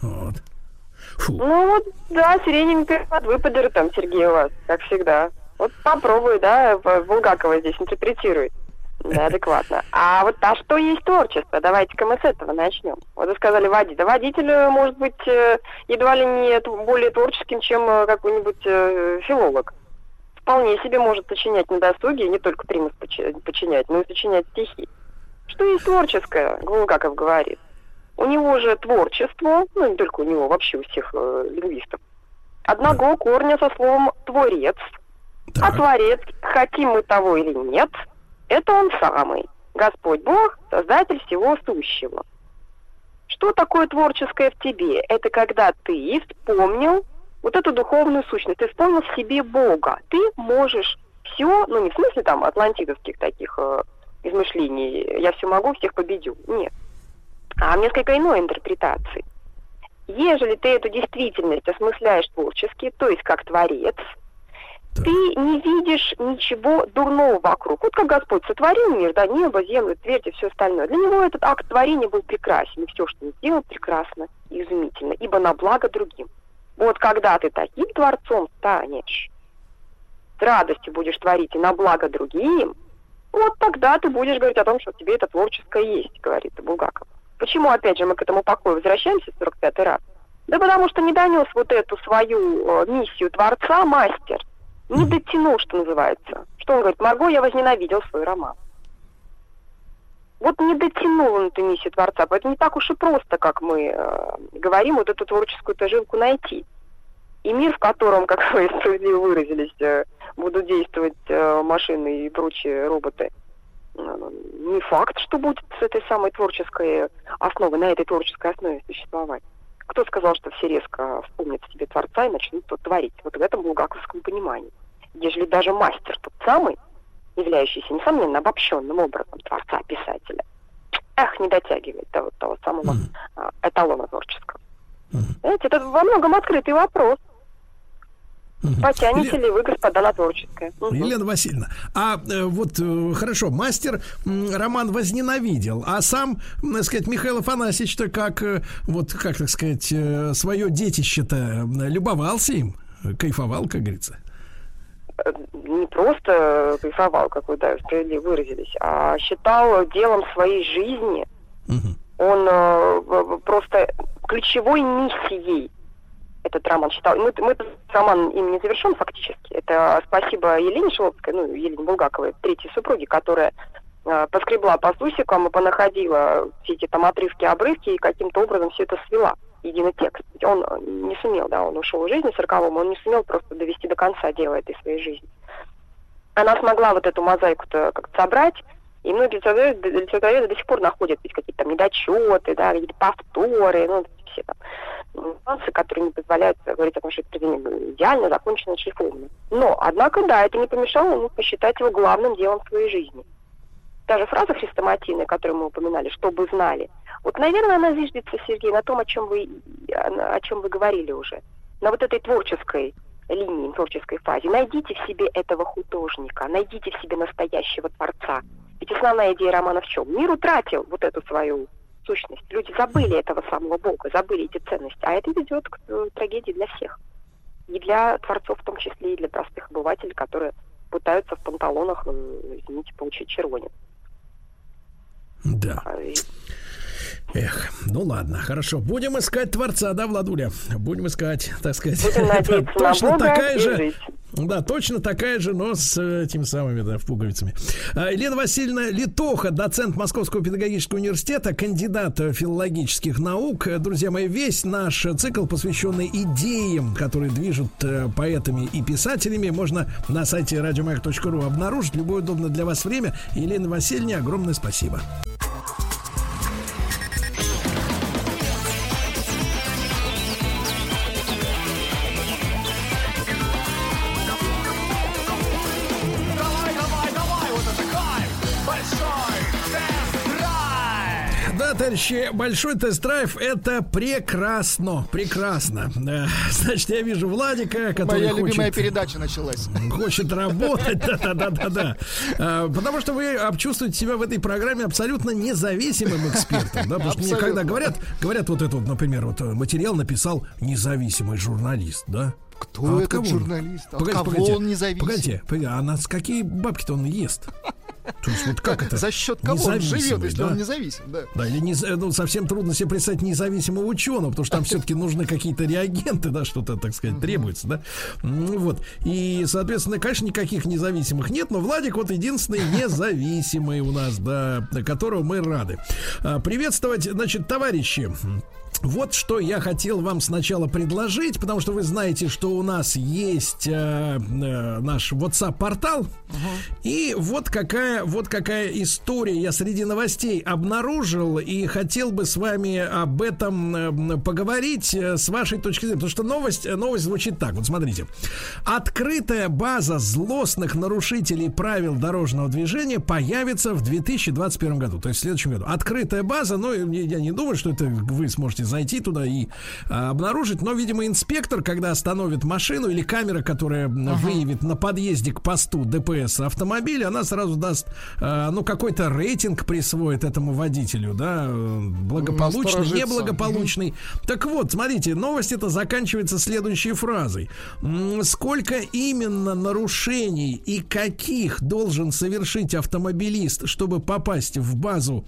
Вот. Фу. Ну вот, да, сиреневый под выпадер там, Сергей, у вас, как всегда. Вот попробуй, да, Булгакова здесь интерпретируй. Да, адекватно. А вот а что есть творчество? Давайте-ка мы с этого начнем. Вот вы сказали водитель. Да водитель э, может быть э, едва ли не более творческим, чем э, какой-нибудь филолог. Вполне себе может сочинять на досуге, не только примус почи- починять, но и сочинять стихи. Что есть творческое, Булгаков говорит. У него же творчество, ну не только у него, вообще у всех э, лингвистов, одного корня со словом «творец». А Так. творец, хотим мы того или нет, это он самый. Господь Бог, создатель всего сущего. Что такое творческое в тебе? Это когда ты вспомнил вот эту духовную сущность, ты вспомнил в себе Бога. Ты можешь все, ну не в смысле там атлантидовских таких э, измышлений, я все могу, всех победю. Нет. А несколько иной интерпретации. Ежели ты эту действительность осмысляешь творчески, то есть как творец, Так. ты не видишь ничего дурного вокруг. Вот как Господь сотворил мир, да, небо, землю, твердь и все остальное. Для него этот акт творения был прекрасен. И все, что он сделал, прекрасно и изумительно, ибо на благо другим. Вот когда ты таким творцом станешь, с радостью будешь творить и на благо другим, вот тогда ты будешь говорить о том, что тебе это творческое есть, говорит Булгаков. Почему, опять же, мы к этому покою возвращаемся 45-й раз? Да потому что не донес вот эту свою э, миссию Творца мастер. Не дотянул, что называется. Что он говорит? Марго, я возненавидел свой роман. Вот не дотянул он эту миссию Творца. Поэтому не так уж и просто, как мы э, говорим, вот эту творческую-то жилку найти. И мир, в котором, как вы справедливо выразились, э, будут действовать э, машины и прочие роботы, э, не факт, что будет с этой самой творческой основой, на этой творческой основе существовать. Кто сказал, что все резко вспомнят себе Творца и начнут творить? Вот в этом булгаковском понимании. Ежели даже мастер тот самый, являющийся, несомненно, обобщенным образом Творца, писателя, эх, не дотягивает до вот того самого а, эталона творческого. Знаете, это во многом открытый вопрос. Потянете ли вы, господа, на творческое? Мгм. Елена Васильевна, а э, вот э, хорошо, мастер м, Роман возненавидел, а сам, так сказать, Михаил Афанасьевич-то как, э, вот, как так сказать, э, свое детище-то э, любовался им, э, кайфовал, как говорится. Э, Не просто кайфовал, как вы да, справедливо выразились, а считал делом своей жизни. Мгм. Он э, просто ключевой миссией этот роман считал. Мы, мы этот роман им не завершен фактически. Это спасибо Елене Шеловской, ну, Елене Булгаковой, третьей супруге, которая э, поскребла по сусикам и понаходила все эти там отрывки, обрывки и каким-то образом все это свела единый текст. Ведь Он э, не сумел, да, он ушел из жизни сороковому, он не сумел просто довести до конца дело этой своей жизни. Она смогла вот эту мозаику-то как-то собрать, и многие литературоведы, литературоведы до сих пор находят здесь какие-то там недочеты, да, какие-то повторы, ну, все там нюансы, которые не позволяют говорить о том, что это произведение идеально закончено, отшлифовано. Но, однако, да, это не помешало ему посчитать его главным делом своей жизни. Та же фраза хрестоматийная, которую мы упоминали, чтобы знали. Вот, наверное, она зиждется, Сергей, на том, о чем вы, о чем вы говорили уже. На вот этой творческой линии, творческой фазе. Найдите в себе этого художника, найдите в себе настоящего творца. Ведь основная идея романа в чем? Мир утратил вот эту свою сущность. Люди забыли этого самого Бога, забыли эти ценности. А это ведет к э, трагедии для всех. И для творцов в том числе, и для простых обывателей, которые пытаются в панталонах, э, извините, получить червонец. Да. Эх, ну ладно, хорошо. Будем искать Творца, да, Владуля? Будем искать, так сказать. Будем надеяться на точно Бога такая же. жить. Да, точно такая же, но с э, самыми, да, пуговицами. А, Елена Васильевна Литоха, доцент Московского педагогического университета, кандидат э, филологических наук. Э, Друзья мои, весь наш э, цикл, посвященный идеям, которые движут поэтами и писателями, можно на сайте радиомаяк.ру обнаружить. Любое удобное для вас время. Елена Васильевна, огромное спасибо. Товарищи, большой тест-драйв это прекрасно, прекрасно. Значит, я вижу Владика, который Моя любимая хочет, передача началась. хочет работать, да-да-да-да-да. Э, Потому что вы обчувствуете себя в этой программе абсолютно независимым экспертом, да, потому что мне когда говорят, говорят вот это вот, например, вот э, материал написал независимый журналист, да? Кто А от этот журналист? От Погодите, кого погодите, он независим? Погодите, погодите, а на какие бабки-то он ест? То есть вот как это? За счет кого он живет, если да? он независим? Да. Да, или не, ну, совсем трудно себе представить независимого ученого, потому что там все-таки нужны какие-то реагенты, да, что-то, так сказать, требуется, да. Ну, Вот. И, соответственно, конечно, никаких независимых нет, но Владик вот единственный независимый у нас, да, которого мы рады. А, Приветствовать, значит, товарищи. Вот что я хотел вам сначала предложить, потому что вы знаете, что у нас есть э, э, наш WhatsApp-портал. И вот какая, вот какая история я среди новостей обнаружил и хотел бы с вами об этом э, поговорить э, с вашей точки зрения. Потому что новость, новость звучит так. Вот смотрите. Открытая база злостных нарушителей правил дорожного движения появится в 2021 году, то есть в следующем году. Открытая база, но я не думаю, что это вы сможете зайти туда и а, обнаружить. Но, видимо, инспектор, когда остановит машину или камера, которая ага. выявит на подъезде к посту ДПС автомобиль, она сразу даст, а, ну, какой-то рейтинг присвоит этому водителю, да, благополучный, неблагополучный. Так вот, смотрите, новость эта заканчивается следующей фразой. Сколько именно нарушений и каких должен совершить автомобилист, чтобы попасть в базу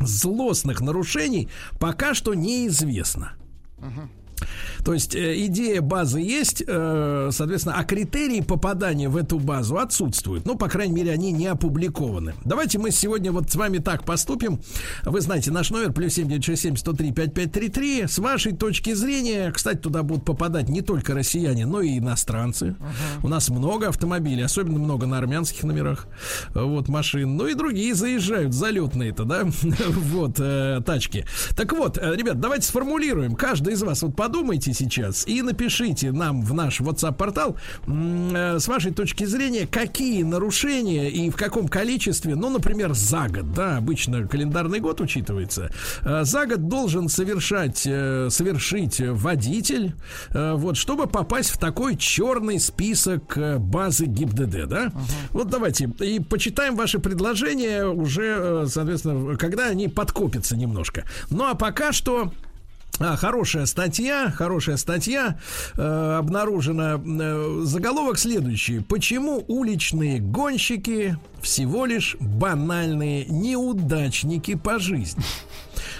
злостных нарушений пока что неизвестно. Uh-huh. То есть э, идея базы есть, э, соответственно, а критерии попадания в эту базу отсутствуют. Ну, по крайней мере, они не опубликованы. Давайте мы сегодня вот с вами так поступим. Вы знаете, наш номер плюс 7967 103 5533. С вашей точки зрения, кстати, туда будут попадать не только россияне, но и иностранцы. Uh-huh. У нас много автомобилей, особенно много на армянских номерах вот машин. Ну и другие заезжают, залетные-то, да, вот, э, тачки. Так вот, ребят, давайте сформулируем. Каждый из вас вот подумайте сейчас и напишите нам в наш WhatsApp-портал э, с вашей точки зрения, какие нарушения и в каком количестве, ну, например, за год, да, обычно календарный год учитывается, э, за год должен совершать, э, совершить водитель, вот, чтобы попасть в такой черный список базы ГИБДД, да? Uh-huh. Вот давайте и почитаем ваши предложения уже, соответственно, когда они подкопятся немножко. Ну, а пока что а, хорошая статья, хорошая статья э, обнаружена. Э, заголовок следующий: Почему уличные гонщики всего лишь банальные неудачники по жизни?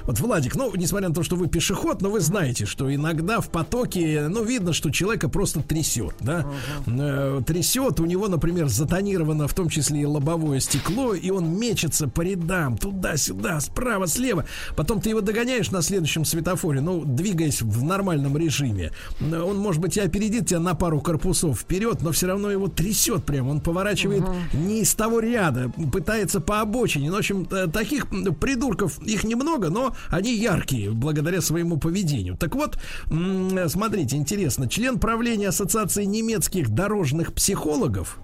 Вот, Владик, ну, несмотря на то, что вы пешеход, но вы знаете, что иногда в потоке, ну, видно, что человека просто трясет, да? Uh-huh. трясет, у него, например, затонировано в том числе и лобовое стекло, и он мечется по рядам, туда-сюда, справа, слева. Потом ты его догоняешь на следующем светофоре, ну, двигаясь в нормальном режиме. Он, может быть, и опередит тебя на пару корпусов вперед, но все равно его трясет прямо. Он поворачивает uh-huh. не из того ряда, пытается по обочине. Ну, в общем, таких придурков их немного, но они яркие благодаря своему поведению. Так вот, смотрите, интересно, член правления Ассоциации немецких дорожных психологов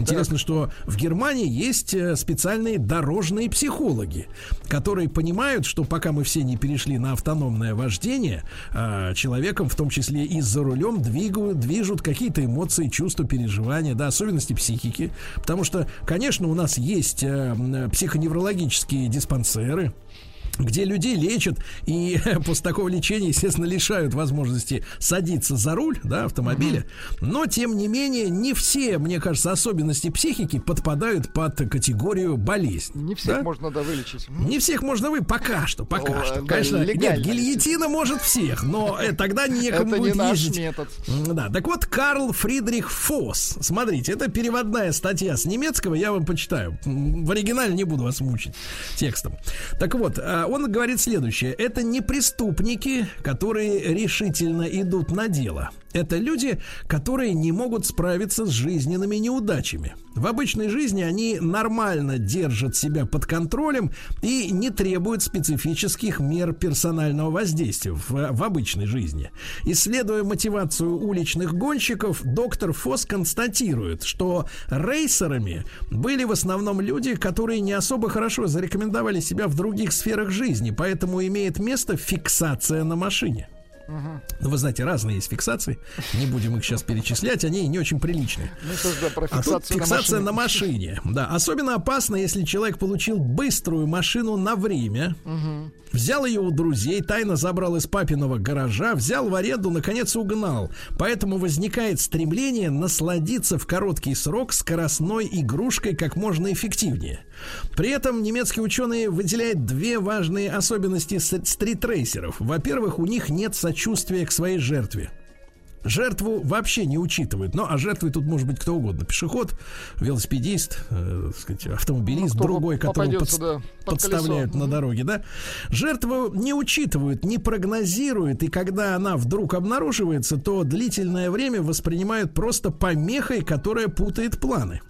Интересно, так. что в Германии есть э, специальные дорожные психологи, которые понимают, что пока мы все не перешли на автономное вождение, а, человеком, в том числе и за рулем, двигают, движут какие-то эмоции, чувства, переживания, да, особенности психики. Потому что, конечно, у нас есть э, психоневрологические диспансеры, где людей лечат и после такого лечения, естественно, лишают возможности садиться за руль да, автомобиля. Но, тем не менее, не все, мне кажется, особенности психики подпадают под категорию болезни. Не всех да? можно да, вылечить. Не всех можно вы пока что, пока О, что. Да, Конечно, нет, гильотина может всех, но э, тогда некому это будет не ездить. метод. Да, так вот, Карл Фридрих Фосс. Смотрите, это переводная статья с немецкого, я вам почитаю. В оригинале не буду вас мучить текстом. Так вот, а, он говорит следующее. Это не преступники, которые решительно идут на дело. Это люди, которые не могут справиться с жизненными неудачами. В обычной жизни они нормально держат себя под контролем и не требуют специфических мер персонального воздействия в, в обычной жизни. Исследуя мотивацию уличных гонщиков, доктор Фос констатирует, что рейсерами были в основном люди, которые не особо хорошо зарекомендовали себя в других сферах жизни, поэтому имеет место фиксация на машине. Угу. Вы знаете, разные есть фиксации. Не будем их сейчас перечислять, они не очень приличные. Ну, да, про фиксацию а тут фиксация на машине. на машине. Да, особенно опасно, если человек получил быструю машину на время, угу. взял ее у друзей, тайно забрал из папиного гаража, взял в аренду, наконец угнал. Поэтому возникает стремление насладиться в короткий срок скоростной игрушкой как можно эффективнее. При этом немецкие ученые выделяют две важные особенности стритрейсеров. Во-первых, у них нет сочувствия к своей жертве. Жертву вообще не учитывают. Ну, а жертвой тут может быть кто угодно. Пешеход, велосипедист, э, сказать, автомобилист, Ну, другой, которого подс- да, под подставляют колесо. на дороге, да. Жертву не учитывают, не прогнозируют, и когда она вдруг обнаруживается, то длительное время воспринимают просто помехой, которая путает планы.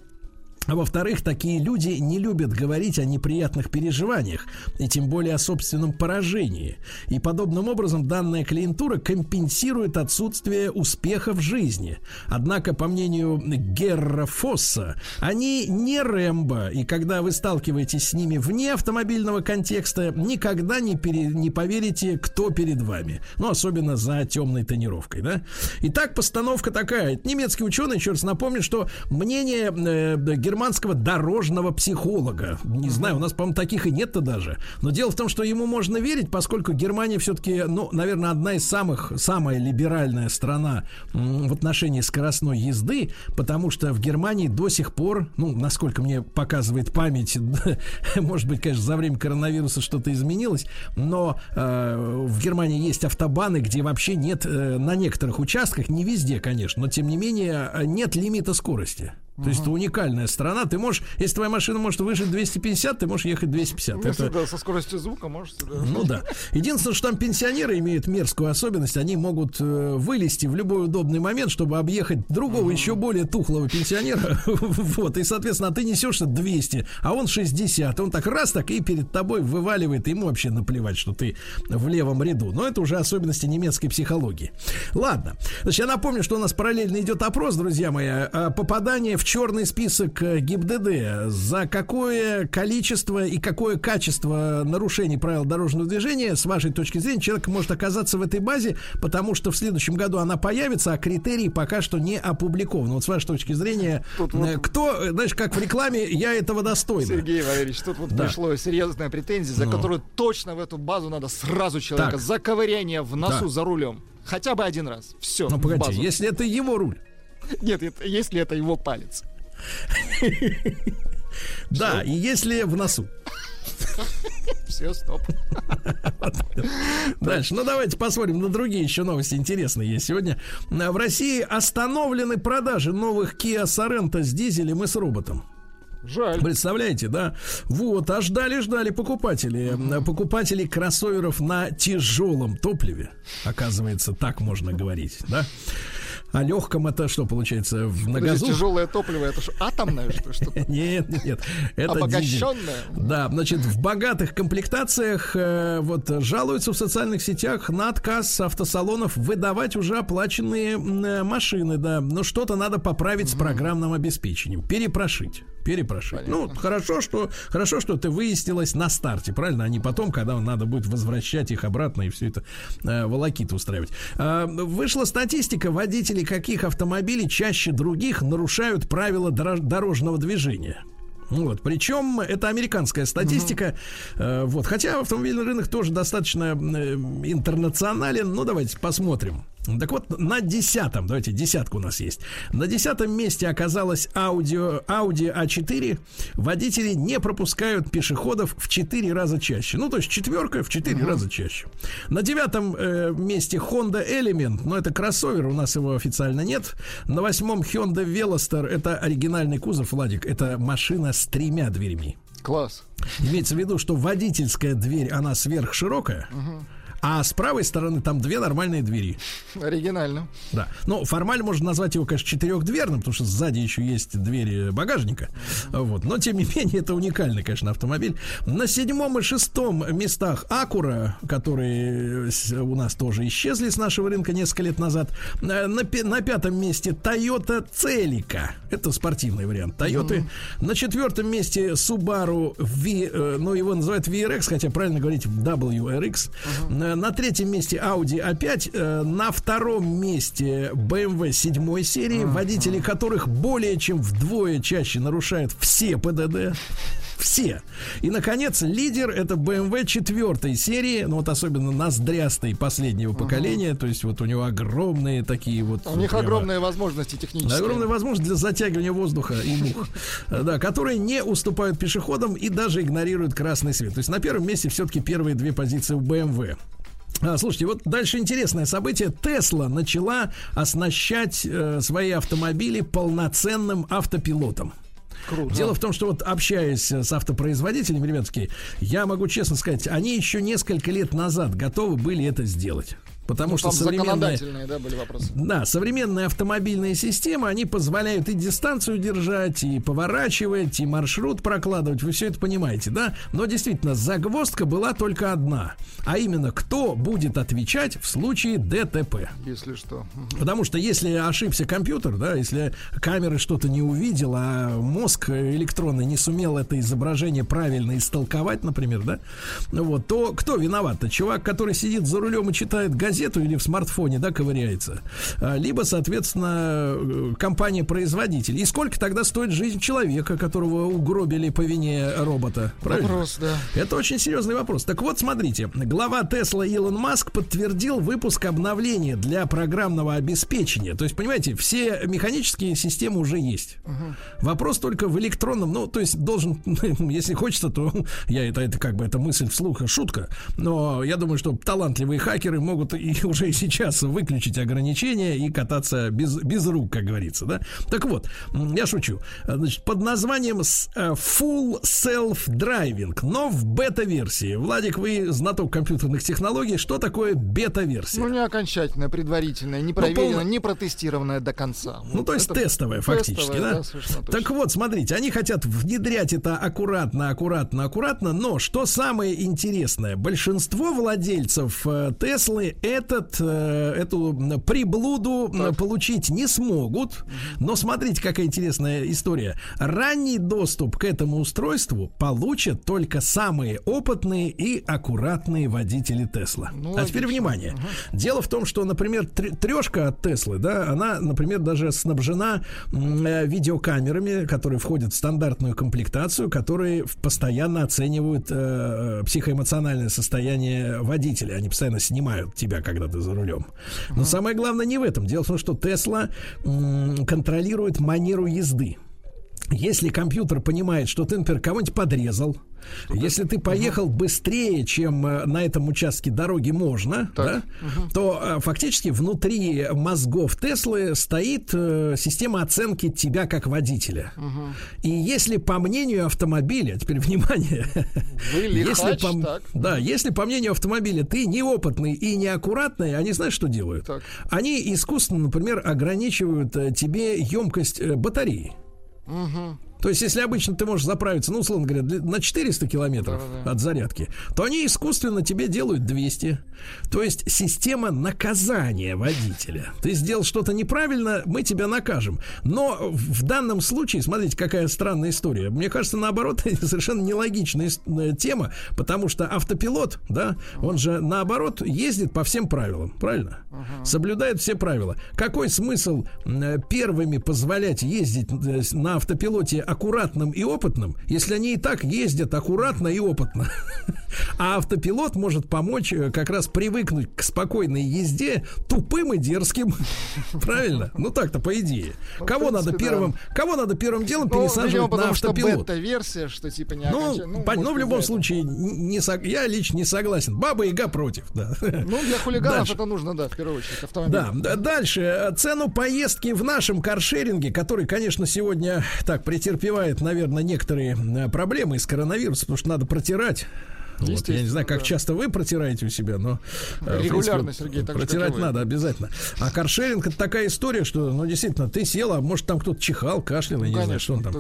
А во-вторых, такие люди не любят говорить о неприятных переживаниях, и тем более о собственном поражении. И подобным образом данная клиентура компенсирует отсутствие успеха в жизни. Однако, по мнению Герра Фосса, они не Рэмбо, и когда вы сталкиваетесь с ними вне автомобильного контекста, никогда не, пере- не поверите, кто перед вами. Ну, особенно за темной тонировкой, да? Итак, постановка такая. Немецкий ученый, еще раз напомню, что мнение э, германского дорожного психолога, не знаю, у нас, по-моему, таких и нет-то даже, но дело в том, что ему можно верить, поскольку Германия все-таки, ну, наверное, одна из самых, самая либеральная страна в отношении скоростной езды, потому что в Германии до сих пор, ну, насколько мне показывает память, может быть, конечно, за время коронавируса что-то изменилось, но э, в Германии есть автобаны, где вообще нет э, на некоторых участках, не везде, конечно, но тем не менее э, нет лимита скорости. То есть это уникальная страна. Ты можешь, если твоя машина может выжить 250, ты можешь ехать 250. Если Это- да, со скоростью звука можете, да. ну да. Единственное, что там пенсионеры имеют мерзкую особенность, они могут э, вылезти в любой удобный момент, чтобы объехать другого еще более тухлого пенсионера. Вот, и, соответственно, а ты несешься 200, а он 60. Он так раз так и перед тобой вываливает, ему вообще наплевать, что ты в левом ряду. Но это уже особенности немецкой психологии. Ладно. Значит, я напомню, что у нас параллельно идет опрос, друзья мои. А, Попадание в черный список э, ГИБДД. За какое количество и какое качество нарушений правил дорожного движения, с вашей точки зрения, человек может оказаться в этой базе, потому что в следующем году она появится, а критерии пока что не опубликованы. Вот с вашей точки зрения, Тут вот- э, кто, э, знаешь, как в рекламе, я этого достойна. Сергей Валерьевич, тут вот Да. пришло серьезная претензия, за Ну. которую точно в эту базу надо сразу человека Так. за ковыряние в носу Да. за рулем. Хотя бы один раз. Все. Ну, погодите, если это его руль. Нет, это- если это его палец. Да, и если в носу. Все, стоп. Дальше. Ну, давайте посмотрим на другие еще новости интересные есть сегодня. В России остановлены продажи новых Kia Sorento с дизелем и с роботом. Жаль. Представляете, да? Вот, а ждали-ждали покупатели. М, Покупатели кроссоверов на тяжелом топливе. Оказывается, так можно говорить, да? А легком это что получается? В на Подожди, газу? тяжелое топливо, это что, атомное, что, что Нет, нет, нет. Это. Обогащенное? Да, значит, в богатых комплектациях э, вот жалуются в социальных сетях на отказ автосалонов выдавать уже оплаченные э, машины, да. Но что-то надо поправить с программным обеспечением, перепрошить. Перепрошить. Ну, хорошо, что хорошо, что это выяснилось на старте, правильно, а не потом, когда надо будет возвращать их обратно и все это э, волокиты устраивать. А, вышла статистика, водители каких автомобилей чаще других нарушают правила дорож- дорожного движения. Вот, причем это американская статистика. Э, вот, хотя автомобильный рынок тоже достаточно э, интернационален. Ну, давайте посмотрим. Так вот, на десятом, давайте, десятка у нас есть. На десятом месте оказалась аудио, Audi A4. Водители не пропускают пешеходов в 4 раза чаще. Ну, то есть четверка в 4 раза чаще. На девятом э, месте Honda Element, но это кроссовер, у нас его официально нет. На восьмом Hyundai Veloster, это оригинальный кузов, Владик, это машина с тремя дверьми. Класс. Имеется в виду, что водительская дверь, она сверхширокая, а с правой стороны там две нормальные двери. Оригинально. Да. Ну, формально можно назвать его, конечно, четырехдверным, потому что сзади еще есть двери багажника. Вот. Но, тем не менее, это уникальный, конечно, автомобиль. На седьмом и шестом местах Акура, которые у нас тоже исчезли с нашего рынка несколько лет назад. Э, На, на пятом месте Toyota Celica. Это спортивный вариант Toyota. На четвертом месте Subaru V, э, ну, его называют VRX, хотя правильно говорить WRX. Э, На третьем месте Audi A5. Э, На втором месте BMW седьмой серии, водители которых более чем вдвое чаще нарушают все ПДД. Все. И, наконец, лидер это BMW четвертой серии, ну вот особенно ноздрястой последнего поколения, то есть вот у него огромные такие вот... У них прямо- огромные возможности технические. Огромная возможность для затягивания воздуха и мух, Э, да, которые не уступают пешеходам и даже игнорируют красный свет. То есть на первом месте все-таки первые две позиции у BMW. А, слушайте, вот дальше интересное событие. Тесла начала оснащать э, свои автомобили полноценным автопилотом. Круто. Дело в том, что вот общаясь с автопроизводителями, ребятки, я могу честно сказать, они еще несколько лет назад готовы были это сделать. Потому Ну, что современные, да, были вопросы. да, современные автомобильные системы, они позволяют и дистанцию держать, и поворачивать, и маршрут прокладывать. Вы все это понимаете, да? Но действительно, загвоздка была только одна. А именно, кто будет отвечать в случае ДТП. Если что. Потому что если ошибся компьютер, да, если камеры что-то не увидел, а мозг электронный не сумел это изображение правильно истолковать, например, да, вот, то кто виноват-то? Чувак, который сидит за рулем и читает газету или в смартфоне, да, ковыряется. А, Либо, соответственно, э, компания-производитель. И сколько тогда стоит жизнь человека, которого угробили по вине робота? Правильно? Вопрос, да. Это очень серьезный вопрос. Так вот, смотрите, глава Тесла Илон Маск подтвердил выпуск обновления для программного обеспечения. То есть, понимаете, все механические системы уже есть. Вопрос только в электронном, ну, то есть должен, если хочется, то я это, это как бы это мысль вслух, шутка. Но я думаю, что талантливые хакеры могут и уже сейчас выключить ограничения и кататься без, без рук, как говорится, да. Так вот, я шучу. Значит, под названием э, Full Self-Driving, но в бета-версии. Владик, вы знаток компьютерных технологий. Что такое бета-версия? Ну, не окончательная, предварительная, не проверенная, полно- не протестированная до конца. Ну, то есть это тестовая, фактически, тестовая, да? точно. Так вот, смотрите, они хотят внедрять это аккуратно, аккуратно, аккуратно, но что самое интересное, большинство владельцев э, Теслы этот, э, эту приблуду м, получить не смогут. Но смотрите, какая интересная история. Ранний доступ к этому устройству получат только самые опытные и аккуратные водители Тесла. Ну, а теперь логично. внимание. Дело в том, что, например, тр- трешка от Теслы, да, она, например, даже снабжена э, видеокамерами, которые входят в стандартную комплектацию, которые постоянно оценивают э, психоэмоциональное состояние водителя. Они постоянно снимают тебя, когда ты за рулем. Но самое главное не в этом. Дело в том, что Тесла контролирует манеру езды. Если компьютер понимает, что ты, например, кого-нибудь подрезал, если ты поехал быстрее, чем э, на этом участке дороги можно, да, то э, фактически внутри мозгов Теслы стоит э, система оценки тебя как водителя. И если по мнению автомобиля, теперь внимание, Вы если лихач, по, так. да, если по мнению автомобиля ты неопытный и неаккуратный, они знаешь, что делают? Так. Они искусственно, например, ограничивают тебе емкость э, батареи. То есть, если обычно ты можешь заправиться, ну, условно говоря, на 400 километров Да-да-да. от зарядки, то они искусственно тебе делают 200. То есть, система наказания водителя. Ты сделал что-то неправильно, мы тебя накажем. Но в данном случае, смотрите, какая странная история. Мне кажется, наоборот, это совершенно нелогичная э, тема, потому что автопилот, да, он же, наоборот, ездит по всем правилам, правильно? Соблюдает все правила. Какой смысл м, первыми позволять ездить э, на автопилоте аккуратным и опытным, если они и так ездят аккуратно и опытно? А автопилот может помочь э, как раз привыкнуть к спокойной езде тупым и дерзким. Правильно? Ну так-то по идее. Кого в надо принципе, да. первым, кого надо первым делом Ну, видимо, пересаживать на потому что автопилот? бета-версия, что типа не Ну, пон- ну, может, в любом случае, не сог- я лично не согласен. Баба Яга против, да. Ну, для хулиганов Дальше. это нужно, да, в первую очередь, автомобиль. Да, дальше. Цену поездки в нашем каршеринге, который, конечно, сегодня так претерпевает, наверное, некоторые э, проблемы с коронавирусом, потому что надо протирать. Вот, я не знаю, как да. часто вы протираете у себя, но э, Регулярно, принципе, Сергей, так же, протирать вы. надо обязательно. А каршеринг это такая история, что, ну, действительно, ты сел, а может там кто-то чихал, кашлял, я не знаю, что он там.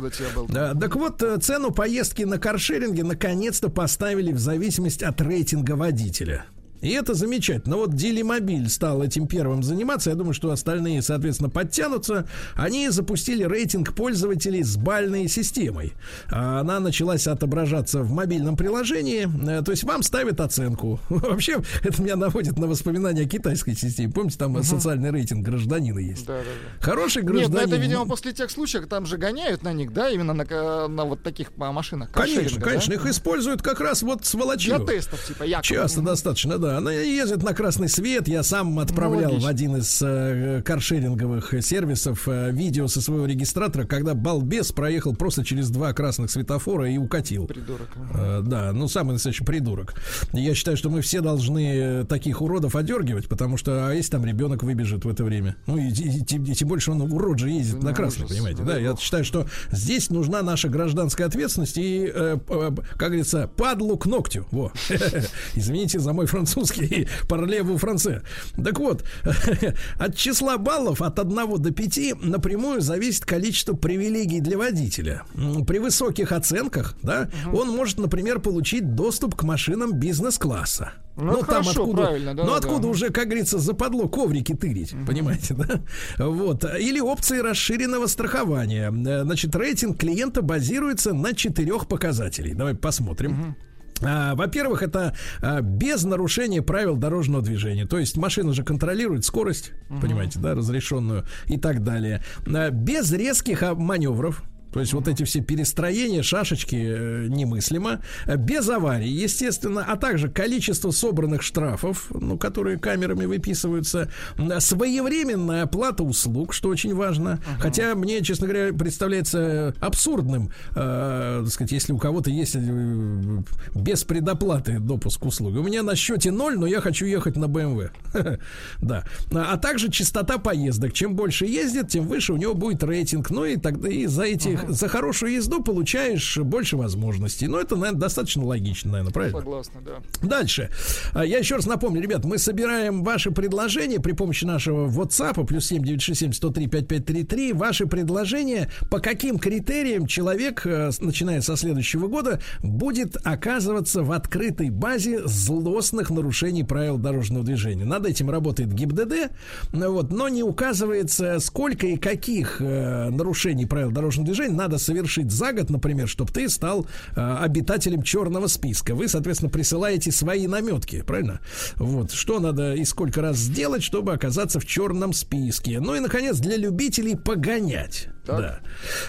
Да, так вот, э, цену поездки на каршеринге наконец-то поставили в зависимости от рейтинга водителя. И это замечательно. Вот Делимобиль стал этим первым заниматься. Я думаю, что остальные, соответственно, подтянутся. Они запустили рейтинг пользователей с бальной системой. А Она началась отображаться в мобильном приложении. Э, То есть вам ставят оценку. Вообще, это меня наводит на воспоминания о китайской системе. Помните, там социальный рейтинг гражданина есть. Да, да, да. Хороший Нет, гражданин. ну это, видимо, после тех случаев, там же гоняют на них, да, именно на, ка- на вот таких машинах. Конечно, конечно, да? их используют как раз вот Для сволочью. тестов, типа, якобы. Часто достаточно, да. Да, она ездит на красный свет. Я сам отправлял Ну, в один из э, каршеринговых сервисов э, видео со своего регистратора, когда балбес проехал просто через два красных светофора и укатил. Придурок. Э, да, ну самый настоящий придурок. Я считаю, что мы все должны э, таких уродов одергивать, потому что а если там ребенок выбежит в это время? Ну и, и- и тем, и тем больше он урод же ездит Ну, на красный, ужас. понимаете? Ну, Да, я считаю, что здесь нужна наша гражданская ответственность и, э, п- как говорится, падлу к ногтю. Во. Извините за мой французский парлеву франце. Так вот, от числа баллов от 1 до 5 напрямую зависит количество привилегий для водителя. При высоких оценках, да, он может, например, получить доступ к машинам бизнес-класса. Ну, хорошо, правильно, да, ну, да, откуда да. уже, как говорится, западло коврики тырить, понимаете, да? Вот. Или опции расширенного страхования. Э, Значит, рейтинг клиента базируется на четырех показателей. Давай посмотрим. А, Во-первых, это а, без нарушения правил дорожного движения. То есть машина же контролирует скорость, понимаете, да, разрешенную и так далее. А, Без резких а, маневров. То есть вот эти все перестроения, шашечки э, немыслимо. Э, Без аварий, естественно, а также количество собранных штрафов, ну, которые камерами выписываются. Своевременная оплата услуг, что очень важно. Хотя мне, честно говоря, представляется абсурдным, э, так сказать, если у кого-то есть э, без предоплаты допуск к услуге. У меня на счете ноль, но я хочу ехать на BMW. Да. А также частота поездок. Чем больше ездит, тем выше у него будет рейтинг. Ну и тогда и за этих, за хорошую езду получаешь больше возможностей. Ну, это, наверное, достаточно логично, наверное, правильно? Согласна, да. Дальше. А, Я еще раз напомню, ребят, мы собираем ваши предложения при помощи нашего WhatsApp плюс 7967 103 5533. Ваши предложения, по каким критериям человек, э, начиная со следующего года, будет оказываться в открытой базе злостных нарушений правил дорожного движения. Над этим работает ГИБДД, вот, но не указывается, сколько и каких э, нарушений правил дорожного движения надо совершить за год, например, чтобы ты стал э, обитателем черного списка. Вы, соответственно, присылаете свои наметки, правильно? Вот, что надо и сколько раз сделать, чтобы оказаться в черном списке. Ну и, наконец, для любителей погонять. Так. Да.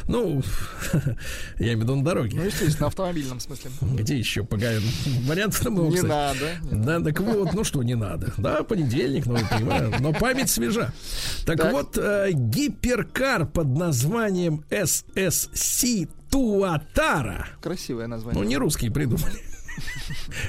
Ну, я имею в виду на дороге. Ну, естественно, автомобильном смысле. Где еще погонять? Вариантов много, Не надо. Да, так вот, ну что не надо. Да, понедельник, ну, я понимаю, но память свежа. Так, вот, э, гиперкар под названием SSC Туатара, Красивое ну, название. не русские придумали.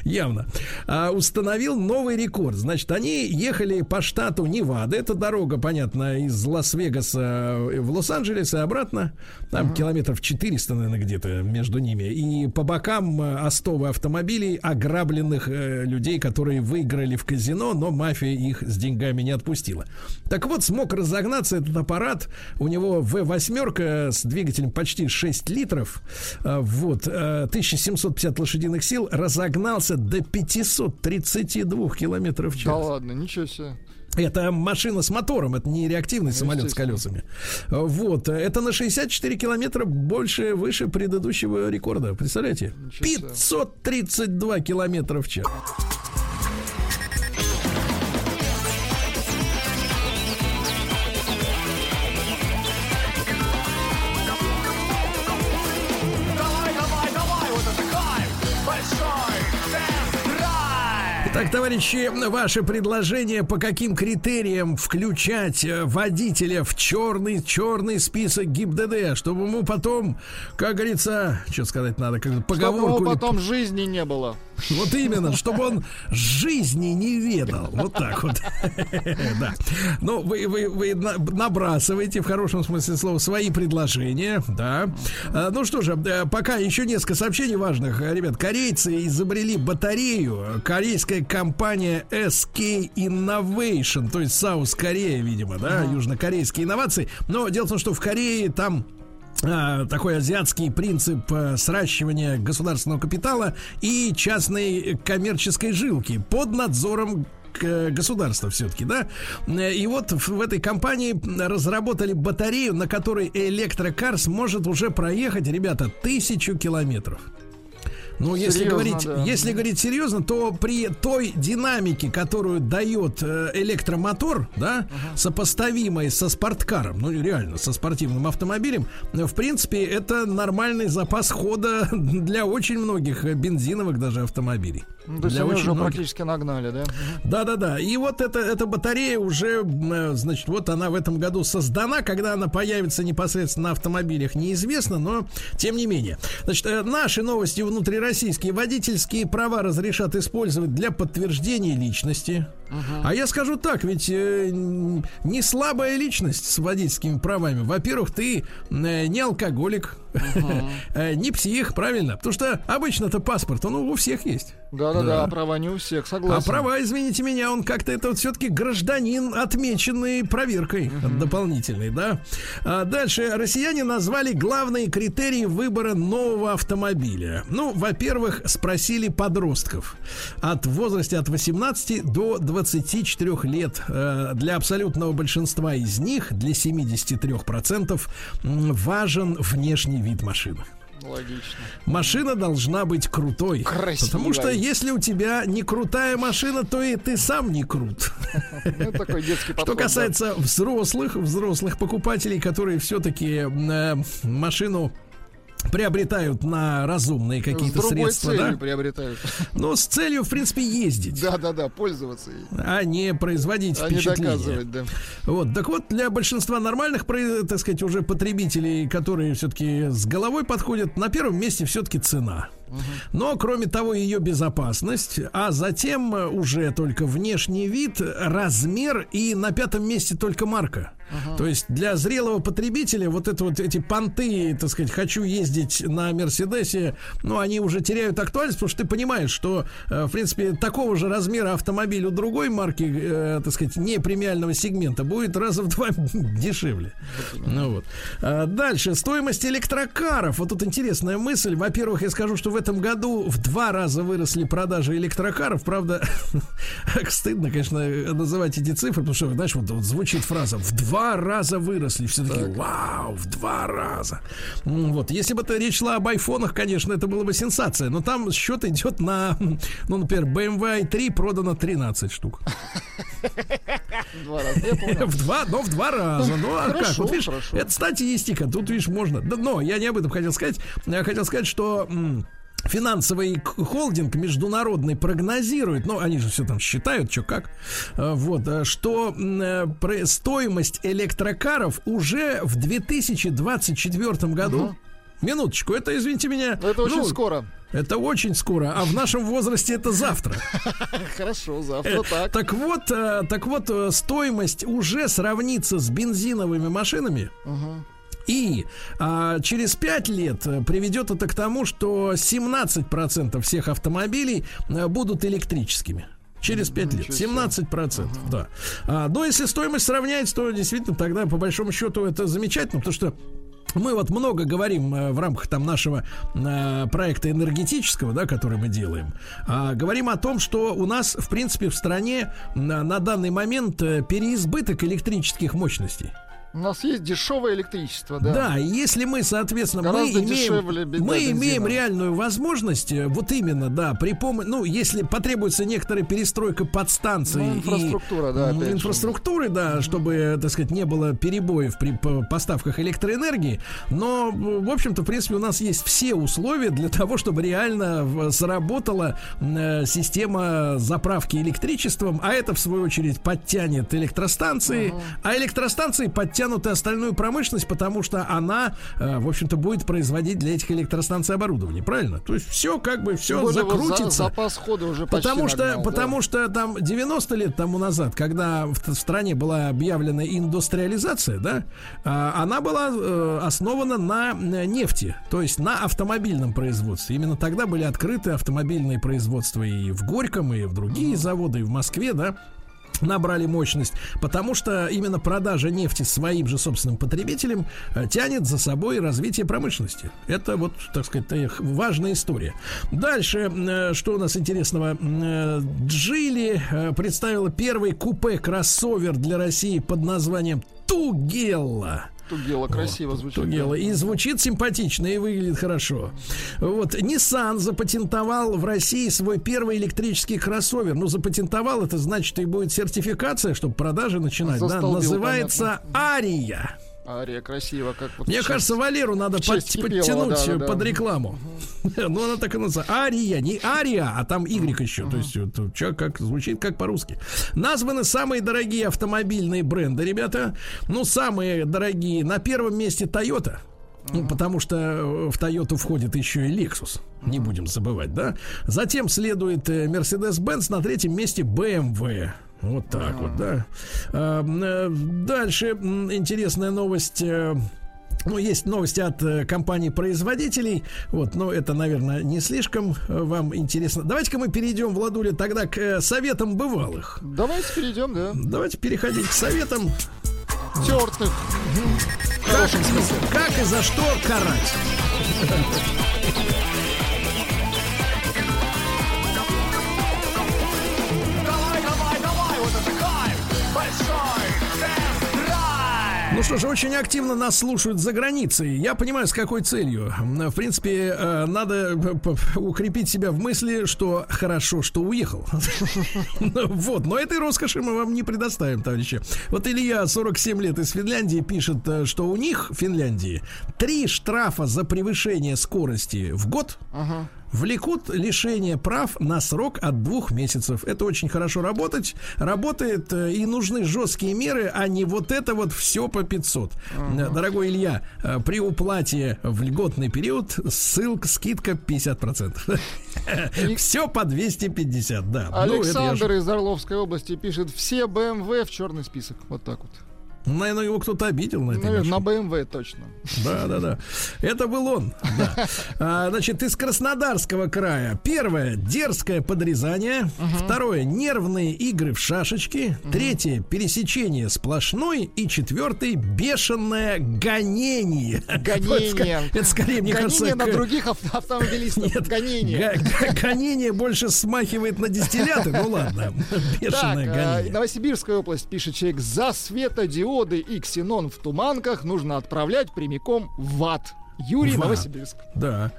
Явно. А, установил новый рекорд. Значит, они ехали по штату Невада. Это дорога, понятно, из Лас-Вегаса в Лос-Анджелес и обратно. Там километров 400, наверное, где-то между ними. И по бокам э, остовы автомобилей, ограбленных э, людей, которые выиграли в казино, но мафия их с деньгами не отпустила. Так вот, смог разогнаться этот аппарат. У него V8 с двигателем почти 6 литров. Вот. э, 1750 лошадиных сил. Разогнался до 532 километров в Да час. ладно, ничего себе. Это машина с мотором, это не реактивный самолет с колесами. Вот, это на 64 километра больше, выше предыдущего рекорда. Представляете? Ничего себе. 532 километра в час. Итак, товарищи, ваше предложение, по каким критериям включать э, водителя в черный, черный список ГИБДД, чтобы ему потом, как говорится, что сказать надо, как Чтобы поговорку... его или потом жизни не было. вот именно, чтобы он жизни не ведал. Вот так вот. Да. Ну, вы, вы, вы на- набрасываете, в хорошем смысле слова, свои предложения, да. А, Ну что же, э, пока еще несколько сообщений важных. Ребят, корейцы изобрели батарею. Корейская компания SK Innovation, то есть Саус Корея, видимо, да, южнокорейские инновации. Но дело в том, что в Корее там такой азиатский принцип э, сращивания государственного капитала и частной коммерческой жилки под надзором к- государства все-таки, да. Э, И вот в этой компании разработали батарею, на которой электрокар сможет уже проехать, ребята, тысячу километров. Ну, если говорить, да. если говорить серьезно, то при той динамике, которую дает э, электромотор, да, сопоставимой со спорткаром, ну реально со спортивным автомобилем, э, в принципе, это нормальный запас хода для очень многих э, бензиновых даже автомобилей. Ну, то есть Для они очень уже многих. практически нагнали, да? Да, да, да. И вот эта, эта батарея уже, значит, вот она в этом году создана. Когда она появится непосредственно на автомобилях, неизвестно, но тем не менее. Значит, наши новости внутрироссийские. Водительские права разрешат использовать для подтверждения личности. А я скажу так, ведь э, не слабая личность с водительскими правами. Во-первых, ты э, не алкоголик, э, не псих, правильно? Потому что обычно-то паспорт, он у всех есть. Да-да-да, а права не у всех, согласен. А права, извините меня, он как-то это вот все-таки гражданин, отмеченный проверкой дополнительной, да. А дальше россияне назвали главные критерии выбора нового автомобиля. Ну, во-первых, спросили подростков от в возрасте от 18 до 24 лет. Э, Для абсолютного большинства из них, для 73%, м, важен внешний вид машины. Логично. Машина должна быть крутой. Красивой. Потому что если у тебя не крутая машина, то и ты сам не крут. Ну, такой детский подход. Что да. касается взрослых, взрослых покупателей, которые все-таки машину приобретают на разумные какие-то средства, целью да? приобретают. Но с целью, в принципе, ездить, Да-да-да, пользоваться ей. а не производить А не впечатление. доказывать, да. Вот, так вот, для большинства нормальных, так сказать, уже потребителей, которые все-таки с головой подходят, на первом месте все-таки цена. Но, кроме того, ее безопасность, а затем уже только внешний вид, размер и на пятом месте только марка. То есть для зрелого потребителя вот это вот эти понты, так сказать, хочу ездить на Мерседесе, ну, они уже теряют актуальность, потому что ты понимаешь, что, э, в принципе, такого же размера автомобиль у другой марки, э, так сказать, не премиального сегмента будет раза в два дешевле. Ну вот. А Дальше. Стоимость электрокаров. Вот тут интересная мысль. Во-первых, я скажу, что в этом году в два раза выросли продажи электрокаров. Правда, стыдно, конечно, называть эти цифры, потому что, знаешь, вот, вот звучит фраза «в два раза выросли». Все таки вау, в два раза. Вот. Если бы это речь шла об айфонах, конечно, это было бы сенсация. Но там счет идет на, ну, например, BMW i3 продано 13 штук. Два. В два, но в два раза. Ну, а как? Вот видишь, это статистика. Тут, видишь, можно. Но я не об этом хотел сказать. Я хотел сказать, что Финансовый холдинг международный прогнозирует, ну, они же все там считают, что как, э, вот, э, что м, э, про- стоимость электрокаров уже в 2024 году, минуточку, это, извините меня, Это очень ну, скоро. Это очень скоро, а в нашем возрасте это завтра. Хорошо, завтра так. Так вот, э, так вот, э, стоимость уже сравнится с бензиновыми машинами. И а, через 5 лет э, приведет это к тому, что 17% всех автомобилей э, будут электрическими. Через 5 лет. 17%, да. А, но если стоимость сравняется, то действительно тогда, по большому счету, это замечательно, потому что мы вот много говорим э, в рамках там нашего э, проекта энергетического, да, который мы делаем. А, говорим о том, что у нас, в принципе, в стране на, на данный момент переизбыток электрических мощностей. У нас есть дешевое электричество, да. Да, если мы, соответственно, мы имеем, мы бензина. имеем реальную возможность, э, вот именно, да, при помощи, ну, если потребуется некоторая перестройка подстанций Ну, инфраструктура, и, да, опять же. инфраструктуры, да, чтобы, так сказать, не было перебоев при по- поставках электроэнергии, но, в общем-то, в принципе, у нас есть все условия для того, чтобы реально сработала э, система заправки электричеством, а это, в свою очередь, подтянет электростанции, а электростанции подтянут и остальную промышленность, потому что она, э, в общем-то, будет производить для этих элростанций оборудование, правильно? То есть все как бы все за- закрутится. запас хода уже почти Потому что, нагнал, да. потому что там 90 лет тому назад, когда в, в стране была объявлена индустриализация, да, а, она была э, основана на нефти, то есть на автомобильном производстве. Именно тогда были открыты автомобильные производства и в Горьком, и в другие заводы, и в Москве, да набрали мощность, потому что именно продажа нефти своим же собственным потребителям э, тянет за собой развитие промышленности. Это вот, так сказать, важная история. Дальше, э, что у нас интересного? Э, Джили представила первый купе-кроссовер для России под названием Тугелла. Тугело, красиво звучит. Тугело. И звучит симпатично, и выглядит хорошо. Вот. Nissan запатентовал в России свой первый электрический кроссовер. Ну, запатентовал, это значит, и будет сертификация, чтобы продажи начинать. Да? Застолбил, Называется Ария. Ария красиво, как вот Мне сейчас. кажется, Валеру надо под- подтянуть да, да, да. под рекламу. Ну, она так и называется. Ария, не Ария, а там Y еще. То есть, вот, чё, как звучит как по-русски. Названы самые дорогие автомобильные бренды, ребята. Ну, самые дорогие. На первом месте Toyota. Ну, потому что э, в Toyota входит еще и Lexus. Не будем забывать, да? Затем следует э, Mercedes-Benz, на третьем месте BMW. Вот так вот, да. А, э, Дальше интересная новость. э, ну, есть новости от э, компаний-производителей. Вот, но это, наверное, не слишком э, вам интересно. Давайте-ка мы перейдем, Владуля, тогда к э, советам бывалых. Давайте перейдем, да. Давайте переходить к советам. Тертых. Как, как и за что карать. Ну что ж, очень активно нас слушают за границей. Я понимаю, с какой целью. В принципе, э, надо укрепить себя в мысли, что хорошо, что уехал. Вот, но этой роскоши мы вам не предоставим, товарищи. Вот Илья, 47 лет из Финляндии, пишет, э, что у них, в Финляндии, три штрафа за превышение скорости в год влекут лишение прав на срок от двух месяцев. Это очень хорошо работать. Работает э, и нужны жесткие меры, а не вот это вот все по 500. Э, Дорогой Илья, э, при уплате в льготный период ссылка, скидка 50%. Все по 250, да. Ну, Александр из Орловской области пишет, все BMW в черный список. Вот так вот. Наверное, его кто-то обидел на этой Наверное, машине. на BMW точно. Да, да, да. Это был он. Да. А, значит, из Краснодарского края. Первое дерзкое подрезание. Второе нервные игры в шашечки. Третье пересечение сплошной. И четвертый бешеное гонение. Гонение. Это скорее, мне кажется, Гонение на к- других ав- автомобилистов. Нет, Гонение. гонение больше смахивает на дистилляты. Ну ладно, бешеное э, гонение. Новосибирская область, пишет человек, за светодиоды и ксенон в туманках нужно отправлять прямиком в ад. Юрий, В ад. Новосибирск. Да.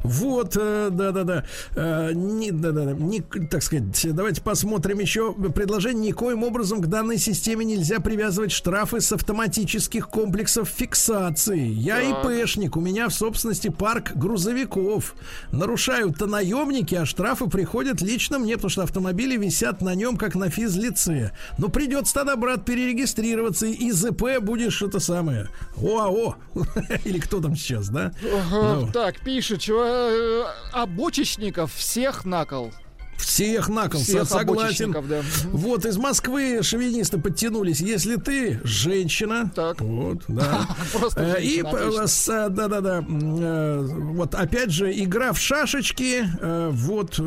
Вот, э, да-да-да. Э, не- Да-да-да. Не- Так сказать, давайте посмотрим еще предложение. Никоим образом к данной системе нельзя привязывать штрафы с автоматических комплексов фиксации. Я Так. ИПшник, у меня в собственности парк грузовиков. Нарушают-то наемники, а штрафы приходят лично мне, потому что автомобили висят на нем, как на физлице. Но придется тогда, брат, перерегистрироваться, и ЗП будешь это самое. ОАО. Или кто там сейчас, да? Ага, Ну. Так, пишет, чего, э, а бочечников всех накол. Всех на кол, Всех согласен. да. Вот из Москвы шовинисты подтянулись. Если ты женщина, Так. вот, да. Просто Э, И э, да-да-да, э, вот опять же игра в шашечки, вот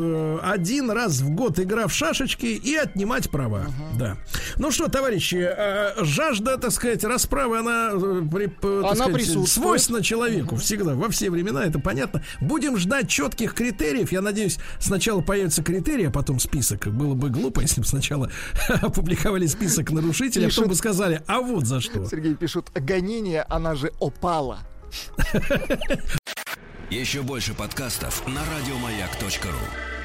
один раз в год игра в шашечки и отнимать права, да. Ну что, товарищи, жажда, так сказать, расправы, она, Она присутствует. свойственна человеку всегда, во все времена, это понятно. Будем ждать четких критериев. Я надеюсь, сначала появятся критерии, а потом список. Было бы глупо, если бы сначала опубликовали список нарушителей, а потом Пишут. бы сказали, а вот за что. Сергей пишет, гонение, она же опала. Еще больше подкастов на радиомаяк.ру.